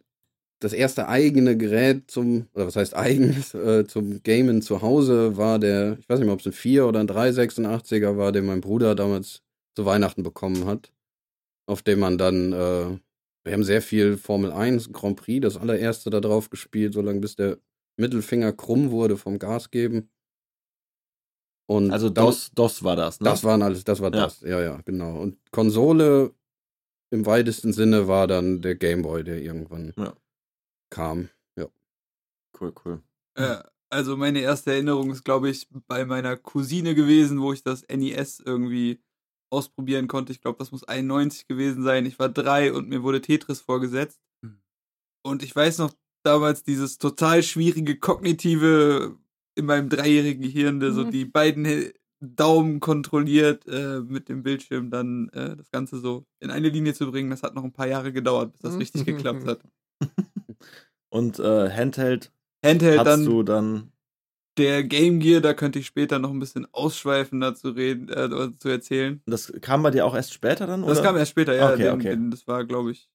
S5: das erste eigene Gerät zum, oder was heißt eigenes, äh, zum Gamen zu Hause war der, ich weiß nicht mehr, ob es ein 4 oder ein 386er war, den mein Bruder damals zu Weihnachten bekommen hat. Auf dem man dann, äh, wir haben sehr viel Formel 1 Grand Prix, das allererste da drauf gespielt, solange bis der Mittelfinger krumm wurde vom Gas geben. Und
S3: Also DOS, DOS war das, ne?
S5: das waren alles, das war
S3: Ja.
S5: das. Ja, ja, genau. Und Konsole im weitesten Sinne war dann der Gameboy, der irgendwann
S3: Ja.
S5: kam. Ja.
S3: cool, cool.
S6: Äh, also meine erste Erinnerung ist, glaube ich, bei meiner Cousine gewesen, wo ich das NES irgendwie ausprobieren konnte. Ich glaube, das muss 91 gewesen sein. Ich war drei und mir wurde Tetris vorgesetzt. Und ich weiß noch damals dieses total schwierige kognitive in meinem dreijährigen Gehirn, der so die beiden Daumen kontrolliert äh, mit dem Bildschirm, dann äh, das Ganze so in eine Linie zu bringen. Das hat noch ein paar Jahre gedauert, bis das richtig geklappt hat.
S3: Und äh, Handheld
S6: Handheld
S3: hast
S6: dann
S3: du dann.
S6: der Game Gear, da könnte ich später noch ein bisschen ausschweifender zu reden, äh, zu erzählen.
S3: Das kam bei dir auch erst später dann?
S6: Das
S3: oder?
S6: kam erst später, ja.
S3: Okay,
S6: den,
S3: okay.
S6: Den, das war, glaube ich,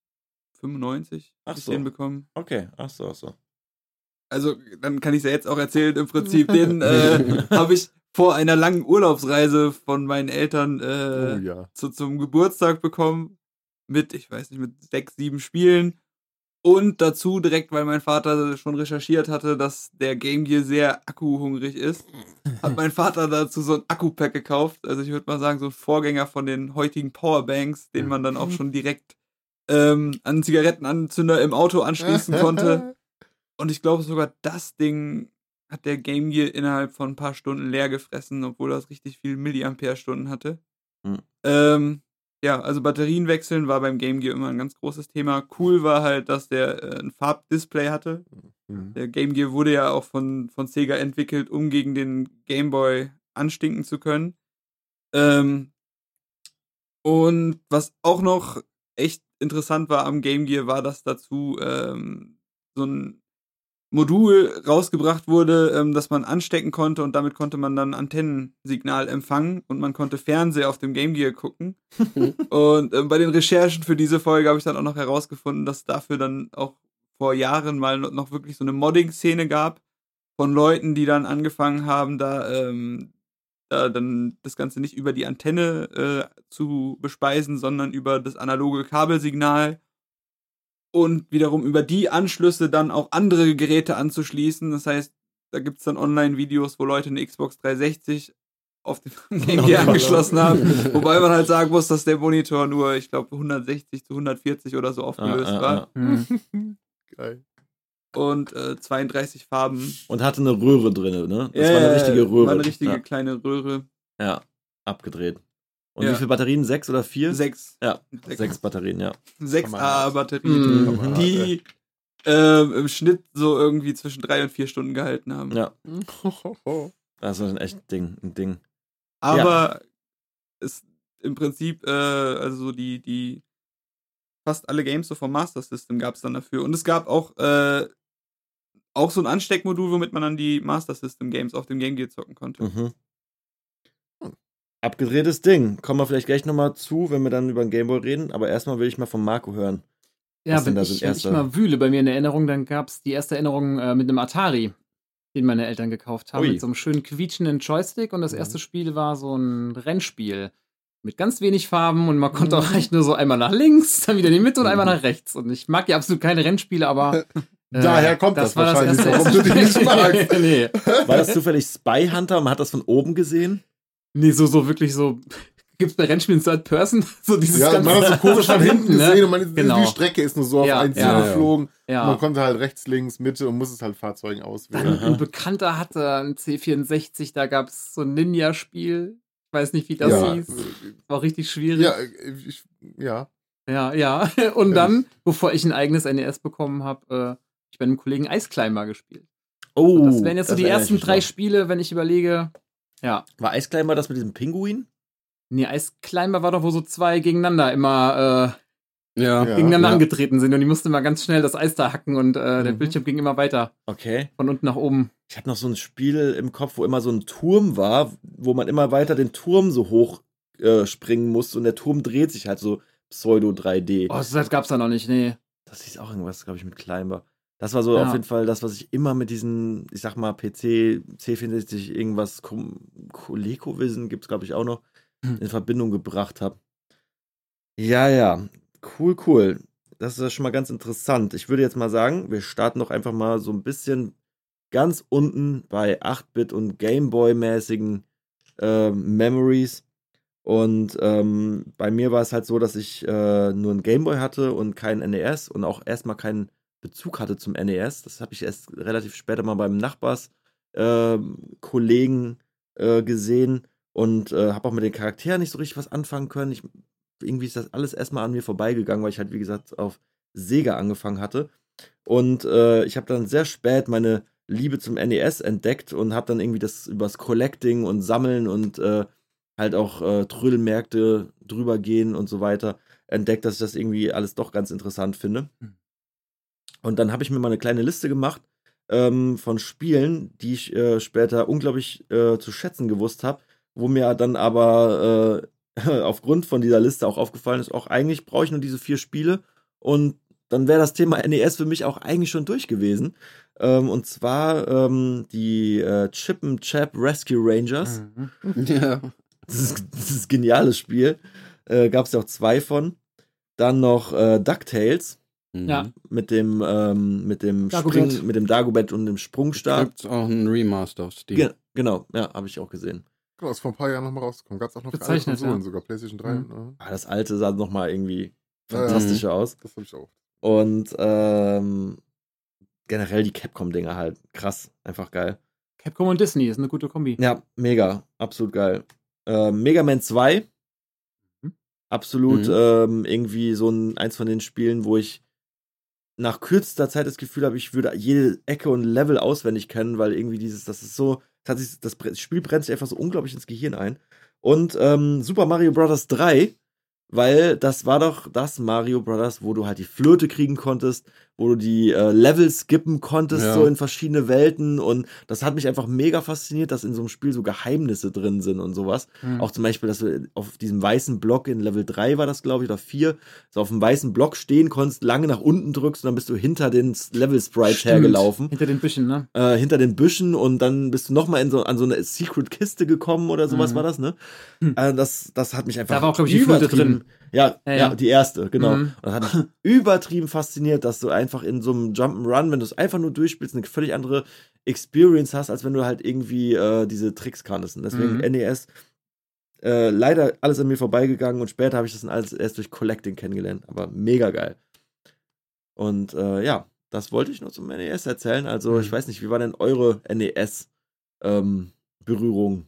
S6: 95.
S3: Ach
S6: ich
S3: so.
S6: den bekommen.
S3: Okay, ach so, ach so.
S6: Also, dann kann ich es ja jetzt auch erzählen. Im Prinzip, den äh, habe ich vor einer langen Urlaubsreise von meinen Eltern äh,
S4: oh ja.
S6: zu, zum Geburtstag bekommen. Mit, ich weiß nicht, mit sechs, sieben Spielen. Und dazu direkt, weil mein Vater schon recherchiert hatte, dass der Game Gear sehr akkuhungrig ist, hat mein Vater dazu so ein Akku-Pack gekauft. Also ich würde mal sagen, so ein Vorgänger von den heutigen Powerbanks, den man dann auch schon direkt ähm, an einen Zigarettenanzünder im Auto anschließen konnte. Und ich glaube sogar, das Ding hat der Game Gear innerhalb von ein paar Stunden leer gefressen, obwohl das richtig viel Milliampere-Stunden hatte.
S3: Hm.
S6: Ähm, ja, also Batterien wechseln war beim Game Gear immer ein ganz großes Thema. Cool war halt, dass der äh, ein Farbdisplay hatte.
S4: Mhm.
S6: Der Game Gear wurde ja auch von, von Sega entwickelt, um gegen den Game Boy anstinken zu können. Ähm, und was auch noch echt interessant war am Game Gear, war, dass dazu ähm, so ein Modul rausgebracht wurde, ähm, das man anstecken konnte und damit konnte man dann Antennensignal empfangen und man konnte Fernseher auf dem Game Gear gucken. und ähm, bei den Recherchen für diese Folge habe ich dann auch noch herausgefunden, dass dafür dann auch vor Jahren mal no- noch wirklich so eine Modding-Szene gab von Leuten, die dann angefangen haben, da, ähm, da dann das Ganze nicht über die Antenne äh, zu bespeisen, sondern über das analoge Kabelsignal und wiederum über die Anschlüsse dann auch andere Geräte anzuschließen. Das heißt, da gibt es dann Online-Videos, wo Leute eine Xbox 360 auf dem Game Gear angeschlossen haben. Wobei man halt sagen muss, dass der Monitor nur, ich glaube, 160 zu 140 oder so aufgelöst
S3: Ah, ah,
S6: war.
S2: Hm.
S4: Geil.
S6: Und äh, 32 Farben.
S3: Und hatte eine Röhre drin, ne? Das
S6: Ja,
S3: war eine richtige Röhre.
S6: War eine richtige
S3: Ja,
S6: kleine Röhre.
S3: ja abgedreht. Und
S6: Ja.
S3: wie viele Batterien? Sechs oder vier?
S6: Sechs.
S3: Ja,
S6: Sechs,
S3: sechs Batterien, ja.
S6: sechs. AA-Batterien,
S2: Mhm.
S6: die ähm, im Schnitt so irgendwie zwischen drei und vier Stunden gehalten haben.
S3: Ja, das ist echt ein Ding, ein Ding.
S6: Aber es im Prinzip, äh, also die, die fast alle Games so vom Master System gab es dann dafür. Und es gab auch, äh, auch so ein Ansteckmodul, womit man dann die Master System Games auf dem Game Gear zocken konnte.
S3: Mhm. Abgedrehtes Ding. Kommen wir vielleicht gleich nochmal zu, wenn wir dann über den Gameboy reden. Aber erstmal will ich mal von Marco hören.
S2: Ja, wenn ich, wenn ich mal wühle bei mir in Erinnerung, dann gab es die erste Erinnerung äh, mit einem Atari, den meine Eltern gekauft haben,
S3: Ui.
S2: mit so einem schönen quietschenden Joystick. Und das
S4: Mhm.
S2: erste Spiel war so ein Rennspiel mit ganz wenig Farben und man konnte
S4: Mhm.
S2: auch echt nur so einmal nach links, dann wieder in die Mitte und einmal nach rechts. Und ich mag ja absolut keine Rennspiele, aber äh,
S4: Daher kommt das
S2: war
S4: wahrscheinlich,
S2: erste-
S4: warum du die nicht magst.
S2: nee.
S3: War das zufällig Spy Hunter? Man hat das von oben gesehen?
S2: Nee, so, so wirklich so. Gibt's bei Rennspielen Third Person? So dieses
S4: Ja,
S2: ganze
S4: man hat so komisch von hinten
S2: ne?
S4: gesehen und man,
S2: Genau.
S4: die Strecke ist nur so auf
S2: Ja,
S4: ein Ziel
S2: ja,
S4: geflogen.
S2: Ja.
S4: Man konnte halt rechts, links, Mitte und muss es halt Fahrzeugen auswählen.
S2: Dann ein Bekannter hatte ein C64, da gab es so ein Ninja-Spiel. Ich weiß nicht, wie das
S4: ja,
S2: hieß. War richtig schwierig.
S4: ja, ich, ja.
S2: ja. ja. Und dann, bevor ich ein eigenes NES bekommen habe, äh, ich bei einem Kollegen Eisclimber gespielt.
S3: Oh,
S2: Das wären jetzt so die ersten drei. Spiele, wenn ich überlege. Ja.
S3: War Eisclimber das mit diesem Pinguin?
S2: Nee, Eisclimber war doch, wo so zwei gegeneinander immer äh,
S5: Ja.
S2: Gegeneinander
S5: ja.
S2: angetreten sind und die mussten immer ganz schnell das Eis da hacken und äh, der
S4: Mhm.
S2: Bildschirm ging immer weiter.
S3: Okay.
S2: Von unten nach oben.
S3: Ich habe noch so ein Spiel im Kopf, wo immer so ein Turm war, wo man immer weiter den Turm so hoch äh, springen muss und der Turm dreht sich halt so Pseudo 3D.
S2: Oh, das gab's da noch nicht, nee.
S3: Das hieß auch irgendwas, glaube ich, mit Climber. Das war so
S2: Ja.
S3: auf jeden Fall das, was ich immer mit diesen, ich sag mal, PC, C64, irgendwas, ColecoVision gibt's glaube ich, auch noch,
S2: Hm.
S3: in Verbindung gebracht habe. Ja, ja. Cool, cool. Das ist ja schon mal ganz interessant. Ich würde jetzt mal sagen, wir starten doch einfach mal so ein bisschen ganz unten bei 8-Bit und Gameboy-mäßigen ähm, Memories. Und ähm, bei mir war es halt so, dass ich äh, nur ein Gameboy hatte und kein NES und auch erstmal keinen Bezug hatte zum NES. Das habe ich erst relativ später mal beim Nachbars ähm, Kollegen äh, gesehen und äh, habe auch mit den Charakteren nicht so richtig was anfangen können. Ich, irgendwie ist das alles erstmal an mir vorbeigegangen, weil ich halt, wie gesagt, auf Sega angefangen hatte. Und äh, ich habe dann sehr spät meine Liebe zum NES entdeckt und habe dann irgendwie das übers Collecting und Sammeln und äh, halt auch äh, Trödelmärkte drüber gehen und so weiter entdeckt, dass ich das irgendwie alles doch ganz interessant finde.
S2: Hm.
S3: Und dann habe ich mir mal eine kleine Liste gemacht ähm, von Spielen, die ich äh, später unglaublich äh, zu schätzen gewusst habe, wo mir dann aber äh, aufgrund von dieser Liste auch aufgefallen ist, auch eigentlich brauche ich nur diese vier Spiele und dann wäre das Thema NES für mich auch eigentlich schon durch gewesen. Ähm, und zwar ähm, die äh, Chip and Chap Rescue Rangers.
S2: Mhm.
S5: Ja.
S3: Das ist, das ist ein geniales Spiel. Äh, Gab es ja auch zwei von. Dann noch äh, DuckTales.
S5: Mhm.
S2: Ja.
S3: mit dem, ähm, mit dem
S2: Dagobert.
S3: Spring, mit dem Dagobert und dem Sprungstab.
S5: Gibt's auch ein Remaster auf Steam.
S3: Ge genau, ja, habe ich auch gesehen.
S4: Genau, ist vor ein paar Jahren nochmal rausgekommen. Gab es auch noch für alle Konsolen,
S2: ja.
S4: sogar PlayStation 3.
S2: Mhm.
S4: ne?
S3: Ah, das alte sah nochmal irgendwie
S4: Ja, ja.
S3: fantastischer aus.
S4: Das habe ich auch.
S3: Und ähm, generell die Capcom-Dinger halt krass, einfach geil.
S2: Capcom und Disney ist eine gute Kombi.
S3: Ja, mega, absolut geil. Ähm, Mega Man 2,
S2: Mhm.
S3: absolut
S5: Mhm.
S3: ähm, irgendwie so ein, eins von den Spielen, wo ich nach kürzester Zeit das Gefühl habe, ich würde jede Ecke und Level auswendig kennen, weil irgendwie dieses, das ist so, das, sich, das Spiel brennt sich einfach so unglaublich ins Gehirn ein. Und ähm, Super Mario Bros. 3, weil das war doch das Mario Bros., wo du halt die Flöte kriegen konntest, wo du die äh, Level skippen konntest,
S5: Ja.
S3: so in verschiedene Welten. Und das hat mich einfach mega fasziniert, dass in so einem Spiel so Geheimnisse drin sind und sowas.
S2: Mhm.
S3: Auch zum Beispiel, dass du auf diesem weißen Block in Level 3 war das, glaube ich, oder 4, so auf dem weißen Block stehen konntest, lange nach unten drückst und dann bist du hinter den Level-Sprites hergelaufen.
S2: Hinter den Büschen, ne?
S3: Äh, hinter den Büschen und dann bist du nochmal in so, an so eine Secret-Kiste gekommen oder sowas
S2: Mhm.
S3: war das, ne?
S2: Hm.
S3: Äh, das, das hat mich einfach
S2: Da war auch, glaub ich, die Flöte drin.
S3: Ja,
S2: Ja,
S3: ja, die erste, genau.
S2: Mhm.
S3: Und das hat mich übertrieben fasziniert, dass du einfach in so einem Jump'n'Run, wenn du es einfach nur durchspielst, eine völlig andere Experience hast, als wenn du halt irgendwie äh, diese Tricks kanntest. Und deswegen
S2: Mhm.
S3: NES äh, leider alles an mir vorbeigegangen und später habe ich das dann alles erst durch Collecting kennengelernt. Aber mega geil. Und äh, ja, das wollte ich nur zum NES erzählen. Also,
S2: Mhm.
S3: ich weiß nicht, wie war denn eure NES-Berührung?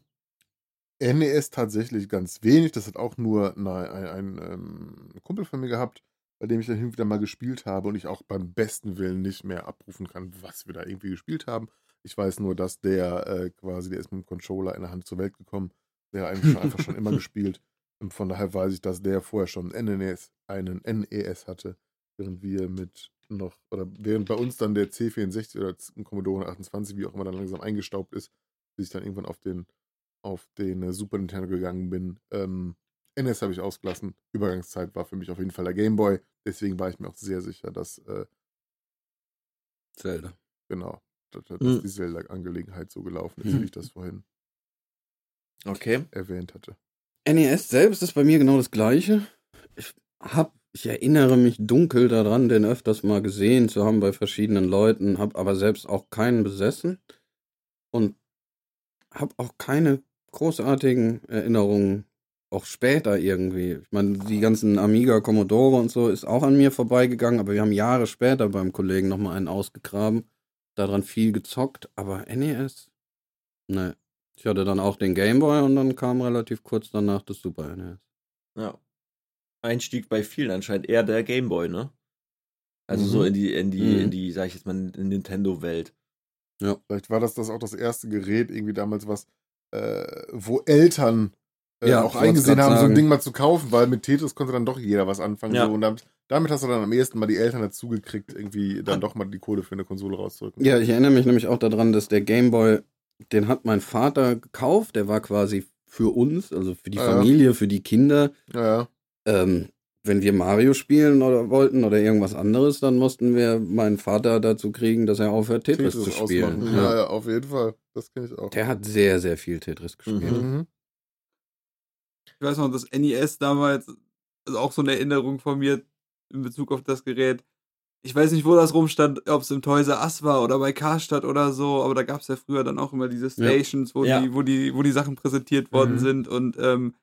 S4: NES tatsächlich ganz wenig. Das hat auch nur eine, ein, ein ähm, Kumpel von mir gehabt, bei dem ich dann hin und wieder mal gespielt habe und ich auch beim besten Willen nicht mehr abrufen kann, was wir da irgendwie gespielt haben. Ich weiß nur, dass der äh, quasi, der ist mit dem Controller in der Hand zur Welt gekommen. Der hat eigentlich schon, einfach schon immer gespielt. Und von daher weiß ich, dass der vorher schon einen NES, einen NES hatte, während wir mit noch, oder während bei uns dann der C64 oder ein Commodore 28, wie auch immer, dann langsam eingestaubt ist, bis ich dann irgendwann auf den auf den äh, Super Nintendo gegangen bin. Ähm, NES habe ich ausgelassen. Übergangszeit war für mich auf jeden Fall der Game Boy. Deswegen war ich mir auch sehr sicher, dass, äh,
S5: Zelda.
S4: genau, dass, dass
S3: Mhm.
S4: die Zelda-Angelegenheit so gelaufen ist,
S5: Mhm.
S4: wie ich das vorhin
S3: Okay.
S4: erwähnt hatte.
S5: NES selbst ist bei mir genau das gleiche. Ich hab, ich erinnere mich dunkel daran, den öfters mal gesehen zu haben bei verschiedenen Leuten, habe aber selbst auch keinen besessen und habe auch keine großartigen Erinnerungen, auch später irgendwie. Ich meine, die ganzen Amiga, Commodore und so ist auch an mir vorbeigegangen, aber wir haben Jahre später beim Kollegen nochmal einen ausgegraben, daran viel gezockt, aber NES, ne. Ich hatte dann auch den Gameboy und dann kam relativ kurz danach das Super NES.
S3: Ja. Einstieg bei vielen anscheinend eher der Gameboy, ne? Also
S5: Mhm.
S3: so in die, in die,
S5: Mhm.
S3: in die, sag ich jetzt mal, in Nintendo-Welt.
S4: Vielleicht war das, das auch das erste Gerät irgendwie damals, was, äh, wo Eltern äh,
S5: Ja,
S4: auch
S5: ich wollt's
S4: eingesehen haben, so ein
S5: sagen.
S4: Ding mal zu kaufen, weil mit Tetris konnte dann doch jeder was anfangen.
S3: Ja.
S4: So, und damit, damit hast du dann am ehesten mal die Eltern dazu gekriegt, irgendwie dann doch mal die Kohle für eine Konsole rauszudrücken.
S5: Ja, ich erinnere mich nämlich auch daran, dass der Gameboy, den hat mein Vater gekauft, der war quasi für uns, also für die
S4: Ah, ja.
S5: Familie, für die Kinder.
S4: Ja, ja.
S5: Ähm, wenn wir Mario spielen oder wollten oder irgendwas anderes, dann mussten wir meinen Vater dazu kriegen, dass er aufhört, Tetris, zu spielen.
S4: ausmachen. Ja, ja, auf jeden Fall. Das kenne ich auch.
S5: Der hat sehr, sehr viel Tetris gespielt.
S4: Mhm.
S6: Ich weiß noch, das NES damals, also auch so eine Erinnerung von mir in Bezug auf das Gerät. Ich weiß nicht, wo das rumstand, ob es im Toys R Us war oder bei Karstadt oder so, aber da gab es ja früher dann auch immer diese Stations, wo,
S3: Ja.
S6: Die, wo, die, wo die Sachen präsentiert worden
S2: Mhm.
S6: sind und ähm,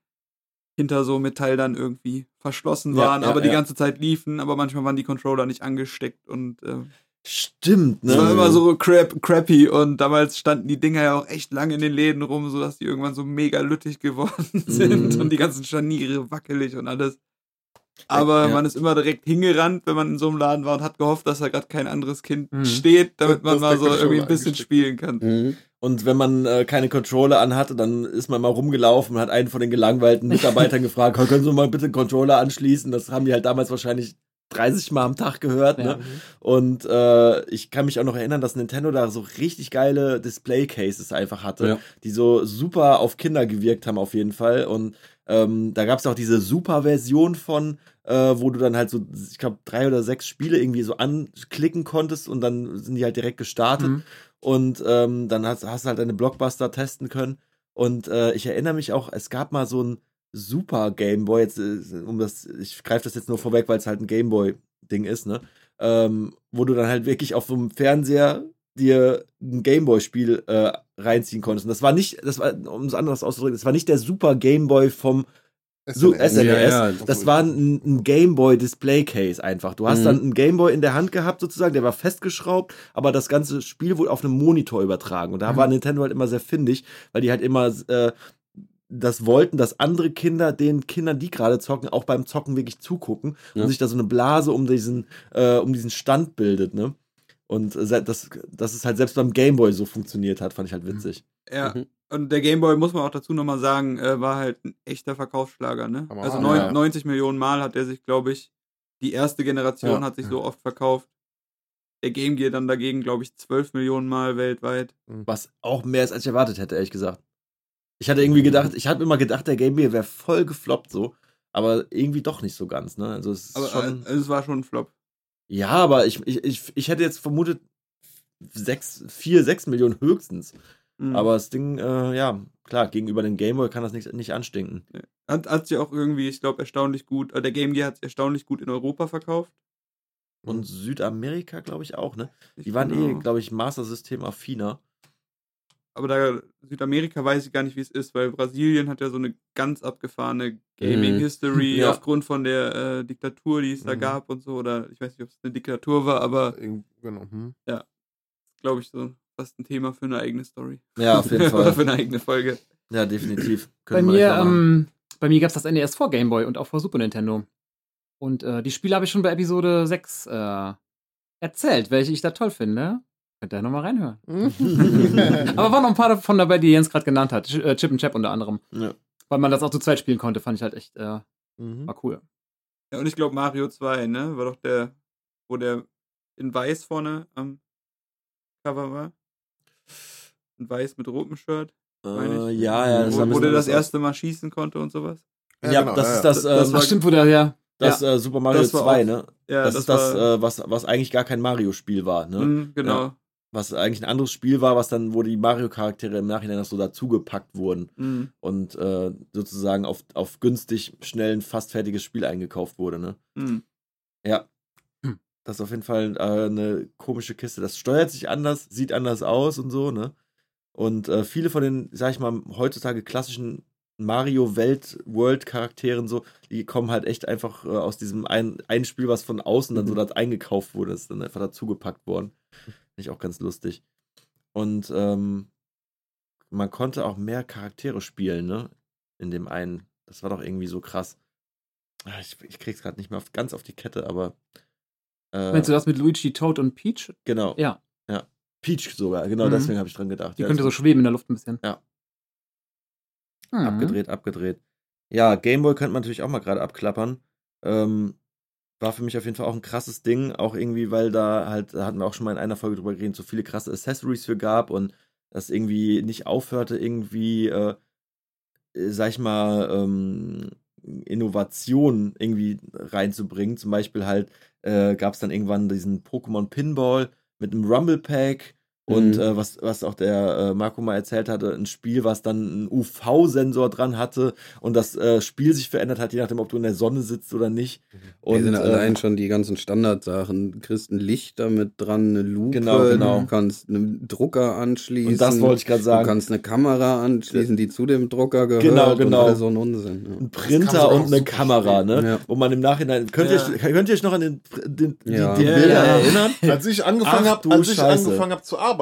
S6: hinter so Metall dann irgendwie verschlossen
S3: Ja,
S6: waren,
S3: ja,
S6: aber die
S3: ja.
S6: ganze Zeit liefen, aber manchmal waren die Controller nicht angesteckt und äh,
S3: Stimmt,
S6: es war
S3: ne?
S6: immer so crap, crappy und damals standen die Dinger ja auch echt lange in den Läden rum, sodass die irgendwann so mega lüttig geworden sind
S3: Mhm.
S6: und die ganzen Scharniere wackelig und alles. Aber
S3: Ja.
S6: man ist immer direkt hingerannt, wenn man in so einem Laden war und hat gehofft, dass da gerade kein anderes Kind
S2: Mhm.
S6: steht, damit man
S4: Dass
S6: mal so irgendwie ein bisschen spielen kann.
S5: Mhm.
S3: Und wenn man äh, keine Controller anhatte, dann ist man mal rumgelaufen und hat einen von den gelangweilten Mitarbeitern gefragt, können Sie mal bitte einen Controller anschließen? Das haben die halt damals wahrscheinlich 30 Mal am Tag gehört.
S2: Ja.
S3: Ne? Und äh, ich kann mich auch noch erinnern, dass Nintendo da so richtig geile Display-Cases einfach hatte,
S5: Ja.
S3: die so super auf Kinder gewirkt haben auf jeden Fall. Und ähm, da gab es auch diese Super-Version von, äh, wo du dann halt so, ich glaube, drei oder sechs Spiele irgendwie so anklicken konntest und dann sind die halt direkt gestartet.
S2: Mhm.
S3: Und ähm, dann hast, hast du halt deine Blockbuster testen können. Und äh, ich erinnere mich auch, es gab mal so ein Super Game Boy, jetzt, äh, um das, ich greife das jetzt nur vorweg, weil es halt ein Game Boy-Ding ist, ne? ähm, wo du dann halt wirklich auf so einem Fernseher dir ein Gameboy-Spiel äh, reinziehen konntest. Und das war nicht, das war, um es anders auszudrücken, das war nicht der Super Gameboy vom
S4: SNS.
S3: SNES.
S5: Ja, ja.
S3: Das war ein, ein Gameboy Display Case einfach. Du hast
S5: Mhm.
S3: dann einen Gameboy in der Hand gehabt sozusagen, der war festgeschraubt, aber das ganze Spiel wurde auf einem Monitor übertragen. Und da
S2: Mhm.
S3: war Nintendo halt immer sehr findig, weil die halt immer äh, das wollten, dass andere Kinder den Kindern, die gerade zocken, auch beim Zocken wirklich zugucken
S5: Ja.
S3: und sich da so eine Blase um diesen, äh, um diesen Stand bildet, ne? Und äh, das, dass es halt selbst beim Gameboy so funktioniert hat, fand ich halt witzig.
S6: Ja.
S5: Mhm.
S6: Und der Gameboy, muss man auch dazu nochmal sagen, äh, war halt ein echter Verkaufsschlager, ne?
S4: Aber
S6: Also neun,
S3: ja.
S6: 90 Millionen Mal hat er sich, glaube ich, die erste Generation
S3: Ja.
S6: hat sich so oft verkauft. Der Game Gear dann dagegen, glaube ich, 12 Millionen Mal weltweit.
S3: Was auch mehr ist, als ich erwartet hätte, ehrlich gesagt. Ich hatte irgendwie gedacht, ich habe immer gedacht, der Gameboy wäre voll gefloppt so, aber irgendwie doch nicht so ganz, ne? Also es
S6: Aber
S3: schon.
S6: äh, es war schon ein Flop.
S3: Ja, aber ich, ich, ich, ich hätte jetzt vermutet, sechs, vier, sechs Millionen höchstens.
S6: Mhm.
S3: Aber das Ding, äh, ja, klar, gegenüber dem Gameboy kann das nicht, nicht anstinken.
S6: Hat, hat sich auch irgendwie, ich glaube, erstaunlich gut, äh, der Game Gear hat erstaunlich gut in Europa verkauft.
S3: Und Südamerika, glaube ich, auch, ne? Die waren eh,
S6: genau.
S3: glaube ich, Master-System affiner.
S6: Aber da Südamerika weiß ich gar nicht, wie es ist, weil Brasilien hat ja so eine ganz abgefahrene Gaming-History
S3: Ja.
S6: aufgrund von der äh, Diktatur, die es da
S4: Mhm.
S6: gab und so. Oder ich weiß nicht, ob es eine Diktatur war, aber
S4: Genau. Hm.
S6: glaube ich so fast ein Thema für eine eigene Story.
S3: Ja, auf jeden
S6: Oder für
S3: Fall.
S6: eine eigene Folge.
S3: Ja, definitiv.
S2: Bei
S3: Können wir
S2: mir, ähm, bei mir gab es das NES vor Game Boy und auch vor Super Nintendo. Und äh, die Spiele habe ich schon bei Episode 6 äh, erzählt, welche ich da toll finde. Könnt ihr nochmal reinhören. Aber waren noch ein paar davon dabei, die Jens gerade genannt hat. Äh, Chip and Chap unter anderem.
S3: Ja.
S2: Weil man das auch zu zweit spielen konnte, fand ich halt echt, äh,
S3: Mhm.
S2: war cool.
S6: Ja, und ich glaube Mario 2, ne? War doch der, wo der in weiß vorne am Cover war. In weiß mit rotem Shirt. meine
S3: Äh,
S6: ich.
S3: ja, ja, das
S6: wo, wo der das erste Mal schießen konnte und sowas.
S3: Ja,
S4: genau,
S3: das
S4: ja,
S3: ist
S4: ja.
S3: das,
S6: Das
S3: ähm,
S2: Ach, stimmt, wo der, ja.
S3: das äh, Super Mario
S6: das war
S3: 2,
S6: auch-
S3: ne?
S6: Ja,
S3: das, ist das,
S6: war,
S3: äh, was, was eigentlich gar kein Mario-Spiel war, ne?
S6: mh, genau.
S3: Was eigentlich ein anderes Spiel war, was dann, wo die Mario-Charaktere im Nachhinein noch so dazugepackt wurden
S6: mh.
S3: und äh, sozusagen auf, auf günstig, schnell ein fast fertiges Spiel eingekauft wurde, ne?
S6: Mh.
S3: Ja. Das ist auf jeden Fall äh, eine komische Kiste. Das steuert sich anders, sieht anders aus und so, ne? Und äh, viele von den, sag ich mal, heutzutage klassischen Mario-Welt-World-Charakteren so, die kommen halt echt einfach äh, aus diesem ein, ein Spiel, was von außen dann so
S6: Mhm.
S3: da eingekauft wurde, ist dann einfach dazugepackt worden. Finde ich auch ganz lustig. Und ähm, man konnte auch mehr Charaktere spielen, ne? In dem einen. Das war doch irgendwie so krass. Ah, Ich, ich krieg's gerade nicht mehr auf, ganz auf die Kette, aber. Äh,
S2: Meinst du das mit Luigi, Toad und Peach?
S3: Genau.
S2: Ja.
S3: Peach sogar, genau
S2: Mhm.
S3: deswegen habe ich dran gedacht.
S2: Die
S3: Ja,
S2: könnte so schweben in der Luft ein bisschen.
S3: Ja.
S2: Mhm.
S3: Abgedreht, abgedreht. Ja, Gameboy könnte man natürlich auch mal gerade abklappern. Ähm, war für mich auf jeden Fall auch ein krasses Ding, auch irgendwie, weil da halt, da hatten wir auch schon mal in einer Folge drüber geredet, so viele krasse Accessories für gab und das irgendwie nicht aufhörte, irgendwie, äh, sag ich mal, ähm, Innovationen irgendwie reinzubringen. Zum Beispiel halt äh, gab es dann irgendwann diesen Pokémon Pinball mit einem Rumble Pack und
S5: Mhm.
S3: äh, was, was auch der äh, Marco mal erzählt hatte, ein Spiel, was dann einen UV-Sensor dran hatte und das äh, Spiel sich verändert hat, je nachdem, ob du in der Sonne sitzt oder nicht.
S5: Und
S3: Und
S5: sind
S3: äh,
S5: allein schon die ganzen Standardsachen. Du kriegst ein Licht damit dran, eine Lupe,
S3: Genau, genau.
S5: du kannst einen Drucker anschließen.
S3: und das wollte ich gerade
S5: Du
S3: sagen.
S5: kannst eine Kamera anschließen, die zu dem Drucker gehört.
S3: Genau, genau.
S5: Und so ein Unsinn.
S3: ein
S4: kann man
S3: Printer und eine Kamera, ne?
S5: Ja.
S3: Wo man im Nachhinein. Könnt, ihr,
S6: Ja.
S3: euch, könnt ihr euch noch an den, den,
S5: Ja.
S3: die, die
S6: Ja,
S3: Bilder
S6: ja.
S3: erinnern?
S4: Als ich angefangen habe,
S3: du
S4: als ich angefangen habe zu arbeiten,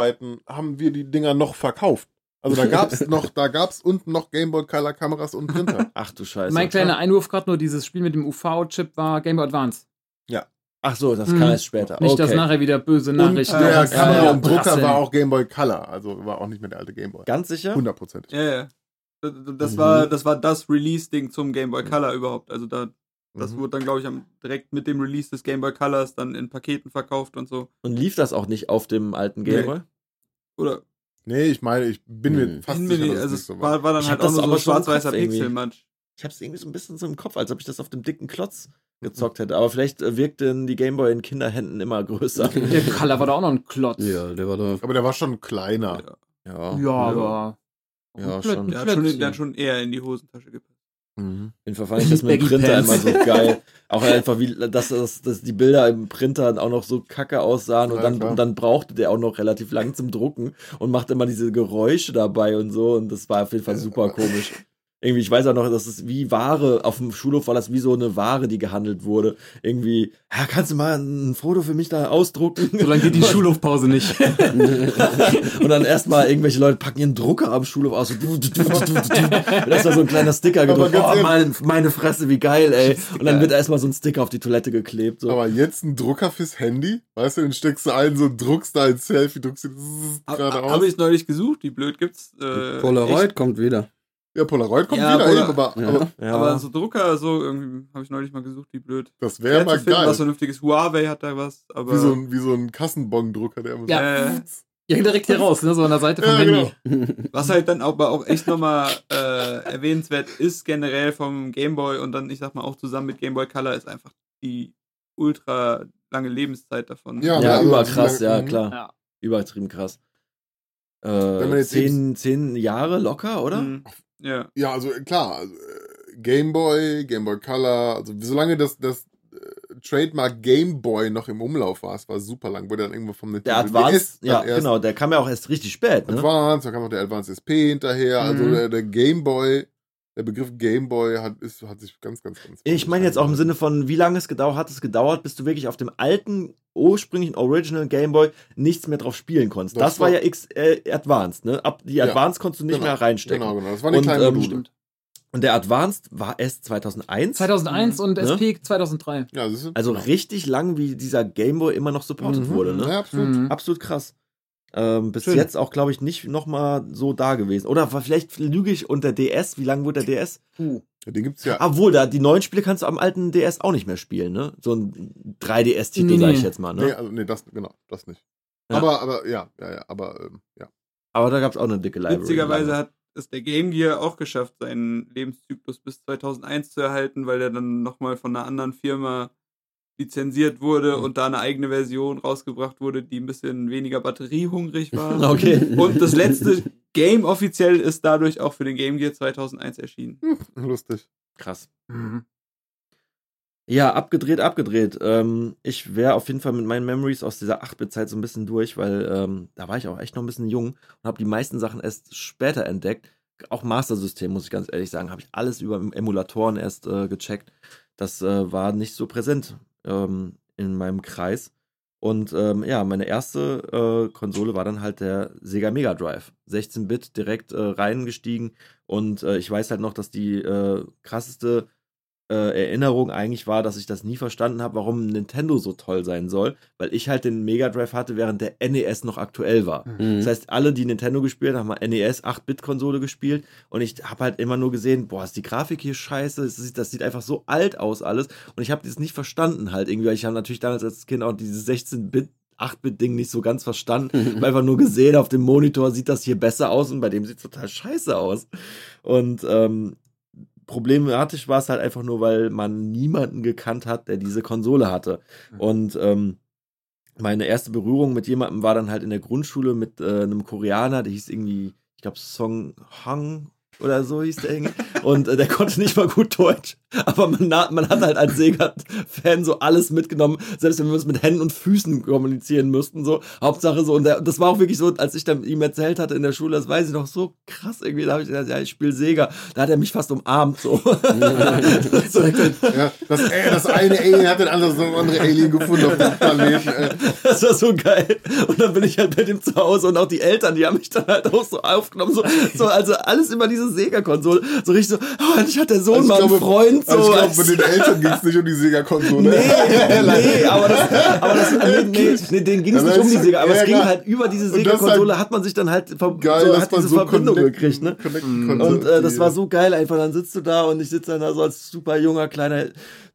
S4: haben wir die Dinger noch verkauft. Also da gab's noch, da gab's unten noch Gameboy Color Kameras und Printer.
S3: Ach du Scheiße.
S2: Mein kleiner Einwurf gerade nur, dieses Spiel mit dem UV-Chip war Game Boy Advance.
S3: Ach so, das
S2: Mhm.
S3: kam erst später.
S2: Nicht,
S3: okay.
S2: dass nachher wieder böse
S4: Und
S2: Nachrichten
S4: der Kamera
S2: Instagram
S4: und Drucker war auch Gameboy Color, also war auch nicht mehr der alte Gameboy.
S3: Ganz sicher?
S4: Hundertprozentig.
S6: Ja, ja. Das, das,
S5: Mhm.
S6: war, das war das Release-Ding zum Game Boy Color überhaupt. Also da, das
S4: Mhm.
S6: wurde dann, glaube ich, am, direkt mit dem Release des Game Boy Colors dann in Paketen verkauft und so.
S3: Und lief das auch nicht auf dem alten
S6: Nee.
S3: Gameboy?
S6: Oder
S4: Nee, ich meine, ich bin mir
S5: Hm.
S4: fast
S6: bin mir
S4: sicher,
S6: nicht,
S4: dass es
S6: also
S4: nicht
S6: es
S4: so war.
S6: war, dann
S3: Ich
S6: halt auch
S3: das
S6: nur so schwarz-weißer. Pixelmatsch.
S3: Ich habe es irgendwie so ein bisschen so im Kopf, als ob ich das auf dem dicken Klotz gezockt hätte. Aber vielleicht äh, wirkten die Gameboy in Kinderhänden immer größer.
S2: Der Color war da auch noch ein Klotz.
S5: Ja, der war doch.
S4: Aber der war schon kleiner.
S3: ja.
S2: Ja, aber.
S3: Ja, schon.
S6: Der hat, schon, der hat schon eher in die Hosentasche gepasst.
S3: Mhm. Auf jeden Fall fand ich das mit dem Printer immer so geil. Auch einfach, wie, dass, dass, dass die Bilder im Printer auch noch so kacke aussahen und
S4: Ja,
S3: dann,
S4: klar.
S3: und dann brauchte der auch noch relativ lang zum Drucken und machte immer diese Geräusche dabei und so und das war auf jeden Fall super komisch. Irgendwie, ich weiß auch noch, dass es wie Ware, auf dem Schulhof war das wie so eine Ware, die gehandelt wurde. Irgendwie, ja, kannst du mal ein Foto für mich da ausdrucken?
S2: Solange geht die Schulhofpause nicht.
S3: Und dann erstmal irgendwelche Leute packen ihren Drucker am Schulhof aus. Und da ist da so ein kleiner Sticker gedruckt. Oh, mein, meine Fresse, wie geil, ey. Und dann wird erstmal so ein Sticker auf die Toilette geklebt. So.
S4: Aber jetzt ein Drucker fürs Handy, weißt du, den steckst du ein, so druckst da ein Selfie, druckst du gerade aus.
S6: Habe ich neulich gesucht, wie blöd gibt's. Äh,
S5: Polaroid
S6: echt?
S5: kommt wieder.
S4: Ja, Polaroid kommt
S6: Ja,
S4: wieder
S6: Polar-
S4: eben, aber,
S5: Ja.
S4: aber
S3: ja.
S6: Aber so Drucker, so irgendwie, habe ich neulich mal gesucht, wie blöd.
S4: das wäre mal
S6: finden,
S4: geil.
S6: Was vernünftiges. Huawei hat da was, aber.
S4: wie, so ein, wie so ein Kassenbon-Drucker, der immer
S2: Ja.
S4: so.
S6: äh,
S2: Ja, direkt hier raus, ne? So an der Seite vom
S4: Ja,
S2: Handy.
S4: genau.
S6: Was halt dann aber auch echt nochmal äh, erwähnenswert ist, generell vom Gameboy und dann, ich sag mal, auch zusammen mit Gameboy Color, ist einfach die ultra lange Lebenszeit davon.
S4: Ja,
S3: ja,
S4: also,
S3: überkrass, ja,
S4: mhm.
S3: klar.
S2: Ja.
S3: Übertrieben krass. Äh, zehn, zehn Jahre locker, oder?
S6: Mhm. Ja.
S4: Ja, also klar, also, äh, Game Boy, Game Boy Color, also solange das, das äh, Trademark Game Boy noch im Umlauf war, es war super lang, wurde dann irgendwo vom
S3: Der
S4: Nintendo
S3: Advance,
S4: DS
S3: ja, genau, der kam ja auch erst richtig spät, ne?
S4: Advance, da kam noch der Advance SP hinterher, also
S2: Mhm.
S4: der, der Game Boy, der Begriff Game Boy hat, ist, hat sich ganz, ganz, ganz.
S3: Ich meine jetzt auch im Sinne von, wie lange es gedauert hat, es gedauert, bis du wirklich auf dem alten, ursprünglichen Original Game Boy nichts mehr drauf spielen konntest. Das,
S4: Das
S3: war
S4: war-
S3: ja X äh, Advanced, ne? Ab die
S4: Ja,
S3: Advanced konntest du nicht
S4: genau,
S3: mehr reinstecken.
S4: Genau, genau, das waren die
S3: Und,
S4: kleinen
S3: ähm.
S2: Stimmt.
S3: Und der Advanced war erst 2001.
S2: 2001 und
S3: Ne?
S2: SP 2003.
S4: Ja, das ist,
S3: Also
S4: genau.
S3: richtig lang, wie dieser Game Boy immer noch supported
S4: Mhm.
S3: wurde, ne?
S4: Ja, absolut.
S2: Mhm.
S3: Absolut krass. Ähm, bis
S2: Schön.
S3: jetzt auch, glaube ich, nicht nochmal so da gewesen. Oder war- vielleicht lüge ich und der DS, wie lange wurde der DS?
S2: Puh.
S4: Den gibt's ja.
S3: Obwohl, da, die neuen Spiele kannst du am alten DS auch nicht mehr spielen, ne? So ein 3DS-Titel,
S2: Nee,
S3: sag
S2: nee.
S3: ich jetzt mal, ne?
S4: Nee, also, nee, das, genau, das nicht.
S3: Ja.
S4: Aber, aber, ja, ja, ja, aber, ähm, ja.
S3: Aber da gab's auch eine dicke Library.
S6: Witzigerweise hat es der Game Gear auch geschafft, seinen Lebenszyklus bis 2001 zu erhalten, weil der dann nochmal von einer anderen Firma lizenziert wurde
S3: Mhm.
S6: und da eine eigene Version rausgebracht wurde, die ein bisschen weniger batteriehungrig war.
S3: Okay.
S6: Und das letzte Game offiziell ist dadurch auch für den Game Gear 2001 erschienen.
S4: Lustig.
S3: Krass.
S2: Mhm.
S3: Ja, abgedreht, abgedreht. Ähm, ich wäre auf jeden Fall mit meinen Memories aus dieser 8-Bit-Zeit so ein bisschen durch, weil ähm, da war ich auch echt noch ein bisschen jung und habe die meisten Sachen erst später entdeckt. Auch Master System, muss ich ganz ehrlich sagen, habe ich alles über Emulatoren erst äh, gecheckt. Das äh, war nicht so präsent ähm, in meinem Kreis. Und ähm, ja, meine erste äh, Konsole war dann halt der Sega Mega Drive. 16-Bit direkt äh, reingestiegen. Und äh, ich weiß halt noch, dass die äh, krasseste äh, Erinnerung eigentlich war, dass ich das nie verstanden habe, warum Nintendo so toll sein soll, weil ich halt den Mega Drive hatte, während der NES noch aktuell war.
S5: Mhm.
S3: Das heißt, alle, die Nintendo gespielt haben, haben NES 8-Bit-Konsole gespielt und ich habe halt immer nur gesehen, boah, ist die Grafik hier scheiße, das sieht, das sieht einfach so alt aus alles und ich habe das nicht verstanden halt irgendwie, weil ich habe natürlich damals als Kind auch dieses 16-Bit 8-Bit-Ding nicht so ganz verstanden. Hab einfach nur gesehen, auf dem Monitor sieht das hier besser aus und bei dem sieht es total scheiße aus. Und ähm, problematisch war es halt einfach nur, weil man niemanden gekannt hat, der diese Konsole hatte. Und ähm, meine erste Berührung mit jemandem war dann halt in der Grundschule mit äh, einem Koreaner, der hieß irgendwie, ich glaube, Song Hang oder so hieß der irgendwie. Und äh, der konnte nicht mal gut Deutsch. Aber man, man hat halt als Sega-Fan so alles mitgenommen, selbst wenn wir uns mit Händen und Füßen kommunizieren müssten. So, Hauptsache so. Und der, das war auch wirklich so, als ich dann ihm erzählt hatte in der Schule, das weiß ich noch so krass irgendwie. Da habe ich gesagt, ja, ich spiele Sega. Da hat er mich fast umarmt. So. so
S4: Ja, das, ey, das eine Alien hat den anderen so andere Alien gefunden auf dem Planeten. Ey.
S3: Das war so geil. Und dann bin ich halt bei dem zu Hause und auch die Eltern, die haben mich dann halt auch so aufgenommen. So, so also alles immer diese Sega-Konsole. So richtig so, oh, endlich hat der Sohn
S4: Also ich
S3: mal einen
S4: glaube-
S3: Freund. So,
S4: Also ich glaube, mit den Eltern ging es nicht um die Sega-Konsole.
S3: Nee, nee, aber das, aber das, nee, nee, nee denen ging es
S4: Ja,
S3: nicht um die Sega, aber es ging halt über diese
S4: Und
S3: Sega-Konsole,
S4: halt
S3: hat man sich dann halt
S4: Geil,
S3: so, hat
S4: man
S3: diese
S4: so
S3: Verbindung
S4: connecten-
S3: gekriegt, ne? Und äh, das
S4: Die-
S3: war so geil einfach. Dann sitzt du da und ich sitze dann da so als super junger kleiner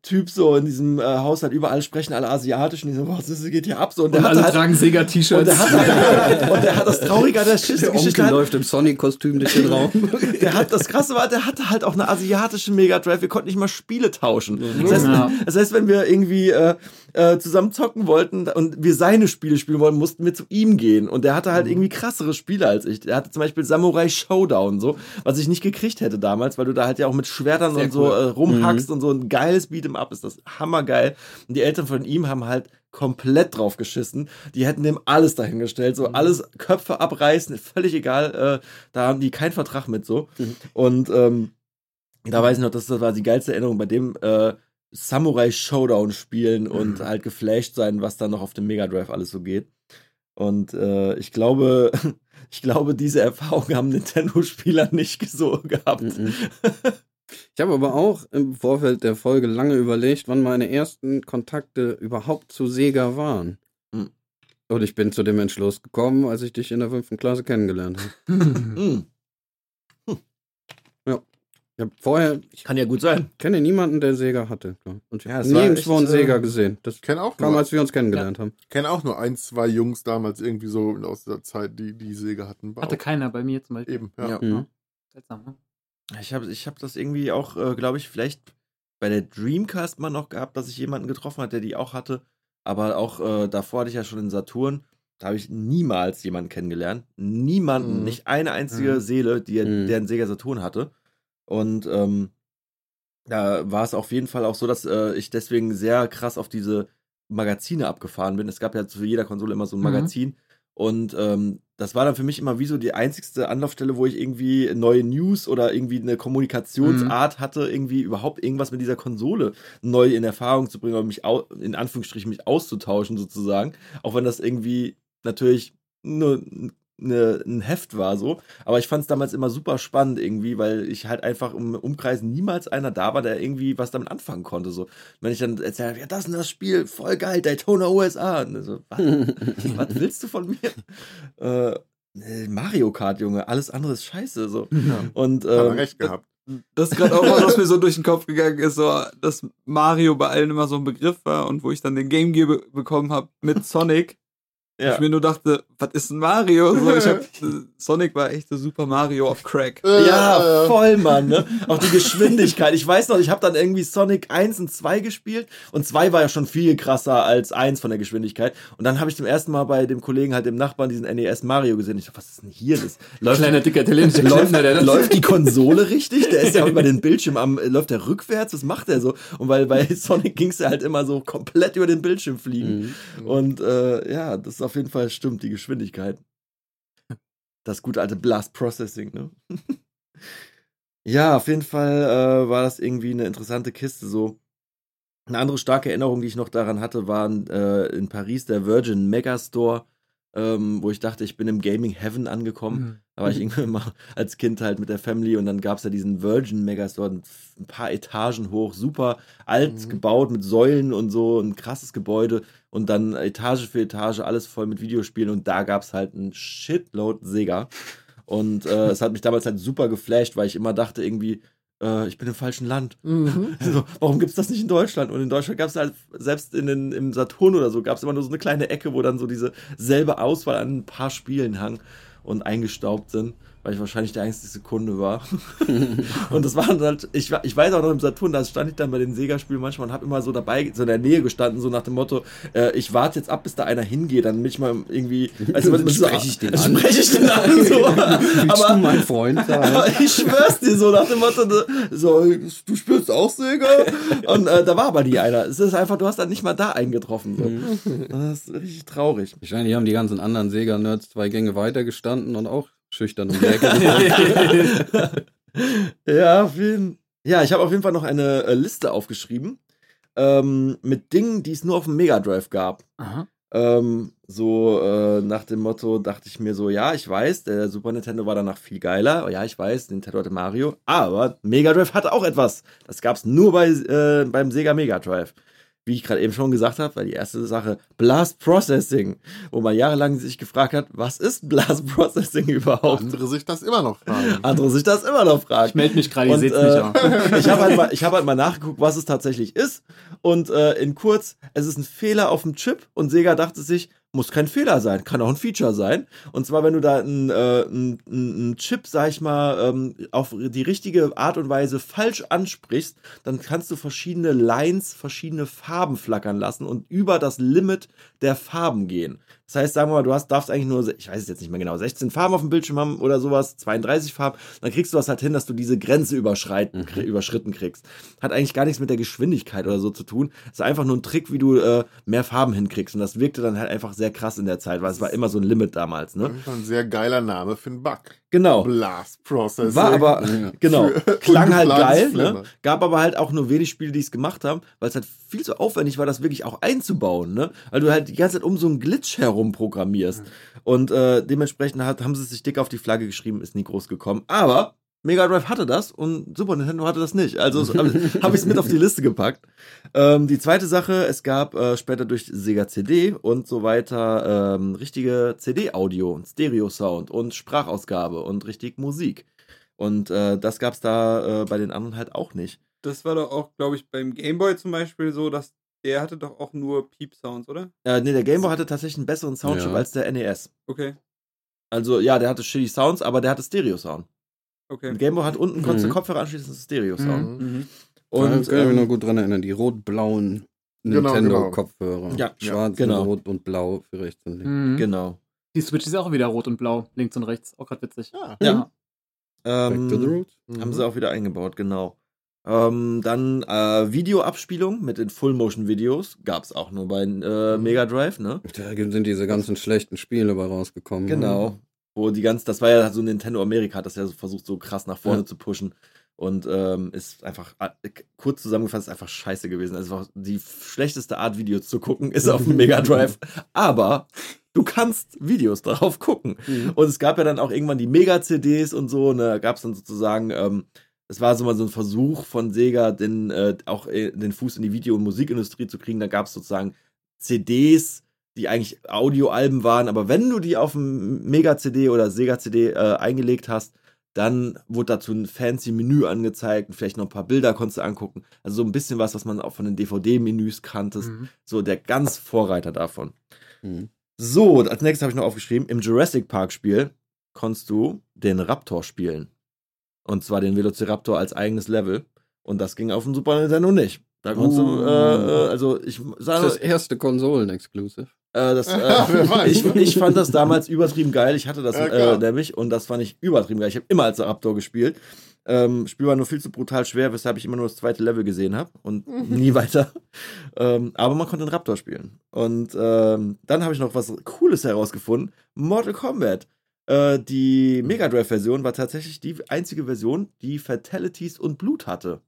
S3: Typ so in diesem äh, Haushalt. Überall sprechen alle Asiatisch und ich so, was das geht hier ab so. Und der
S2: Und
S3: hatte
S2: alle
S3: halt,
S2: tragen
S3: und
S2: Sega-T-Shirts.
S3: der hat und der hat das Traurige an der
S5: Der
S3: Geschichte
S5: Onkel
S3: halt,
S5: läuft im Sonic-Kostüm durch den Raum.
S3: der hat das krasse war, der hatte halt auch eine asiatische Mega Drive. Wir konnten nicht mal Spiele tauschen. Das heißt,
S2: Ja.
S3: das heißt wenn wir irgendwie äh, äh, zusammen zocken wollten und wir seine Spiele spielen wollten, mussten wir zu ihm gehen. Und der hatte halt irgendwie krassere Spiele als ich. Der hatte zum Beispiel Samurai Showdown, so, was ich nicht gekriegt hätte damals, weil du da halt ja auch mit Schwertern
S2: Sehr
S3: und so
S2: cool.
S3: äh, rumhackst und so ein geiles Beat'em Up ist das hammergeil. Und die Eltern von ihm haben halt komplett drauf geschissen. Die hätten dem alles dahingestellt, so alles Köpfe abreißen, völlig egal. Äh, da haben die keinen Vertrag mit so. Und ähm, da weiß ich noch, das war die geilste Erinnerung bei dem äh, Samurai Showdown spielen und halt geflasht sein, was da noch auf dem Mega Drive alles so geht. Und äh, ich glaube, ich glaube, diese Erfahrung haben Nintendo-Spieler nicht so gehabt.
S5: Mhm. Ich habe aber auch im Vorfeld der Folge lange überlegt, wann meine ersten Kontakte überhaupt zu Sega waren.
S3: Mhm.
S5: Und ich bin zu dem Entschluss gekommen, als ich dich in der fünften Klasse kennengelernt habe. Ich habe vorher, ich
S3: kann ja gut sein.
S5: kenne niemanden, der Sega hatte. ich. Und ich
S3: Ja,
S5: habe
S3: es war
S5: nirgendwo
S3: echt,
S5: einen Sega
S3: äh,
S5: gesehen. Das
S4: Ich kenne auch,
S5: kam,
S4: nur-
S5: als wir uns kennengelernt haben.
S4: kenn auch nur ein, zwei Jungs damals irgendwie so aus der Zeit, die die Sega hatten. War
S2: Hatte
S4: auch-
S2: keiner bei mir zum Beispiel.
S4: Eben, ja.
S3: Ja.
S5: Mhm.
S2: Seltsam, ne?
S3: Ich habe ich hab das irgendwie auch, äh, glaube ich, vielleicht bei der Dreamcast mal noch gehabt, dass ich jemanden getroffen hat, der die auch hatte. Aber auch äh, davor hatte ich ja schon den Saturn. Da habe ich niemals jemanden kennengelernt. Niemanden,
S4: Mhm.
S3: nicht eine einzige
S2: Mhm.
S3: Seele, die,
S5: Mhm.
S3: der einen Sega Saturn hatte. Und ähm, da war es auf jeden Fall auch so, dass äh, ich deswegen sehr krass auf diese Magazine abgefahren bin. Es gab ja zu jeder Konsole immer so ein
S2: Mhm.
S3: Magazin. Und ähm, das war dann für mich immer wie so die einzigste Anlaufstelle, wo ich irgendwie neue News oder irgendwie eine Kommunikationsart hatte, irgendwie überhaupt irgendwas mit dieser Konsole neu in Erfahrung zu bringen oder mich in Anführungsstrichen mich auszutauschen sozusagen. Auch wenn das irgendwie natürlich nur eine, ein Heft war so. Aber ich fand es damals immer super spannend irgendwie, weil ich halt einfach im Umkreis niemals einer da war, der irgendwie was damit anfangen konnte. So. Wenn ich dann erzähle, ja, das ist das Spiel, voll geil, Daytona USA. Und so, was, was willst du von mir? Äh, Mario Kart, Junge, alles andere ist scheiße. So. Und
S4: Hat er
S3: ähm,
S4: recht gehabt.
S6: Das ist gerade auch was, was mir so durch den Kopf gegangen ist, so, dass Mario bei allen immer so ein Begriff war und wo ich dann den Game Gear be bekommen habe mit Sonic.
S3: Ja.
S6: Ich mir nur dachte, was ist ein Mario? So, ich hab, Sonic war echt der Super Mario auf Crack.
S3: Ja, voll, Mann. Ne? Auch die Geschwindigkeit. Ich weiß noch, ich habe dann irgendwie Sonic 1 und 2 gespielt und 2 war ja schon viel krasser als 1 von der Geschwindigkeit. Und dann habe ich zum ersten Mal bei dem Kollegen halt dem Nachbarn diesen NES Mario gesehen. Ich dachte, was ist denn hier? Das läuft,
S2: Kleiner, dicker italienischer
S3: läuft, läuft die Konsole richtig? Der ist ja über den Bildschirm am, läuft der rückwärts? Was macht der so? Und weil bei Sonic ging's ja halt immer so komplett über den Bildschirm fliegen.
S5: Mhm.
S3: Und äh, ja, das ist auf jeden Fall stimmt, die Geschwindigkeit. Das gute alte Blast Processing, ne? ja, auf jeden Fall äh, war das irgendwie eine interessante Kiste. So eine andere starke Erinnerung, die ich noch daran hatte, waren äh, in Paris der Virgin Megastore, ähm, wo ich dachte, ich bin im Gaming Heaven angekommen.
S2: Mhm.
S3: Da war ich irgendwie immer als Kind halt mit der Family und dann gab es ja diesen Virgin Megastore, ein ein paar Etagen hoch, super alt
S4: Mhm.
S3: gebaut mit Säulen und so, ein krasses Gebäude und dann Etage für Etage, alles voll mit Videospielen und da gab es halt ein Shitload Sega. Und äh, es hat mich damals halt super geflasht, weil ich immer dachte irgendwie, äh, ich bin im falschen Land.
S4: Mhm.
S3: So, warum gibt's das nicht in Deutschland? Und in Deutschland gab's halt, selbst in den, im Saturn oder so, gab's immer nur so eine kleine Ecke, wo dann so diese selbe Auswahl an ein paar Spielen hang und eingestaubt sind, weil ich wahrscheinlich der einzige Kunde war. und das waren halt, ich, ich weiß auch noch im Saturn, da stand ich dann bei den Sega-Spielen manchmal und habe immer so dabei, so in der Nähe gestanden, so nach dem Motto, äh, ich warte jetzt ab, bis da einer hingeht, dann bin ich mal irgendwie, du, was
S5: Spreche ich den an?
S3: Spreche ich den an, so.
S5: Willst du
S3: aber,
S5: mein Freund
S3: aber ich schwör's dir so nach dem Motto, so, du spielst auch Sega? Und äh, da war aber nie einer. Es ist einfach, du hast dann nicht mal da eingetroffen. So. Das ist richtig traurig.
S5: Wahrscheinlich haben die ganzen anderen Sega-Nerds zwei Gänge weiter gestanden und auch schüchtern um die Ecke.
S3: ja, auf jeden Ja, ich habe auf jeden Fall noch eine äh, Liste aufgeschrieben ähm, mit Dingen, die es nur auf dem Mega Drive gab.
S2: Aha.
S3: Ähm, so äh, nach dem Motto dachte ich mir so, ja, ich weiß, der Super Nintendo war danach viel geiler. Ja, ich weiß, Nintendo hatte Mario, aber Mega Drive hatte auch etwas. Das gab es nur bei, äh, beim Sega Mega Drive. Wie ich gerade eben schon gesagt habe, war die erste Sache Blast Processing, wo man jahrelang sich gefragt hat, was ist Blast Processing überhaupt?
S4: Andere sich das immer noch fragen.
S3: Andere sich das immer noch fragen.
S2: Ich melde mich gerade, ihr
S3: Und,
S2: seht es
S3: äh,
S2: nicht.
S3: ich habe halt, mal- ich hab halt mal nachgeguckt, was es tatsächlich ist. Und äh, in kurz, es ist ein Fehler auf dem Chip und Sega dachte sich, muss kein Fehler sein, kann auch ein Feature sein. Und zwar, wenn du da einen, äh, einen, einen Chip, sag ich mal, ähm, auf die richtige Art und Weise falsch ansprichst, dann kannst du verschiedene Lines, verschiedene Farben flackern lassen und über das Limit der Farben gehen. Das heißt, sagen wir mal, du hast, darfst eigentlich nur, ich weiß es jetzt nicht mehr genau, 16 Farben auf dem Bildschirm haben oder sowas, 32 Farben, dann kriegst du das halt hin, dass du diese Grenze überschreiten,
S5: Mhm.
S3: überschritten kriegst. Hat eigentlich gar nichts mit der Geschwindigkeit oder so zu tun. ist einfach nur ein Trick, wie du äh, mehr Farben hinkriegst. Und das wirkte dann halt einfach sehr krass in der Zeit, weil es war immer so ein Limit damals, ne?
S4: Das ist ein sehr geiler Name für einen Bug.
S3: Genau.
S4: Blast Processing.
S3: War aber,
S5: Ja.
S3: genau, klang halt geil, ne? Gab aber halt auch nur wenig Spiele, die es gemacht haben, weil es halt viel zu aufwendig war, das wirklich auch einzubauen, ne? Weil du halt die ganze Zeit um so einen Glitch herum programmierst. Und äh, dementsprechend hat, haben sie sich dick auf die Flagge geschrieben, ist nie groß gekommen. Aber Mega Drive hatte das und Super Nintendo hatte das nicht. Also habe hab ich es mit auf die Liste gepackt. Ähm, die zweite Sache, es gab äh, später durch Sega CD und so weiter ähm, richtige CD-Audio und Stereo-Sound und Sprachausgabe und richtig Musik. Und äh, das gab's da äh, bei den anderen halt auch nicht.
S6: Das war doch auch, glaube ich, beim Gameboy zum Beispiel so, dass der hatte doch auch nur Piep-Sounds, oder?
S3: Äh, nee, der Game Boy hatte tatsächlich einen besseren Soundchip
S5: Ja.
S3: als der NES.
S6: Okay,
S3: Also ja, der hatte shitty Sounds, aber der hatte Stereo-Sound.
S6: Okay.
S3: Ein Game Boy hat unten, konntest du
S5: Mhm.
S3: Kopfhörer anschließen, das ist Stereo-Sound.
S4: Mhm.
S6: Mhm.
S5: Und
S3: Und
S5: kann ich mich noch
S3: ähm,
S5: gut dran erinnern, die rot-blauen
S4: Genau,
S5: Nintendo-Kopfhörer.
S3: Ja,
S5: Schwarz,
S3: genau.
S5: rot und blau für rechts und links.
S2: Mhm.
S3: genau.
S2: Die Switch ist ja auch wieder rot und blau, links und rechts. Auch gerade witzig.
S4: Ja.
S3: Ja.
S5: Back to the
S3: Ähm,
S5: roots.
S3: haben sie auch wieder eingebaut, genau. Ähm, dann äh, Videoabspielung mit den Full-Motion-Videos gab's auch nur bei äh,
S4: Mhm.
S3: Mega Drive, ne?
S5: Da sind diese ganzen schlechten Spiele bei rausgekommen.
S3: Genau. Wo die ganz, das war ja so Nintendo Amerika, hat das ja so versucht, so krass nach vorne
S5: Ja.
S3: zu pushen. Und ähm, ist einfach, äh, kurz zusammengefasst, ist einfach scheiße gewesen. Also die schlechteste Art, Videos zu gucken, ist auf dem Mega Drive. Aber du kannst Videos darauf gucken.
S5: Mhm.
S3: Und es gab ja dann auch irgendwann die Mega-CDs und so. Und da gab es dann sozusagen, ähm, es war so mal so ein Versuch von Sega, den, äh, auch äh, den Fuß in die Video- und Musikindustrie zu kriegen. Da gab es sozusagen CDs, die eigentlich Audioalben waren. Aber wenn du die auf dem Mega-CD oder Sega-CD äh, eingelegt hast, dann wurde dazu ein fancy Menü angezeigt und vielleicht noch ein paar Bilder konntest du angucken. Also so ein bisschen was, was man auch von den DVD-Menüs kanntest.
S2: Mhm.
S3: So der ganz Vorreiter davon.
S5: Mhm.
S3: So, als nächstes habe ich noch aufgeschrieben, im Jurassic Park Spiel konntest du den Raptor spielen. Und zwar den Velociraptor als eigenes Level. Und das ging auf dem Super Nintendo nicht. Da konntest
S5: Uh.
S3: du, äh, äh, also ich
S5: Das
S3: sage,
S5: ist das erste Konsolen-Exclusive.
S3: Äh, das, äh, ich, ich fand das damals übertrieben geil. Ich hatte das
S4: Ja,
S3: äh, nämlich und das fand ich übertrieben geil. Ich habe immer als Raptor gespielt. Ähm, Spiel war nur viel zu brutal schwer, weshalb ich immer nur das zweite Level gesehen habe und nie weiter. Ähm, aber man konnte den Raptor spielen. Und ähm, dann habe ich noch was Cooles herausgefunden: Mortal Kombat. Äh, die Mega Drive-Version war tatsächlich die einzige Version, die Fatalities und Blut hatte.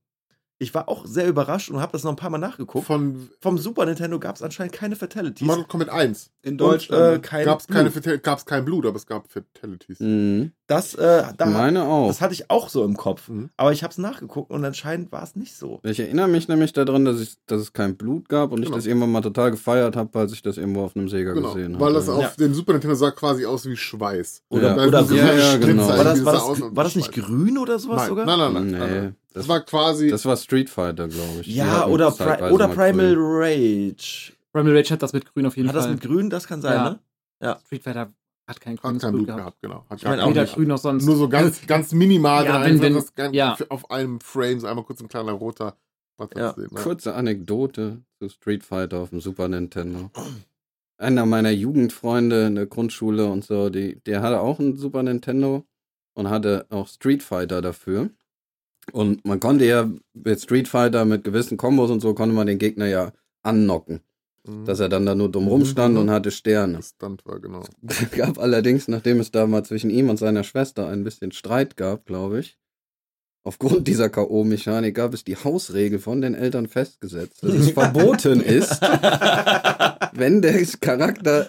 S3: Ich war auch sehr überrascht und habe das noch ein paar Mal nachgeguckt.
S4: Von
S3: Vom Super Nintendo gab es anscheinend keine Fatalities.
S4: Mortal Kombat 1
S6: In Deutschland.
S3: äh, kein
S4: gab es keine
S3: Blut.
S4: Fatal- gab's kein Blut, aber es gab Fatalities.
S5: Mhm.
S3: Das, äh, da,
S5: Meine auch.
S3: das hatte ich auch so im Kopf.
S4: Mhm.
S3: Aber ich habe es nachgeguckt und anscheinend war es nicht so.
S5: Ich erinnere mich nämlich daran, dass, ich, dass es kein Blut gab und ich
S4: Genau.
S5: das irgendwann mal total gefeiert habe, als ich das irgendwo auf einem Sega
S4: Genau,
S5: gesehen habe.
S4: weil das auf
S3: Ja.
S4: dem Super Nintendo sah quasi aus wie Schweiß.
S3: Oder,
S5: Ja.
S3: oder
S4: so
S5: Ja, ja,
S4: Stritzer
S5: genau.
S3: war, das, war, das, war das nicht
S4: Schweiß.
S3: grün oder sowas
S4: Nein,
S3: sogar?
S4: nein, nein, nein,
S5: Nee,
S4: nein, nein.
S5: Das,
S4: Das war quasi.
S5: das war Street Fighter, glaube ich.
S3: Ja, oder, Pri oder
S5: mal
S3: Primal
S5: grün.
S3: Rage.
S2: Primal Rage hat das mit grün auf jeden
S3: Hat das
S2: Fall.
S3: mit grün? Das kann sein,
S2: Ja.
S3: ne?
S2: Street Fighter hat kein
S4: hat
S2: grünes
S4: kein
S2: Blut
S4: Blut
S2: gehabt.
S4: gehabt, genau. Hat
S3: Ich meine
S4: kein
S3: auch
S2: Weder
S3: nicht.
S2: grün noch sonst.
S4: Nur so ganz, ganz minimal.
S2: Ja, wenn- wenn-
S4: das ganz,
S2: ja.
S4: auf einem Frame so einmal kurz ein kleiner roter. Was
S3: Ja.
S4: sehen, ne?
S5: Kurze Anekdote zu Street Fighter auf dem Super Nintendo. Einer meiner Jugendfreunde in der Grundschule und so, die, der hatte auch ein Super Nintendo und hatte auch Street Fighter dafür. Und man konnte ja mit Street Fighter mit gewissen Kombos und so konnte man den Gegner ja annocken.
S4: Mhm.
S5: Dass er dann da nur dumm rumstand
S4: Mhm.
S5: und hatte Sterne.
S4: Das Stunt war, genau.
S5: gab allerdings, nachdem es da mal zwischen ihm und seiner Schwester ein bisschen Streit gab, glaube ich, aufgrund dieser K.O.-Mechanik gab es die Hausregel von den Eltern festgesetzt, dass es verboten ist, wenn der Charakter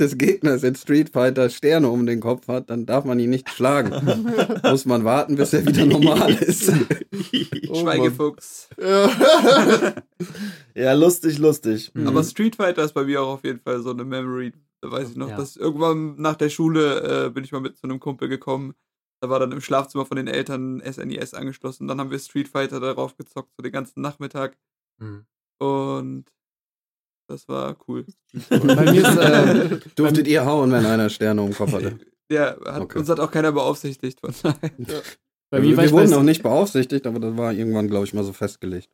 S5: des Gegners in Street Fighter Sterne um den Kopf hat, dann darf man ihn nicht schlagen. Muss man warten, bis er wieder normal ist.
S6: Schweigefuchs.
S3: ja, lustig, lustig.
S5: Mhm.
S6: Aber Street Fighter ist bei mir auch auf jeden Fall so eine Memory. Da weiß ich noch,
S2: Ja.
S6: dass irgendwann nach der Schule äh, bin ich mal mit zu einem Kumpel gekommen. Da war dann im Schlafzimmer von den Eltern SNES angeschlossen. Dann haben wir Street Fighter darauf gezockt, so den ganzen Nachmittag.
S2: Mhm.
S6: Und Das war cool.
S2: Bei mir ist, äh,
S5: Durftet ihr hauen, wenn einer Sterne im Kopf hatte?
S6: Ja, hat,
S5: Okay.
S6: uns hat auch keiner beaufsichtigt. Von daher.
S2: bei
S5: wir
S2: mir war
S5: wir wurden noch nicht beaufsichtigt, aber das war irgendwann, glaube ich, mal so festgelegt.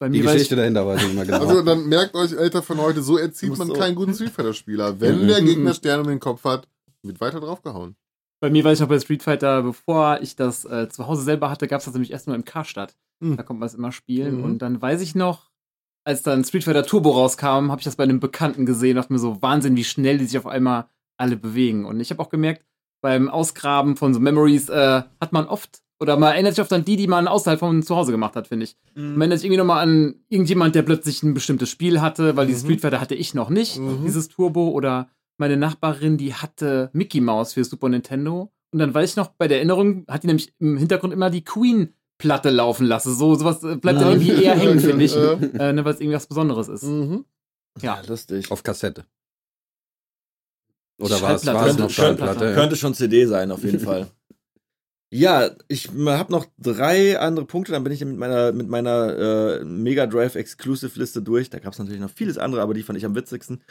S2: bei
S5: Die
S2: mir war ich,
S5: Geschichte dahinter weiß ich nicht mehr genau.
S4: Also dann merkt euch, Alter, von heute, so erzieht man keinen guten Street Fighter Spieler. Wenn
S5: Mhm.
S4: der Gegner Sterne um den Kopf hat, wird weiter draufgehauen.
S2: Bei mir war ich noch bei Street Fighter, bevor ich das äh, zu Hause selber hatte, gab es das nämlich erst nur im Karstadt.
S4: Hm.
S2: Da konnte man es immer spielen.
S4: Mhm.
S2: Und dann weiß ich noch, als dann Street Fighter Turbo rauskam, habe ich das bei einem Bekannten gesehen, dachte mir so, Wahnsinn, wie schnell die sich auf einmal alle bewegen. Und ich habe auch gemerkt, beim Ausgraben von so Memories äh, hat man oft, oder man erinnert sich oft an die, die man außerhalb von zu Hause gemacht hat, finde ich. Man erinnert sich irgendwie nochmal an irgendjemand, der plötzlich ein bestimmtes Spiel hatte, weil dieses
S4: Mhm.
S2: Street Fighter hatte ich noch nicht,
S4: Mhm.
S2: dieses Turbo. Oder meine Nachbarin, die hatte Mickey Mouse für Super Nintendo. Und dann weiß ich noch, bei der Erinnerung hat die nämlich im Hintergrund immer die Queen-Platte laufen lassen. So, sowas äh, bleibt dann irgendwie eher hängen, finde ich.
S4: Ja.
S2: Äh, ne, weil es irgendwie was Besonderes ist.
S4: Mhm.
S2: Ja.
S3: lustig.
S5: Auf Kassette. Oder war es
S2: Schallplatte.
S5: noch
S3: Könnte-
S5: Schallplatte? ja.
S3: Könnte schon CD sein, auf jeden Fall. Ja, ich habe noch drei andere Punkte, dann bin ich mit meiner, mit meiner äh, Mega Drive Exclusive Liste durch. Da gab es natürlich noch vieles andere, aber die fand ich am witzigsten.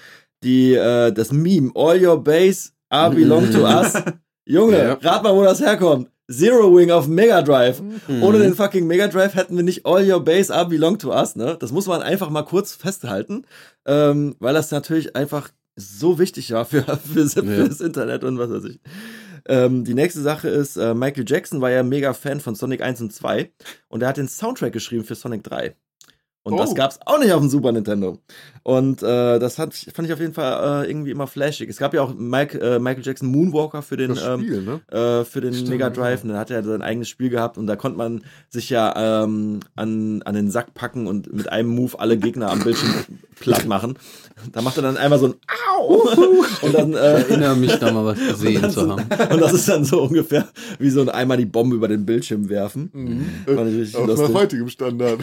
S3: Die, äh, das Meme, All Your Base are belong to us. Junge,
S5: Ja.
S3: rat mal, wo das herkommt. Zero Wing auf Mega Drive.
S5: Mhm.
S3: Ohne den fucking Mega Drive hätten wir nicht All Your Base are belong to us, ne? Das muss man einfach mal kurz festhalten, ähm, weil das natürlich einfach so wichtig war für, für, für
S5: Ja.
S3: das Internet und was weiß ich. Ähm, die nächste Sache ist, äh, Michael Jackson war ja mega Fan von Sonic 1 und 2 und er hat den Soundtrack geschrieben für Sonic 3. Und das
S4: Oh.
S3: gab's auch nicht auf dem Super Nintendo. Und äh, das hat, fand ich auf jeden Fall äh, irgendwie immer flashig. Es gab ja auch Mike, äh, Michael Jackson Moonwalker für den, ähm,
S4: Spiel, ne?
S3: äh, für den
S2: Stimmt,
S3: Mega Drive. Und dann hat er sein eigenes Spiel gehabt und da konnte man sich ja ähm, an, an den Sack packen und mit einem Move alle Gegner am Bildschirm platt machen. Da macht er dann einmal so ein Au! Und dann,
S5: Ich
S3: äh,
S5: erinnere mich da mal was gesehen zu haben.
S3: und das ist dann so ungefähr wie so ein einmal die Bombe über den Bildschirm werfen. Fand ich richtig
S4: Auch nach
S3: lustig.
S4: heutigem Standard.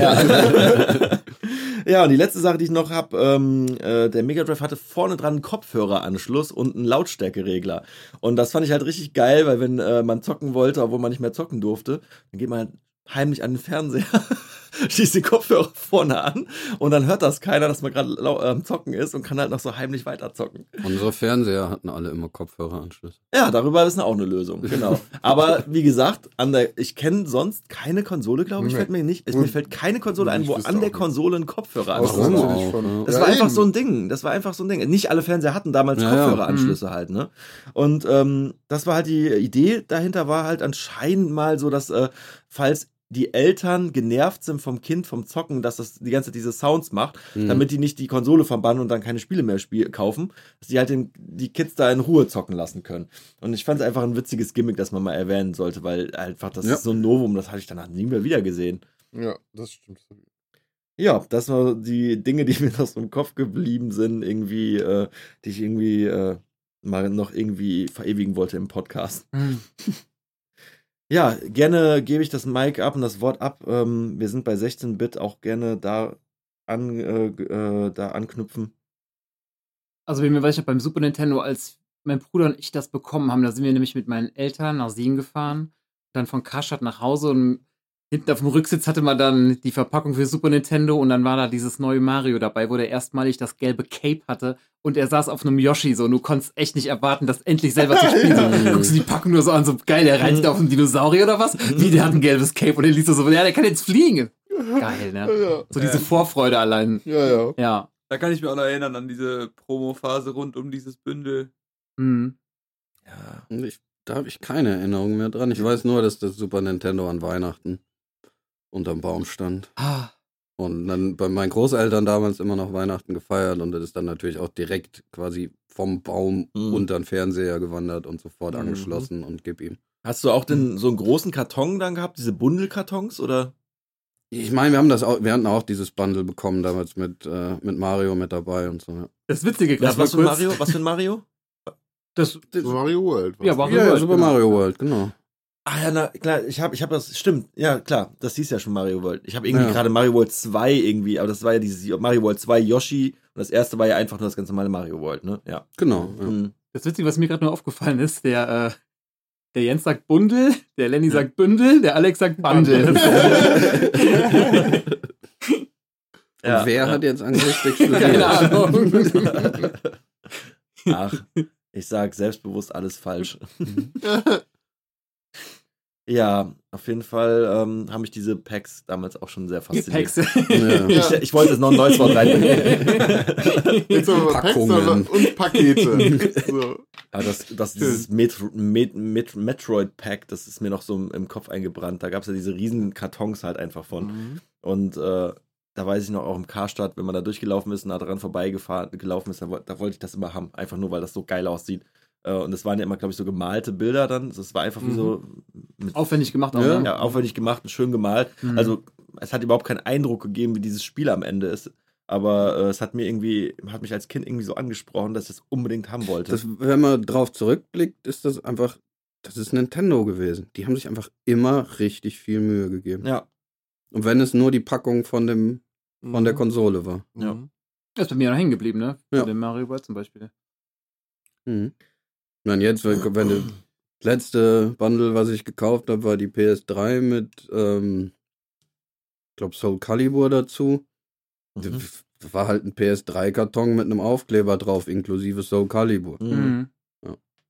S3: Ja. ja, und die letzte Sache, die ich noch habe, ähm, äh, der Mega Drive hatte vorne dran einen Kopfhöreranschluss und einen Lautstärkeregler. Und das fand ich halt richtig geil, weil wenn äh, man zocken wollte, obwohl man nicht mehr zocken durfte, dann geht man halt heimlich an den Fernseher, schließt die Kopfhörer vorne an und dann hört das keiner, dass man gerade äh, am Zocken ist und kann halt noch so heimlich weiter zocken.
S5: Unsere Fernseher hatten alle immer Kopfhöreranschlüsse.
S3: Ja, darüber ist auch eine Lösung, genau. Aber wie gesagt, an der, ich kenne sonst keine Konsole, glaube ich,
S4: Nee.
S3: fällt mir nicht. Es,
S4: Und-
S3: mir fällt keine Konsole ein,
S4: Ich
S3: wo an der. Konsole ein Kopfhörer
S4: Aus
S3: anschließt.
S5: Warum auch,
S4: von-
S5: ja.
S3: Das
S4: Ja,
S3: war einfach
S4: eben.
S3: so ein Ding. Das war einfach so ein Ding. Nicht alle Fernseher hatten damals
S5: Ja, ja.
S3: Kopfhöreranschlüsse halt, ne? Und ähm, das war halt die Idee dahinter, war halt anscheinend mal so, dass äh, falls die Eltern genervt sind vom Kind, vom Zocken, dass das die ganze Zeit diese Sounds macht,
S5: Mhm.
S3: damit die nicht die Konsole verbannen und dann keine Spiele mehr spiel kaufen, dass die halt den, die Kids da in Ruhe zocken lassen können. Und ich fand es einfach ein witziges Gimmick, das man mal erwähnen sollte, weil einfach das
S5: Ja.
S3: ist so ein Novum, das hatte ich danach nie mehr wieder gesehen.
S4: Ja, das stimmt.
S3: Ja, das waren die Dinge, die mir noch so im Kopf geblieben sind, irgendwie, äh, die ich irgendwie äh, mal noch irgendwie verewigen wollte im Podcast. Ja, gerne gebe ich das Mic ab und das Wort ab. Ähm, wir sind bei 16-Bit auch gerne da, an, äh, äh, da anknüpfen.
S2: Also bei mir war ich ja beim Super Nintendo, als mein Bruder und ich das bekommen haben, da sind wir nämlich mit meinen Eltern nach Siegen gefahren, dann von Karstadt nach Hause und hinten auf dem Rücksitz hatte man dann die Verpackung für Super Nintendo und dann war da dieses neue Mario dabei, wo der erstmalig das gelbe Cape hatte und er saß auf einem Yoshi so und du konntest echt nicht erwarten, das endlich selber zu spielen. So, guckst du die Packung nur so an, so geil, der reitet auf einen Dinosaurier oder was? Wie, der hat ein gelbes Cape und der liest so, ja, der kann jetzt fliegen. Geil, ne?
S4: ja.
S2: So diese Vorfreude allein.
S4: Ja, ja.
S2: Ja.
S6: Da kann ich mich auch noch erinnern an diese Promo-Phase rund um dieses Bündel.
S2: Mhm.
S3: Ja.
S5: Und Ich, da habe ich keine Erinnerung mehr dran. Ich weiß nur, dass das Super Nintendo an Weihnachten unterm Baum stand.
S2: Ah.
S5: Und dann bei meinen Großeltern damals immer noch Weihnachten gefeiert und das ist dann natürlich auch direkt quasi vom Baum
S3: Mhm.
S5: unter den Fernseher gewandert und sofort
S3: Mhm.
S5: angeschlossen und gib ihm.
S3: Hast du auch den, so einen großen Karton dann gehabt, diese Bundelkartons oder?
S5: Ich meine, wir haben das auch, wir hatten auch dieses Bundle bekommen damals mit, äh, mit Mario mit dabei und so. Ja,
S2: Das Witzige
S3: Was,
S2: gerade
S3: was für. Mario? Was für ein Mario?
S2: Das,
S4: Super Mario World.
S2: Ja, war-
S5: ja,
S2: World,
S5: Super
S2: genau.
S5: Mario World, genau.
S3: Ah ja, na klar, ich habe ich hab das, stimmt, ja klar, das hieß ja schon Mario World. Ich habe irgendwie
S5: Ja.
S3: gerade Mario World 2 irgendwie, aber das war ja dieses Mario World 2 Yoshi und das erste war ja einfach nur das ganz normale Mario World, ne? Ja.
S5: Genau. Ja.
S3: Mhm.
S2: das Witzige, was mir gerade nur aufgefallen ist, der, äh, der Jens sagt Bundel, der Lenny sagt Bündel, der Alex sagt Bundle.
S5: Und
S3: Ja,
S5: wer
S3: ja.
S5: hat jetzt Anglistik
S2: Keine
S5: studiert?
S2: Ahnung.
S3: Ach, ich sag selbstbewusst alles falsch. Ja, auf jeden Fall ähm, haben mich diese Packs damals auch schon sehr fasziniert.
S5: Ja.
S3: Ich, ich wollte jetzt noch ein neues Wort reinbringen.
S4: Jetzt haben wir Packs
S5: Packungen.
S4: und Pakete. So.
S3: Aber das, das dieses Metro, Met, Met, Metroid Pack, das ist mir noch so im, im Kopf eingebrannt. Da gab es ja diese riesen Kartons halt einfach von.
S4: Mhm.
S3: Und äh, da weiß ich noch auch im Karstadt, wenn man da durchgelaufen ist und da dran vorbeigefahren gelaufen ist, da, da wollte ich das immer haben. Einfach nur, weil das so geil aussieht. Äh, und es waren ja immer, glaube ich, so gemalte Bilder dann. Das war einfach wie so mit,
S2: Aufwendig gemacht auch,
S5: Ja.
S2: ne?
S3: ja, aufwendig gemacht und schön gemalt.
S2: Mhm.
S3: Also es hat überhaupt keinen Eindruck gegeben, wie dieses Spiel am Ende ist. Aber äh, es hat mir irgendwie, hat mich als Kind irgendwie so angesprochen, dass ich das unbedingt haben wollte.
S5: Das, wenn man drauf zurückblickt, ist das einfach, das ist Nintendo gewesen. Die haben sich einfach immer richtig viel Mühe gegeben.
S3: ja.
S5: Und wenn es nur die Packung von dem von der
S4: Mhm.
S5: Konsole war.
S3: Ja.
S4: Mhm.
S2: Das ist bei mir noch hängen geblieben, ne?
S5: Ja.
S2: Bei dem Mario World zum Beispiel.
S5: Mhm. Ich meine, jetzt, wenn, wenn du das letzte Bundle, was ich gekauft habe, war die PS3 mit, ähm, ich glaube, Soul Calibur dazu.
S3: Mhm.
S5: Das war halt ein PS3-Karton mit einem Aufkleber drauf, inklusive Soul Calibur.
S3: Mhm.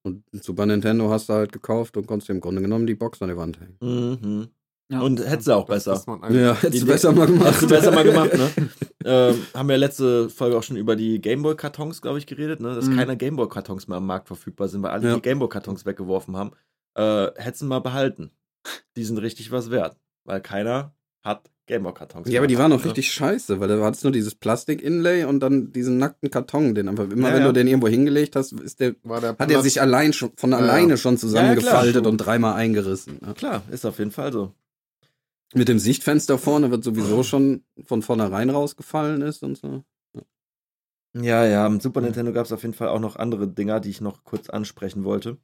S5: Und ein Super Nintendo hast du halt gekauft und konntest dir im Grunde genommen die Box an die Wand hängen.
S3: Mhm.
S2: Ja.
S3: Und hättest du auch besser.
S5: Ja, hättest du besser mal gemacht.
S3: Hättest du besser mal gemacht, ne? ähm, haben wir letzte Folge auch schon über die Gameboy-Kartons, glaube ich, geredet, ne? Dass
S2: Mhm.
S3: keine Gameboy-Kartons mehr am Markt verfügbar sind, weil alle
S5: Ja.
S3: die Gameboy-Kartons weggeworfen haben. Äh, hättest du mal behalten. Die sind richtig was wert. Weil keiner hat Gameboy-Kartons.
S5: Ja, aber die waren auch
S3: Ne?
S5: richtig scheiße, weil da hattest nur dieses Plastik-Inlay und dann diesen nackten Karton, den einfach immer,
S3: Ja,
S5: wenn
S3: ja.
S5: du den irgendwo hingelegt hast, ist der,
S4: War der
S5: hat er sich allein schon, von
S4: Ja, ja.
S5: alleine schon
S3: Ja, ja,
S5: zusammengefaltet und dreimal eingerissen. ne?
S3: Klar, ist auf jeden Fall so.
S5: Mit dem Sichtfenster vorne wird sowieso schon von vornherein rausgefallen ist und so.
S3: Ja, ja, am Super Nintendo gab es auf jeden Fall auch noch andere Dinger, die ich noch kurz ansprechen wollte,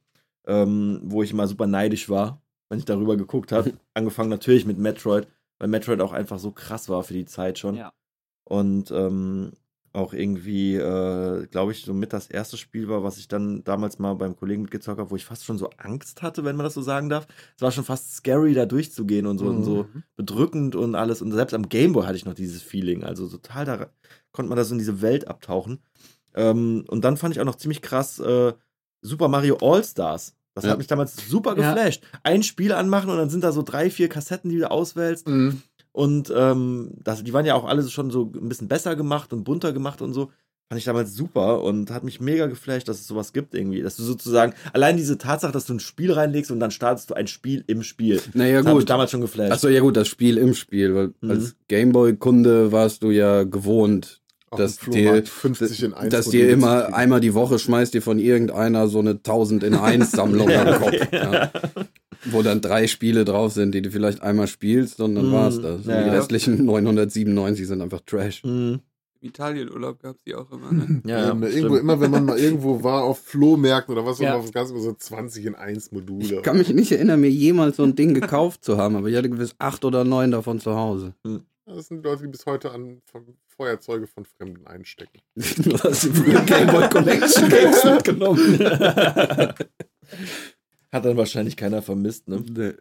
S3: ähm, wo ich immer super neidisch war, wenn ich darüber geguckt habe. Angefangen natürlich mit Metroid, weil Metroid auch einfach so krass war für die Zeit schon.
S2: Ja.
S3: Und ähm, auch irgendwie, äh, glaube ich, so mit das erste Spiel war, was ich dann damals mal beim Kollegen mitgezockt habe, wo ich fast schon so Angst hatte, wenn man das so sagen darf. Es war schon fast scary, da durchzugehen und so, und so
S2: Mhm.
S3: bedrückend und alles. Und selbst am Gameboy hatte ich noch dieses Feeling. Also total da konnte man da so in diese Welt abtauchen. Ähm, und dann fand ich auch noch ziemlich krass äh, Super Mario All-Stars. Das
S5: Ja.
S3: hat mich damals super
S2: Ja.
S3: geflasht. Ein Spiel anmachen und dann sind da so drei, vier Kassetten, die du auswählst.
S2: Mhm.
S3: Und ähm, das, die waren ja auch alle schon so ein bisschen besser gemacht und bunter gemacht und so. Fand ich damals super und hat mich mega geflasht, dass es sowas gibt irgendwie. Dass du sozusagen, allein diese Tatsache, dass du ein Spiel reinlegst und dann startest du ein Spiel im Spiel.
S5: Naja,
S3: Das hat mich
S5: gut.
S3: damals schon geflasht.
S5: Achso, ja gut, das Spiel im Spiel, weil
S3: Mhm.
S5: als Gameboy-Kunde warst du ja gewohnt,
S4: auf
S5: dass dir,
S4: Flohmarkt 50 in 1
S5: dass dir immer einmal die Woche schmeißt dir von irgendeiner so eine 1000 in 1 Sammlung am Kopf. Ja. Wo dann drei Spiele drauf sind, die du vielleicht einmal spielst und dann
S3: Mhm.
S5: war's das.
S3: Ja,
S5: die restlichen 997 sind einfach Trash.
S6: Im Italienurlaub gab es die auch immer. Ne?
S3: Ja, ja,
S4: ähm, irgendwo, immer wenn man mal irgendwo war auf Flohmärkten oder was,
S2: Ja.
S4: ja. gab es immer so 20 in 1 Module.
S5: Ich kann mich nicht erinnern, mir jemals so ein Ding gekauft zu haben, aber ich hatte gewiss acht oder neun davon zu Hause.
S4: Das sind Leute, die bis heute an Feuerzeuge von Fremden einstecken.
S5: Du hast die Gameboy Collection Games mitgenommen.
S3: Hat dann wahrscheinlich keiner vermisst, ne?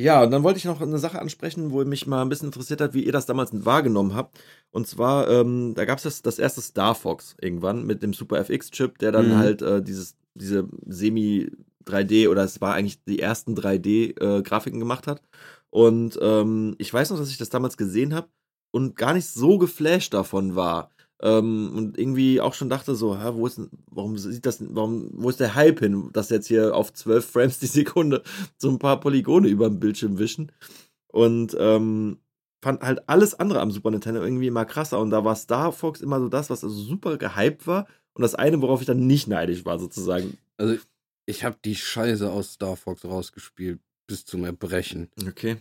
S3: Ja, und dann wollte ich noch eine Sache ansprechen, wo mich mal ein bisschen interessiert hat, wie ihr das damals wahrgenommen habt. Und zwar, ähm, da gab es das, das erste Star Fox irgendwann mit dem Super FX-Chip, der dann
S5: Mhm.
S3: halt äh, dieses, diese Semi-3D oder es war eigentlich die ersten 3D-Grafiken gemacht hat. Und ähm, ich weiß noch, dass ich das damals gesehen habe und gar nicht so geflasht davon war. Ähm, und irgendwie auch schon dachte so, hä, wo ist warum sieht das, warum, wo ist der Hype hin, dass jetzt hier auf 12 Frames die Sekunde so ein paar Polygone über dem Bildschirm wischen. Und ähm, fand halt alles andere am Super Nintendo irgendwie immer krasser. Und da war Star Fox immer so das, was also super gehypt war. Und das eine, worauf ich dann nicht neidisch war, sozusagen.
S5: Also, ich habe die Scheiße aus Star Fox rausgespielt bis zum Erbrechen
S3: Okay.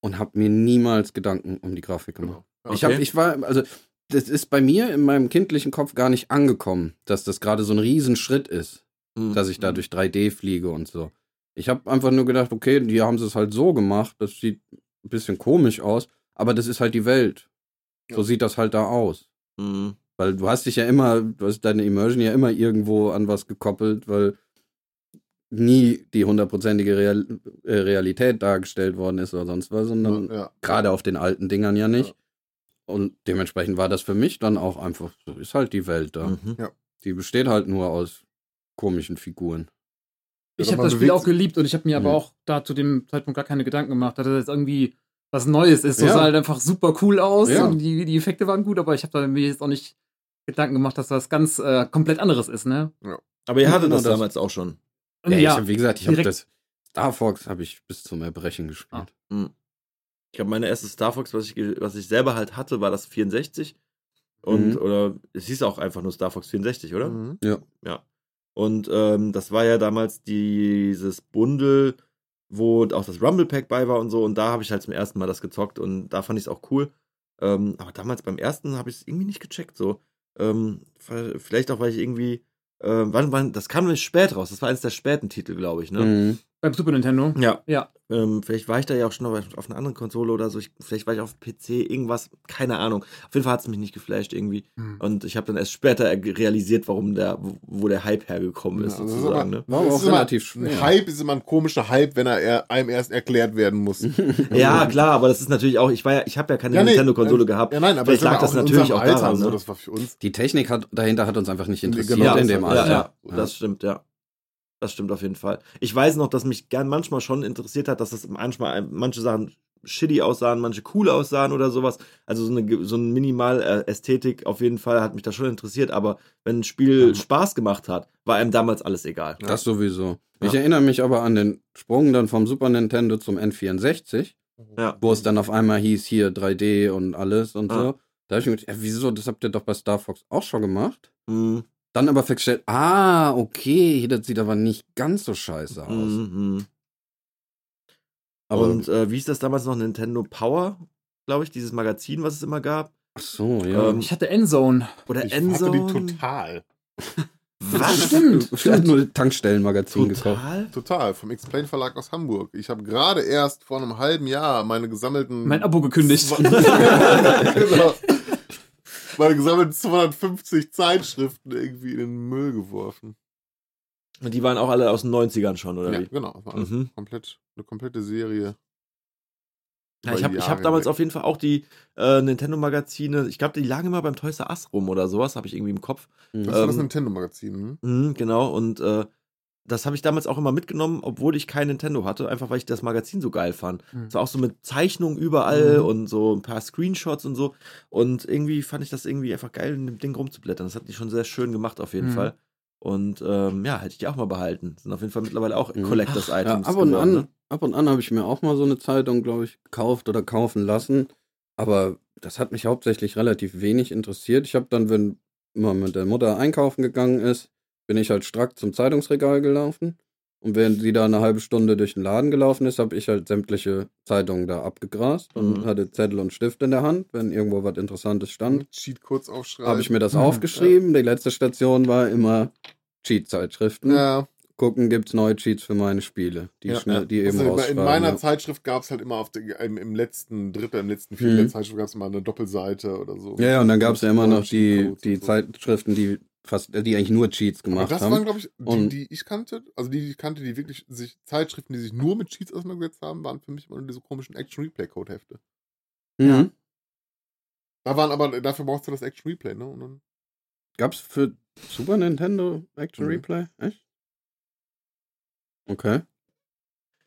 S5: Und habe mir niemals Gedanken um die Grafik gemacht.
S4: Genau.
S5: Ich, hab, ich war, also, das ist bei mir in meinem kindlichen Kopf gar nicht angekommen, dass das gerade so ein Riesenschritt ist,
S3: Mhm.
S5: dass ich da durch 3D fliege und so. Ich habe einfach nur gedacht, okay, die haben es halt so gemacht, das sieht ein bisschen komisch aus, aber das ist halt die Welt. So
S4: Ja.
S5: sieht das halt da aus.
S3: Mhm.
S5: Weil du hast dich ja immer, du hast deine Immersion ja immer irgendwo an was gekoppelt, weil nie die hundertprozentige Real, äh, Realität dargestellt worden ist oder sonst was, sondern
S4: ja.
S5: gerade auf den alten Dingern ja nicht. Und dementsprechend war das für mich dann auch einfach, so ist halt die Welt da.
S3: Mhm.
S5: Die besteht halt nur aus komischen Figuren.
S2: Ich
S4: Ja,
S2: habe das Spiel auch geliebt und ich habe mir aber auch da zu dem Zeitpunkt gar keine Gedanken gemacht, dass das jetzt irgendwie was Neues ist. Das
S5: Ja.
S2: sah halt einfach super cool aus
S5: Ja.
S2: und die, die Effekte waren gut, aber ich habe da mir jetzt auch nicht Gedanken gemacht, dass das ganz äh, komplett anderes ist, ne?
S3: Aber ihr hattet
S5: Genau
S3: das,
S5: das.
S3: damals auch schon.
S5: Ja,
S2: ja,
S5: ich hab, wie gesagt, ich habe
S2: direkt-
S5: das Star Fox habe ich bis zum Erbrechen gespielt.
S3: Ich glaube, meine erste Star Fox, was ich, was ich selber halt hatte, war das 64. Und,
S5: Mhm.
S3: oder, es hieß auch einfach nur Star Fox 64, oder?
S4: Mhm.
S3: Ja. Und ähm, das war ja damals dieses Bundle, wo auch das Rumble Pack bei war und so. Und da habe ich halt zum ersten Mal das gezockt und da fand ich es auch cool. Ähm, aber damals beim ersten habe ich es irgendwie nicht gecheckt. So. Ähm, vielleicht auch, weil ich irgendwie. Äh, wann, wann, das kam nämlich spät raus. Das war eines der späten Titel, glaube ich. Ne?
S5: Mhm.
S2: Beim Super Nintendo.
S3: Ja.
S2: Ja.
S3: Ähm, vielleicht war ich da ja auch schon auf, auf einer anderen Konsole oder so. Ich, vielleicht war ich auf PC, irgendwas, keine Ahnung. Auf jeden Fall hat es mich nicht geflasht irgendwie.
S2: Hm.
S3: Und ich habe dann erst später er- realisiert, warum der, wo, der Hype hergekommen ist,
S4: Ja, das ist
S3: sozusagen.
S4: aber-
S3: ne?
S4: Ist immer-
S5: relativ schwer.
S4: Hype ist immer ein komischer Hype, wenn er einem erst erklärt werden muss.
S3: Ja, klar, aber das ist natürlich auch, ich war ja, ich habe ja keine
S4: Ja, nee,
S3: Nintendo-Konsole
S4: äh,
S3: gehabt.
S4: Ja, nein, aber
S3: Vielleicht
S4: ist
S3: lag
S4: aber
S3: das natürlich auch
S4: Alter
S3: daran,
S4: so,
S3: ne?
S4: das war für uns.
S5: Die Technik hat, dahinter hat uns einfach nicht interessiert
S4: Genau,
S5: in dem Alter.
S3: Ja,
S4: Ja.
S3: das stimmt, ja. Das stimmt auf jeden Fall. Ich weiß noch, dass mich gern manchmal schon interessiert hat, dass das manchmal manche Sachen shitty aussahen, manche cool aussahen oder sowas. Also so eine, so eine Minimal-Ästhetik auf jeden Fall hat mich das schon interessiert, aber wenn ein Spiel
S5: Ja.
S3: Spaß gemacht hat, war einem damals alles egal.
S5: Das sowieso.
S3: Ja.
S5: Ich erinnere mich aber an den Sprung dann vom Super Nintendo zum N64,
S3: Ja.
S5: wo es dann auf einmal hieß, hier 3D und alles und
S3: Ah.
S5: so. Da habe ich mir gedacht, ja, wieso, das habt ihr doch bei Star Fox auch schon gemacht?
S3: Mhm.
S5: Dann aber festgestellt, ah, okay, das sieht aber nicht ganz so scheiße aus.
S3: Mhm.
S5: Aber,
S3: Und äh, wie ist das damals noch? Nintendo Power, glaube ich, dieses Magazin, was es immer gab.
S5: ach so, ja.
S3: ähm,
S2: Ich hatte Endzone.
S3: Oder
S4: Ich hatte die
S3: Endzone.
S4: total.
S3: Was?
S2: Stimmt.
S5: Ich habe nur Tankstellenmagazin gekauft.
S3: Total?
S4: Total, vom Explain Verlag aus Hamburg. Ich habe gerade erst vor einem halben Jahr meine gesammelten.
S2: Mein Abo gekündigt.
S4: genau. Meine gesammelten 250 Zeitschriften irgendwie in den Müll geworfen.
S3: Und die waren auch alle aus den 90ern schon, oder
S4: Ja,
S3: wie?
S4: genau. War alles
S3: Mhm.
S4: komplett, eine komplette Serie.
S3: Ja, ich habe hab damals
S4: hinweg.
S3: auf jeden Fall auch die äh, Nintendo-Magazine, ich glaube, die lagen immer beim Toys R Us rum oder sowas, habe ich irgendwie im Kopf.
S4: Das war das
S3: Ähm,
S4: Nintendo-Magazin. Hm?
S3: Mhm, genau, und äh, das habe ich damals auch immer mitgenommen, obwohl ich kein Nintendo hatte, einfach weil ich das Magazin so geil fand.
S2: Mhm.
S3: Es war auch so mit Zeichnungen überall
S2: Mhm.
S3: und so ein paar Screenshots und so. Und irgendwie fand ich das irgendwie einfach geil, in dem Ding rumzublättern. Das hat die schon sehr schön gemacht, auf jeden
S2: Mhm.
S3: Fall. Und ähm, ja, hätte ich die auch mal behalten. Sind auf jeden Fall mittlerweile auch
S5: Mhm.
S3: Collectors
S5: Ja, ab und
S3: geworden,
S5: an,
S3: ne?
S5: ab und an habe ich mir auch mal so eine Zeitung, glaube ich, gekauft oder kaufen lassen. Aber das hat mich hauptsächlich relativ wenig interessiert. Ich habe dann, wenn man mit der Mutter einkaufen gegangen ist, bin ich halt strack zum Zeitungsregal gelaufen. Und während sie da eine halbe Stunde durch den Laden gelaufen ist, habe ich halt sämtliche Zeitungen da abgegrast und
S3: Mhm.
S5: hatte Zettel und Stift in der Hand, wenn irgendwo was Interessantes stand.
S4: Cheat kurz aufschreiben.
S5: Habe ich mir das
S2: Mhm.
S5: aufgeschrieben. Die letzte Station war immer Cheat-Zeitschriften.
S4: Ja,
S5: Gucken, gibt's neue Cheats für meine Spiele, die,
S4: Ja,
S5: schnell, die
S4: also
S5: eben
S4: in
S5: rausschreiben.
S4: meiner
S5: ja.
S4: Zeitschrift gab es halt immer auf der, im, im letzten Drittel, im letzten Viertel
S5: Mhm.
S4: der Zeitschrift gab es immer eine Doppelseite oder so.
S5: Ja, ja, und dann gab es ja immer noch die, die
S4: so.
S5: Zeitschriften, die fast, die eigentlich nur Cheats
S4: Aber
S5: gemacht
S4: das
S5: haben.
S4: waren, glaube ich, die,
S5: Und-
S4: die ich kannte. Also die, die ich kannte, die wirklich sich Zeitschriften, die sich nur mit Cheats auseinandergesetzt haben, waren für mich immer nur diese komischen Action-Replay-Code-Hefte.
S5: mhm.
S4: Da waren aber, dafür brauchst du das Action-Replay, ne? Und dann,
S5: Gab's für Super Nintendo Action
S4: Mhm.
S5: Replay? Echt? Okay.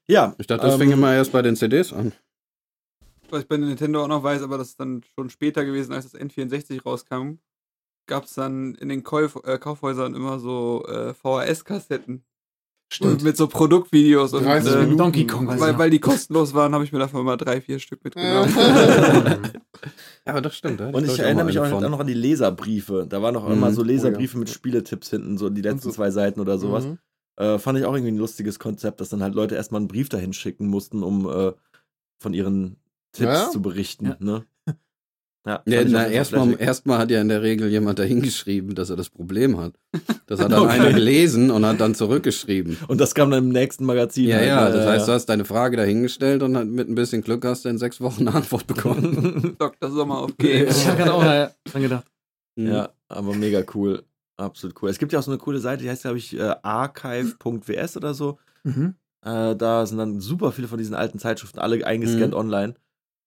S3: Ja.
S5: Ich dachte, das
S3: ähm,
S5: fing immer erst bei den CDs an.
S6: Was ich bei Nintendo auch noch weiß, aber das ist dann schon später gewesen, als das N64 rauskam, gab es dann in den Kauf äh, Kaufhäusern immer so äh, VHS-Kassetten.
S2: Stimmt.
S6: Mit so Produktvideos und
S4: 30
S6: äh.
S2: Donkey Kong,
S6: weil,
S2: ich
S6: weil die kostenlos waren, habe ich mir davon mal drei, vier Stück mitgenommen.
S4: Ja.
S5: Ja, aber das stimmt. hatte
S3: Und
S5: glaub
S3: ich erinnere mich auch, auch noch an die Leserbriefe. Da waren noch
S5: Mhm.
S3: immer so
S4: Oh ja.
S3: Leserbriefe mit Spieletipps hinten, so die letzten
S4: so-
S3: zwei Seiten oder sowas.
S4: Mhm.
S3: Äh, fand ich auch irgendwie ein lustiges Konzept, dass dann halt Leute erstmal einen Brief dahin schicken mussten, um äh, von ihren Tipps
S4: Ja.
S3: zu berichten.
S2: Ja.
S3: Ne? Ja,
S5: Ja, na, erstmal erstmal hat ja in der Regel jemand dahingeschrieben, dass er das Problem hat. Das hat dann einer gelesen und hat dann zurückgeschrieben.
S3: Und das kam dann im nächsten Magazin.
S5: Ja,
S3: halt,
S5: ja,
S3: ne?
S5: das heißt, du hast deine Frage dahingestellt und mit ein bisschen Glück hast du in sechs Wochen eine Antwort bekommen.
S6: Dr. Sommer auf Games.
S2: Ich habe gerade auch dran gedacht.
S3: Ja, aber mega cool. Absolut cool. Es gibt ja auch so eine coole Seite, die heißt, glaube ich, äh, archive.ws oder so.
S2: Mhm.
S3: Äh, da sind dann super viele von diesen alten Zeitschriften, alle eingescannt
S5: Mhm.
S3: online.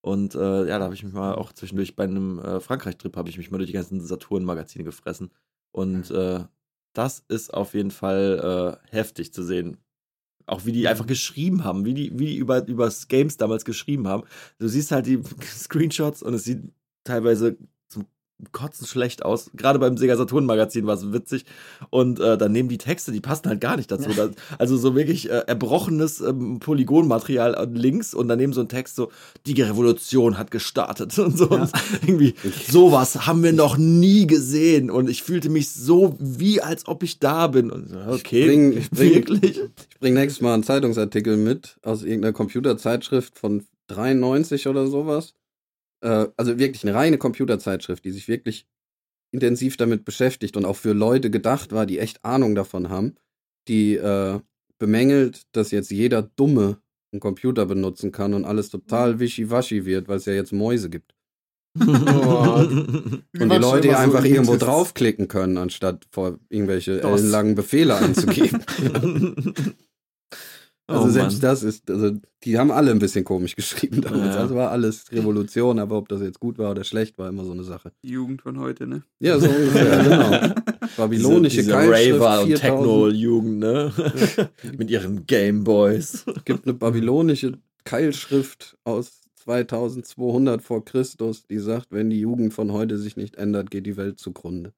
S3: Und äh, ja, da habe ich mich mal auch zwischendurch bei einem äh, Frankreich-Trip habe ich mich mal durch die ganzen Saturn-Magazine gefressen. Und äh, das ist auf jeden Fall äh, heftig zu sehen. Auch wie die einfach geschrieben haben, wie die, wie die über, über Games damals geschrieben haben. Du siehst halt die Screenshots und es sieht teilweise Kotzen schlecht aus. Gerade beim Sega Saturn Magazin war es witzig. Und äh, dann nehmen die Texte, die passen halt gar nicht dazu. Da, also so wirklich äh, erbrochenes ähm, Polygonmaterial links und daneben so ein Text so, die Revolution hat gestartet und so. Und irgendwie, sowas haben wir noch nie gesehen. Und ich fühlte mich so, wie als ob ich da bin. Und so, okay,
S5: bring- ich bring-
S3: wirklich?
S5: Ich bringe nächstes Mal einen Zeitungsartikel mit aus irgendeiner Computerzeitschrift von 93 oder sowas. Äh, also wirklich eine reine Computerzeitschrift, die sich wirklich intensiv damit beschäftigt und auch für Leute gedacht war, die echt Ahnung davon haben, die äh, bemängelt, dass jetzt jeder Dumme einen Computer benutzen kann und alles total wischiwaschi wird, weil es ja jetzt Mäuse gibt. Und die Leute ja einfach irgendwo draufklicken können, anstatt vor irgendwelche
S2: DOS.
S5: ellenlangen Befehle einzugeben. Also
S3: Oh
S5: selbst
S3: Mann.
S5: das ist, also die haben alle ein bisschen komisch geschrieben damals.
S3: Ja.
S5: Also war alles Revolution, aber ob das jetzt gut war oder schlecht, war immer so eine Sache.
S6: Die Jugend von heute, ne?
S5: Ja, so ungefähr, genau. Babylonische
S3: diese, diese
S5: Keilschrift,
S3: Raver und
S5: 4000.
S3: Techno-Jugend, ne? Mit ihren Gameboys.
S5: Es gibt eine babylonische Keilschrift aus 2200 vor Christus, die sagt, wenn die Jugend von heute sich nicht ändert, geht die Welt zugrunde.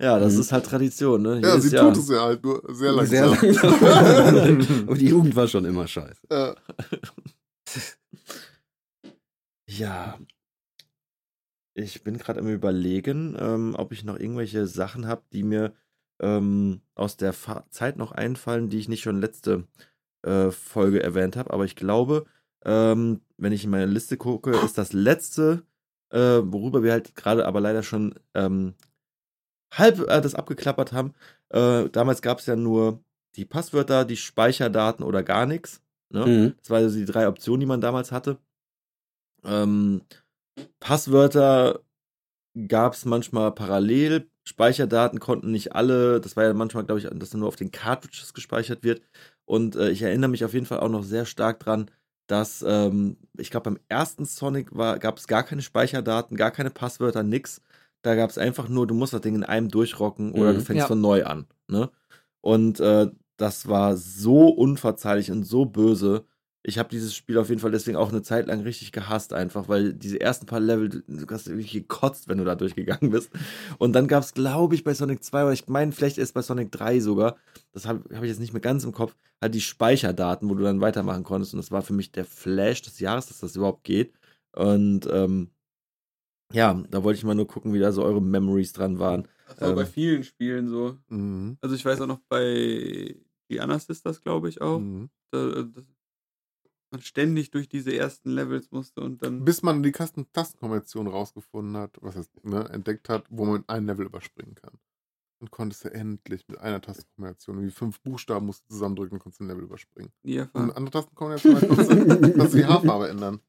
S3: Ja, das
S5: Mhm.
S3: ist halt Tradition, ne?
S4: ja,
S3: Jedes
S4: sie
S3: Jahr.
S4: tut es ja halt nur sehr langsam.
S5: Sehr langsam. Aber die Jugend war schon immer scheiße.
S4: Ja.
S3: Ja. Ich bin gerade am überlegen, ähm, ob ich noch irgendwelche Sachen habe, die mir ähm, aus der Fa Zeit noch einfallen, die ich nicht schon letzte äh, Folge erwähnt habe. Aber ich glaube, ähm, wenn ich in meine Liste gucke, ist das letzte, äh, worüber wir halt gerade aber leider schon ähm, halb äh, das abgeklappert haben. Äh, damals gab es ja nur die Passwörter, die Speicherdaten oder gar nichts. Ne?
S5: Mhm.
S3: Das waren also die drei Optionen, die man damals hatte. Ähm, Passwörter gab es manchmal parallel. Speicherdaten konnten nicht alle. Das war ja manchmal, glaube ich, dass nur auf den Cartridges gespeichert wird. Und äh, ich erinnere mich auf jeden Fall auch noch sehr stark dran, dass ähm, ich glaube, beim ersten Sonic gab es gar keine Speicherdaten, gar keine Passwörter, nix. Da gab es einfach nur, du musst das Ding in einem durchrocken oder
S5: Mhm.
S3: du fängst
S2: Ja.
S3: von neu an. Ne? Und äh, das war so unverzeihlich und so böse. Ich habe dieses Spiel auf jeden Fall deswegen auch eine Zeit lang richtig gehasst, einfach, weil diese ersten paar Level, du hast wirklich gekotzt, wenn du da durchgegangen bist. Und dann gab es, glaube ich, bei Sonic 2, oder ich meine, vielleicht erst bei Sonic 3 sogar, das habe hab ich jetzt nicht mehr ganz im Kopf, halt die Speicherdaten, wo du dann weitermachen konntest. Und das war für mich der Flash des Jahres, dass das überhaupt geht. Und ähm, ja, da wollte ich mal nur gucken, wie da so eure Memories dran waren.
S6: Das war bei
S3: Ähm.
S6: vielen Spielen so.
S4: Mhm.
S6: Also ich weiß auch noch bei Diana Sisters, glaube ich auch,
S4: Mhm.
S6: da, dass man ständig durch diese ersten Levels musste und dann.
S4: Bis man die Tastenkombination rausgefunden hat, was heißt, ne, entdeckt hat, wo man ein Level überspringen kann. Und konntest du endlich mit einer Tastenkombination, wie fünf Buchstaben musst du zusammendrücken und konntest ein Level überspringen.
S6: nie
S4: Und
S6: erfahren.
S4: eine andere Tastenkombination konntest du, die Haarfarbe ändern.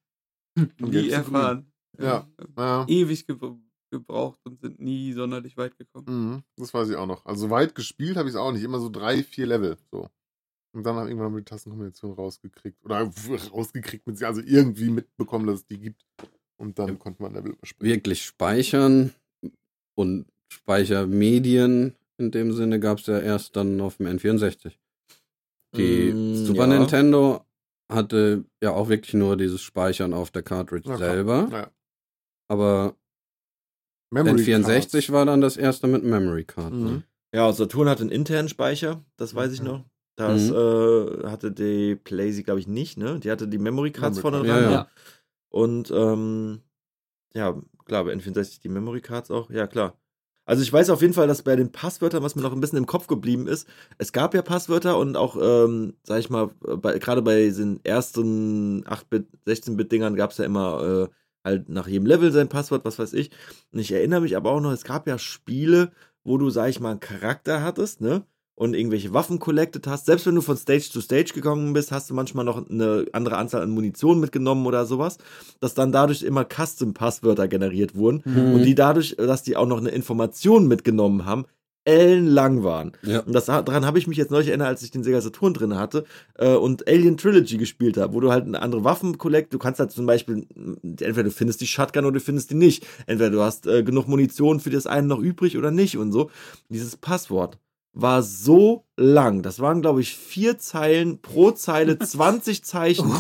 S4: Gelb
S6: Nie erfahren.
S4: Ja. Ja.
S6: Ewig gebra- gebraucht und sind nie sonderlich weit gekommen.
S4: Mhm, das weiß ich auch noch. Also weit gespielt habe ich es auch nicht. Immer so drei, vier Level. So. Und dann habe ich irgendwann mal die Tastenkombination rausgekriegt. Oder rausgekriegt, mit sie, also irgendwie mitbekommen, dass es die gibt. Und dann konnte man Level überspringen.
S5: Wirklich speichern und Speichermedien in dem Sinne gab es ja erst dann auf dem N64. Die
S3: Mm,
S5: Super
S3: ja.
S5: Nintendo hatte ja auch wirklich nur dieses Speichern auf der Cartridge
S4: Ja, klar.
S5: selber.
S4: Ja.
S5: Aber
S4: Memory
S5: N64
S4: Cards.
S5: war dann das erste mit Memory Card.
S4: Mhm.
S5: Ne?
S3: Ja, Saturn hatte einen internen Speicher, das weiß ich
S4: Mhm.
S3: noch. Das
S5: Mhm.
S3: äh, hatte die Playsee, glaube ich, nicht, ne? Die hatte die Memory Cards
S4: Memory
S3: vorne dran.
S5: Ja,
S2: ja.
S3: Und ähm, ja, klar, bei N64 die Memory Cards auch. Ja, klar. Also ich weiß auf jeden Fall, dass bei den Passwörtern, was mir noch ein bisschen im Kopf geblieben ist, es gab ja Passwörter und auch, ähm, sag ich mal, bei, gerade bei diesen ersten 8-Bit, 16-Bit-Dingern gab es ja immer äh, halt nach jedem Level sein Passwort, was weiß ich. Und ich erinnere mich aber auch noch, es gab ja Spiele, wo du, sag ich mal, einen Charakter hattest, ne? Und irgendwelche Waffen collected hast. Selbst wenn du von Stage zu Stage gegangen bist, hast du manchmal noch eine andere Anzahl an Munition mitgenommen oder sowas, dass dann dadurch immer Custom-Passwörter generiert wurden
S5: Mhm.
S3: und die dadurch, dass die auch noch eine Information mitgenommen haben, ellenlang waren.
S5: Ja.
S3: Und das, daran habe ich mich jetzt neulich erinnert, als ich den Sega Saturn drin hatte äh, und Alien Trilogy gespielt habe, wo du halt eine andere Waffen collect. Du kannst halt zum Beispiel, entweder du findest die Shotgun oder du findest die nicht. Entweder du hast äh, genug Munition für das eine noch übrig oder nicht und so. Dieses Passwort war so lang. Das waren, glaube ich, vier Zeilen pro Zeile, 20 Zeichen.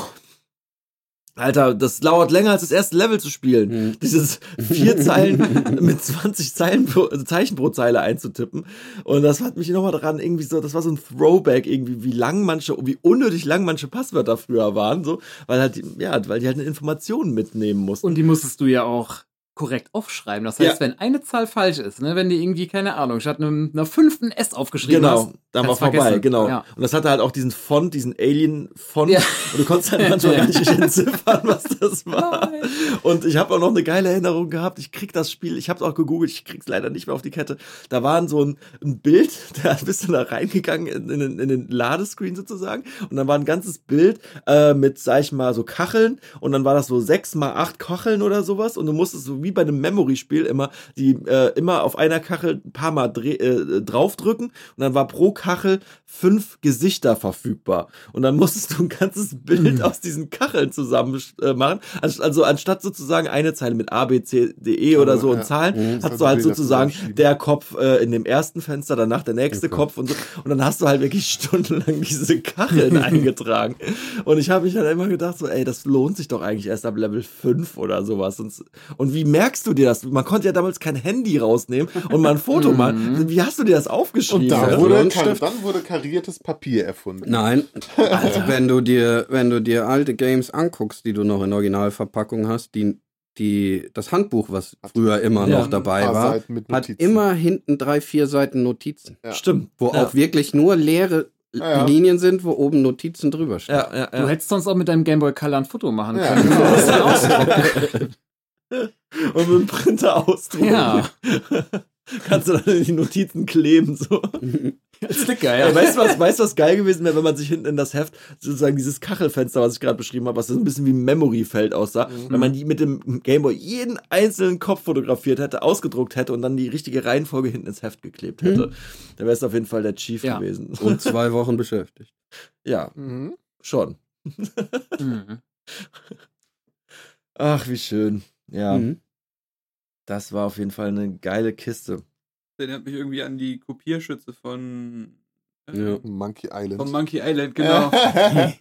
S3: Alter, das dauert länger als das erste Level zu spielen.
S5: Mhm.
S3: Dieses vier Zeilen mit 20 Zeilen pro, also Zeichen pro Zeile einzutippen. Und das hat mich nochmal daran irgendwie so, das war so ein Throwback irgendwie, wie lang manche, wie unnötig lang manche Passwörter früher waren, so, weil halt, ja, weil die halt eine Information mitnehmen mussten.
S2: Und die musstest du ja auch korrekt aufschreiben. Das heißt,
S3: Ja.
S2: wenn eine Zahl falsch ist, ne, wenn die irgendwie, keine Ahnung, statt einem, einer fünften S aufgeschrieben hast.
S3: Genau, dann war vorbei,
S2: vergessen.
S3: genau.
S2: Ja.
S3: Und das hatte halt auch diesen Font, diesen Alien-Font.
S2: Ja.
S3: Und du konntest halt manchmal gar nicht entziffern, was das war.
S2: Nein.
S3: Und ich habe auch noch eine geile Erinnerung gehabt. Ich krieg das Spiel, ich habe es auch gegoogelt, ich krieg's leider nicht mehr auf die Kette. Da war so ein, ein Bild, da bist du da reingegangen in, in, den- in den Ladescreen sozusagen. Und dann war ein ganzes Bild äh, mit, sag ich mal, so Kacheln. Und dann war das so sechs mal acht Kacheln oder sowas. Und du musstest so wie bei einem Memory-Spiel immer die äh, immer auf einer Kachel ein paar Mal dreh, äh, draufdrücken. Und dann war pro Kachel fünf Gesichter verfügbar. Und dann musstest du ein ganzes Bild aus diesen Kacheln zusammen äh, machen. Also, also anstatt sozusagen eine Zeile mit A, B, C, D, E oder so
S4: Ja.
S3: und Zahlen,
S5: Mhm.
S3: hast du halt sozusagen der Kopf äh, in dem ersten Fenster, danach der nächste
S5: Okay.
S3: Kopf und so. Und dann hast du halt wirklich stundenlang diese Kacheln eingetragen. Und ich habe mich halt immer gedacht, so, ey, das lohnt sich doch eigentlich erst ab Level 5 oder sowas. Und, und wie merkst du dir das? Man konnte ja damals kein Handy rausnehmen und mal ein Foto machen. Wie hast du dir das aufgeschrieben?
S4: Und da wurde, dann wurde kariertes Papier erfunden.
S5: Nein, also wenn du dir, wenn du dir alte Games anguckst, die du noch in Originalverpackung hast, die, die, das Handbuch, was früher immer
S3: Ja.
S5: noch dabei war, hat immer hinten drei, vier Seiten Notizen,
S4: Ja.
S3: Stimmt.
S5: wo
S3: ja.
S5: auch wirklich nur leere
S4: Ja, ja.
S5: Linien sind, wo oben Notizen drüber stehen.
S3: Ja, ja,
S2: Du hättest sonst auch mit deinem Gameboy Color ein Foto machen
S4: Ja.
S2: können. Dann.
S3: Und mit dem Printer ausdrucken.
S2: Ja.
S3: Kannst du dann in die Notizen kleben, so.
S2: Sticker,
S3: Ja,
S2: ja.
S3: weißt du, was, weißt, was geil gewesen wäre, wenn man sich hinten in das Heft sozusagen dieses Kachelfenster, was ich gerade beschrieben habe, was so ein bisschen wie ein Memory-Feld aussah, wenn man die mit dem Gameboy jeden einzelnen Kopf fotografiert hätte, ausgedruckt hätte und dann die richtige Reihenfolge hinten ins Heft geklebt hätte. Da wäre es auf jeden Fall der Chief
S2: Ja.
S3: gewesen.
S5: Und zwei Wochen beschäftigt.
S3: ja,
S4: Mhm.
S3: schon.
S2: Mhm.
S3: Ach, wie schön. Ja,
S5: Mhm.
S3: das war auf jeden Fall eine geile Kiste.
S6: Erinnert mich irgendwie an die Kopierschütze von, äh,
S5: Ja.
S4: Monkey Island.
S6: von Monkey Island, genau.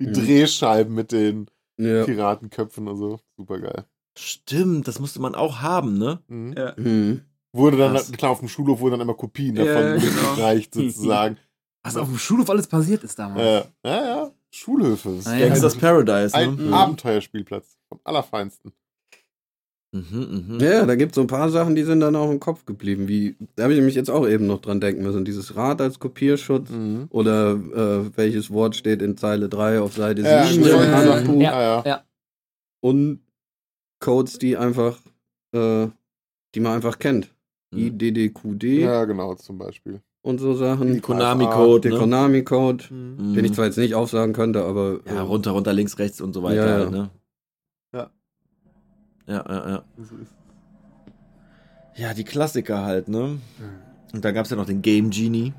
S4: die. Drehscheiben mit den
S5: Ja.
S4: Piratenköpfen und so. Super geil.
S3: Stimmt, das musste man auch haben, ne?
S4: Mhm.
S6: Ja.
S5: Mhm.
S4: Wurde dann,
S3: Krass.
S4: klar, auf dem Schulhof wurden dann immer Kopien
S6: Ja,
S4: davon
S6: genau.
S4: gereicht, sozusagen.
S2: Was auf dem Schulhof alles passiert ist damals.
S4: äh, ja, ja. Schulhöfe. Das ist
S2: Ah, ja.
S3: Gangsters
S4: ein,
S3: Paradise,
S4: ein
S3: ne?
S5: Mhm.
S4: Abenteuerspielplatz. Vom Allerfeinsten.
S3: Mhm, mhm.
S5: Ja, da gibt es so ein paar Sachen, die sind dann auch im Kopf geblieben. Wie, da habe ich mich jetzt auch eben noch dran denken müssen. Dieses Rad als Kopierschutz
S4: Mhm.
S5: oder äh, welches Wort steht in Zeile 3 auf Seite 7
S4: Ja,
S5: im
S4: stimmt.
S5: Handbuch.
S2: Ja.
S4: Ja, ja.
S5: Und Codes, die einfach, äh, die man einfach kennt.
S3: Mhm.
S5: IDDQD
S4: ja, genau, zum Beispiel.
S5: und so Sachen.
S3: Konami-Code,
S5: Der
S3: ne?
S5: Konami-Code,
S3: Mhm.
S5: den ich zwar jetzt nicht aufsagen könnte, aber.
S3: Ja,
S5: äh,
S3: runter, runter, links, rechts und so weiter.
S5: Ja, ja.
S3: Ne?
S4: Ja.
S3: Ja, ja, ja.
S4: So ist
S3: Ja, die Klassiker halt, ne? Und dann gab's ja noch den Game Genie.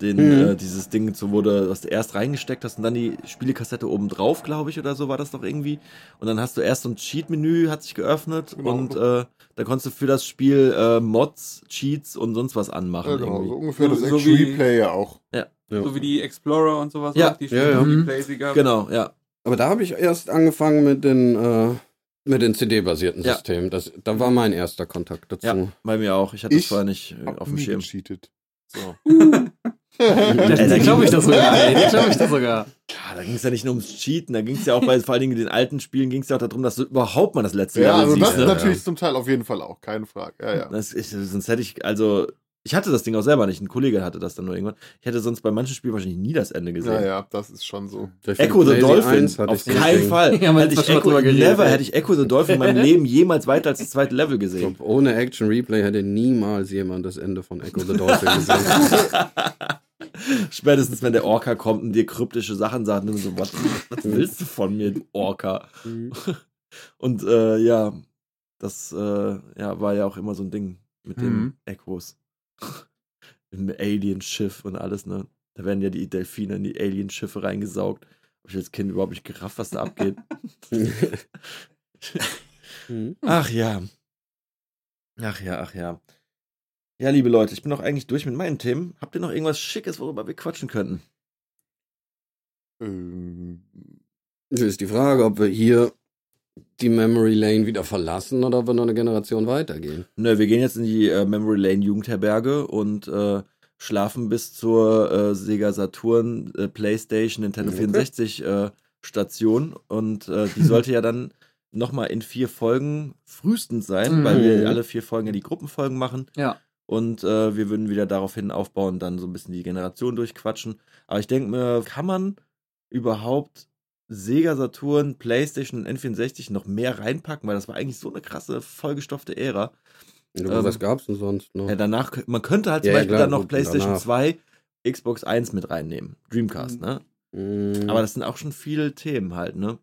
S3: Den,
S5: Mhm.
S3: äh, dieses Ding, so wurde, was du erst reingesteckt hast und dann die Spielekassette oben drauf, glaube ich, oder so war das doch irgendwie. Und dann hast du erst so ein Cheat-Menü, hat sich geöffnet
S4: Genau.
S3: und äh, da konntest du für das Spiel äh, Mods, Cheats und sonst was anmachen.
S4: Ja, genau,
S3: irgendwie.
S4: so ungefähr
S6: So-
S4: das
S6: so
S4: Replay ja auch.
S5: ja.
S6: So wie die Explorer und sowas.
S3: Ja.
S6: auch, die
S5: Ja, ja.
S6: Die gab.
S3: Genau, ja.
S5: Aber da habe ich erst angefangen mit den, äh, mit den CD-basierten
S3: Ja.
S5: Systemen. Das, da war mein erster Kontakt dazu.
S3: Ja, bei mir auch. Ich hatte
S4: Ich
S3: das vorher nicht äh,
S4: Hab
S3: auf dem Schirm.
S4: gecheatet. So.
S2: Das glaube ich das sogar. ey. Das glaube ich das sogar.
S3: Ja, da ging es ja nicht nur ums Cheaten, da ging es ja auch bei vor allen Dingen den alten Spielen ging es ja auch darum, dass du überhaupt mal das letzte
S4: Ja,
S3: Level
S4: also das
S3: siehst. ne?
S4: natürlich zum Teil auf jeden Fall auch, keine Frage. Ja, ja.
S3: Das ist, sonst hätte ich, also, ich hatte das Ding auch selber nicht. Ein Kollege hatte das dann nur irgendwann. Ich hätte sonst bei manchen Spielen wahrscheinlich nie das Ende gesehen.
S4: Ja, ja, das ist schon so.
S3: Echo the Dolphin,
S5: 1 hatte
S3: auf keinen
S5: Ding.
S3: Fall.
S2: Ja,
S3: hätte ich
S2: schon mal
S3: Echo,
S2: drüber geredet,
S3: never hätte ich Echo the Dolphin in meinem Leben jemals weiter als das zweite Level
S5: Ich
S3: gesehen.
S5: glaub, ohne Action Replay hätte niemals jemand das Ende von Echo the Dolphin gesehen.
S3: Spätestens, wenn der Orca kommt und dir kryptische Sachen sagt, und so, was, was willst du von mir, du Orca? Und äh, ja, das äh, ja, war ja auch immer so ein Ding mit den
S2: Mhm.
S3: Echos. Im Alien-Schiff und alles, ne? Da werden ja die Delfine in die Alien-Schiffe reingesaugt. Hab ich als Kind überhaupt nicht gerafft, was da abgeht.
S5: Mhm.
S3: Ach ja. Ach ja, ach ja. Ja, liebe Leute, ich bin noch eigentlich durch mit meinen Themen. Habt ihr noch irgendwas Schickes, worüber wir quatschen könnten?
S4: Ähm,
S5: Das ist die Frage, ob wir hier die Memory Lane wieder verlassen oder ob wir noch eine Generation weitergehen.
S3: Ne, wir gehen jetzt in die äh, Memory Lane Jugendherberge und äh, schlafen bis zur äh, Sega Saturn, äh, PlayStation, Nintendo
S5: Okay.
S3: 64 äh, Station. Und äh, die sollte ja dann nochmal in vier Folgen frühestens sein,
S2: Mhm.
S3: weil wir alle vier Folgen ja die Gruppenfolgen machen.
S2: Ja.
S3: Und wir würden wieder daraufhin aufbauen, dann so ein bisschen die Generation durchquatschen. Aber ich denke mir, kann man überhaupt Sega Saturn, PlayStation und N64 noch mehr reinpacken? Weil das war eigentlich so eine krasse, vollgestopfte Ära.
S5: Aber
S3: Ähm,
S5: was gab's denn sonst noch?
S3: Ja, danach, man könnte halt zum
S5: Ja, ja,
S3: Beispiel
S5: klar,
S3: dann noch
S5: gut,
S3: PlayStation
S5: danach.
S3: 2, Xbox 1 mit reinnehmen. Dreamcast, ne?
S5: Mhm.
S3: Aber das sind auch schon viele Themen halt, ne?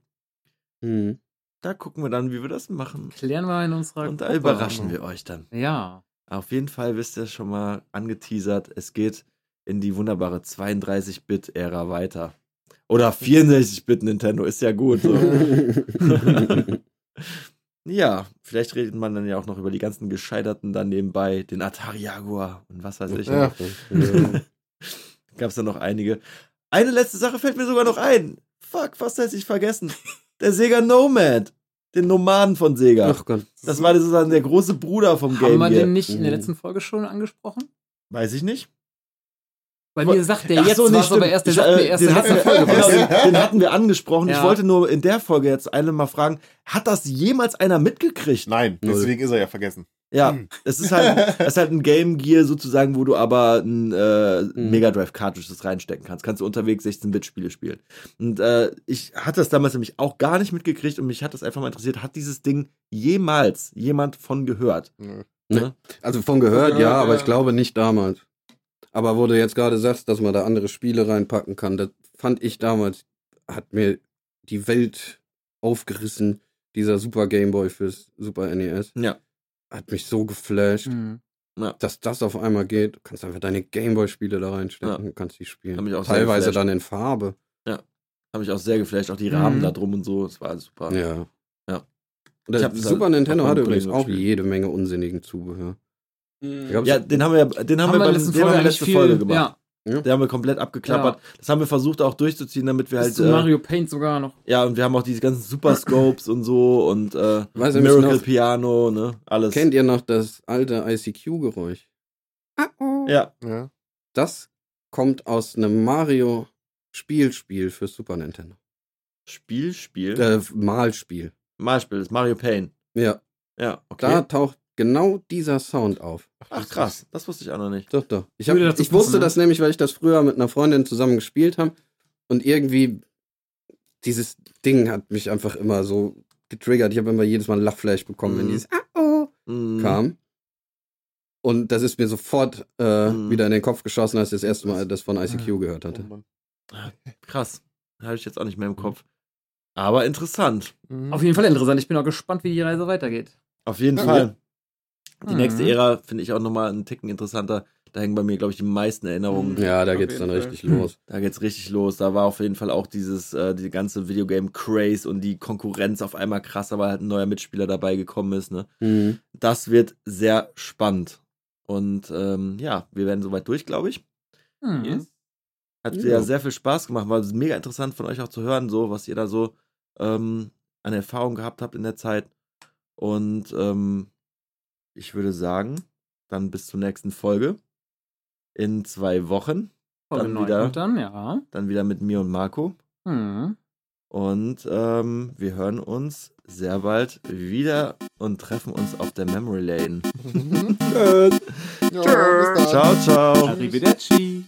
S5: Mhm.
S3: Da gucken wir dann, wie wir das machen.
S2: Klären wir in unserer
S3: Und da
S2: Gruppe.
S3: überraschen wir euch dann.
S2: Ja.
S3: Auf jeden Fall wisst ihr schon mal angeteasert, es geht in die wunderbare 32-Bit-Ära weiter. Oder 64-Bit Nintendo, ist ja gut. So. ja, vielleicht redet man dann ja auch noch über die ganzen Gescheiterten dann nebenbei, den Atari Jaguar und was weiß ich.
S4: Ja.
S5: Ja.
S3: Gab es da noch einige. Eine letzte Sache fällt mir sogar noch ein. Fuck, fast hätte ich vergessen. Der Sega Nomad. Den Nomaden von Sega.
S5: Ach Gott.
S3: Das war sozusagen der große Bruder vom
S2: Haben
S3: Game
S2: wir
S3: Gear.
S2: den nicht in der
S5: Mhm.
S2: letzten Folge schon angesprochen?
S3: Weiß ich nicht.
S2: Bei mir sagt der
S3: Ach
S2: jetzt
S3: so,
S2: was, aber erst, der
S3: Ich,
S2: sagt
S3: äh,
S2: mir erst in
S3: den hatten
S2: Folge
S3: genau, den hatten wir angesprochen. Ich
S2: Ja.
S3: wollte nur in der Folge jetzt eine mal fragen, hat das jemals einer mitgekriegt?
S4: Nein,
S5: Null.
S4: deswegen ist er ja vergessen.
S3: Ja, es ist halt, es ist halt ein Game Gear sozusagen, wo du aber ein äh,
S5: Mhm.
S3: Mega Drive Cartridges reinstecken kannst. Kannst du unterwegs 16-Bit-Spiele spielen. Und äh, ich hatte das damals nämlich auch gar nicht mitgekriegt und mich hat das einfach mal interessiert. Hat dieses Ding jemals jemand von gehört?
S4: Nö.
S3: Ne?
S5: Also von gehört,
S6: Ja,
S5: ja, aber
S6: ja.
S5: ich glaube nicht damals. Aber wo du jetzt gerade sagst, dass man da andere Spiele reinpacken kann, das fand ich damals, hat mir die Welt aufgerissen, dieser Super Game Boy fürs Super NES.
S3: Ja.
S5: Hat mich so geflasht,
S2: Mhm.
S5: dass das auf einmal geht. Du kannst einfach deine Gameboy-Spiele da reinstecken
S3: Ja.
S5: und kannst die spielen.
S3: Hat mich auch sehr
S5: Teilweise dann in Farbe.
S3: Habe mich auch sehr geflasht. Auch die Rahmen
S2: Mhm.
S3: da drum und so. Das war super.
S5: Ja.
S3: Ja.
S5: Super
S3: halt
S5: Nintendo hatte übrigens auch jede Menge unsinnigen Zubehör.
S6: Mhm.
S3: Ja, den haben wir, den haben, wir, beim,
S2: letzten
S3: den haben wir letzte Folge gemacht.
S2: Ja,
S3: Den haben wir komplett abgeklappert. Das haben wir versucht auch durchzuziehen, damit wir
S2: bis
S3: halt.
S2: zu
S3: Äh,
S2: Mario Paint sogar noch.
S3: ja, und wir haben auch diese ganzen Super Scopes und so und äh,
S5: Weiß
S3: Miracle
S5: noch-
S3: Piano, ne? Alles.
S5: Kennt ihr noch das alte ICQ-Geräusch?
S3: Ja.
S4: Ja.
S5: Das kommt aus einem Mario-Spielspiel für Super Nintendo.
S3: Spiel, Spiel.
S5: Äh, Malspiel.
S3: Malspiel, das ist Mario Pain.
S5: Ja,
S3: Ja, okay.
S5: da taucht genau dieser Sound auf.
S3: Ach krass, das wusste ich auch noch nicht.
S5: Doch, doch. Ich, hab, ich wusste
S2: ne?
S5: das nämlich, weil ich das früher mit einer Freundin zusammen gespielt habe. Und irgendwie, dieses Ding hat mich einfach immer so getriggert. Ich habe immer jedes Mal ein Lachfleisch bekommen, wenn
S3: Mhm.
S5: dieses Ah-oh
S3: Mhm.
S5: kam. Und das ist mir sofort äh,
S3: Mhm.
S5: wieder in den Kopf geschossen, als ich das erste Mal das von ICQ gehört hatte.
S4: Oh.
S3: Krass. Habe ich jetzt auch nicht mehr im Kopf. Aber interessant.
S4: Mhm.
S2: Auf jeden Fall interessant. Ich bin auch gespannt, wie die Reise weitergeht.
S3: Auf jeden
S4: Ja.
S3: Fall. Die
S2: Mhm.
S3: nächste Ära finde ich auch nochmal einen Ticken interessanter. Da hängen bei mir, glaube ich, die meisten Erinnerungen.
S5: Ja, da geht's
S6: jeden
S5: dann
S6: Fall.
S5: richtig los.
S3: Da geht's richtig los. Da war auf jeden Fall auch dieses, äh, die ganze Videogame-Craze und die Konkurrenz auf einmal krasser, weil halt ein neuer Mitspieler dabei gekommen ist. Ne?
S5: Mhm.
S3: Das wird sehr spannend. Und ähm, ja, wir werden soweit durch, glaube ich.
S2: Mhm.
S6: Yes.
S3: Hat
S5: Ja.
S3: ja sehr viel Spaß gemacht. War mega interessant von euch auch zu hören, so was ihr da so ähm, an Erfahrung gehabt habt in der Zeit. Und ähm, ich würde sagen, dann bis zur nächsten Folge. In zwei Wochen.
S2: Folge
S3: Dann
S2: 9
S3: wieder.
S2: dann, ja.
S3: Dann wieder mit mir und Marco.
S2: Mhm.
S3: Und ähm, wir hören uns sehr bald wieder und treffen uns auf der Memory Lane.
S4: Ja, bis dann.
S3: Ciao, ciao.
S2: Arrivederci.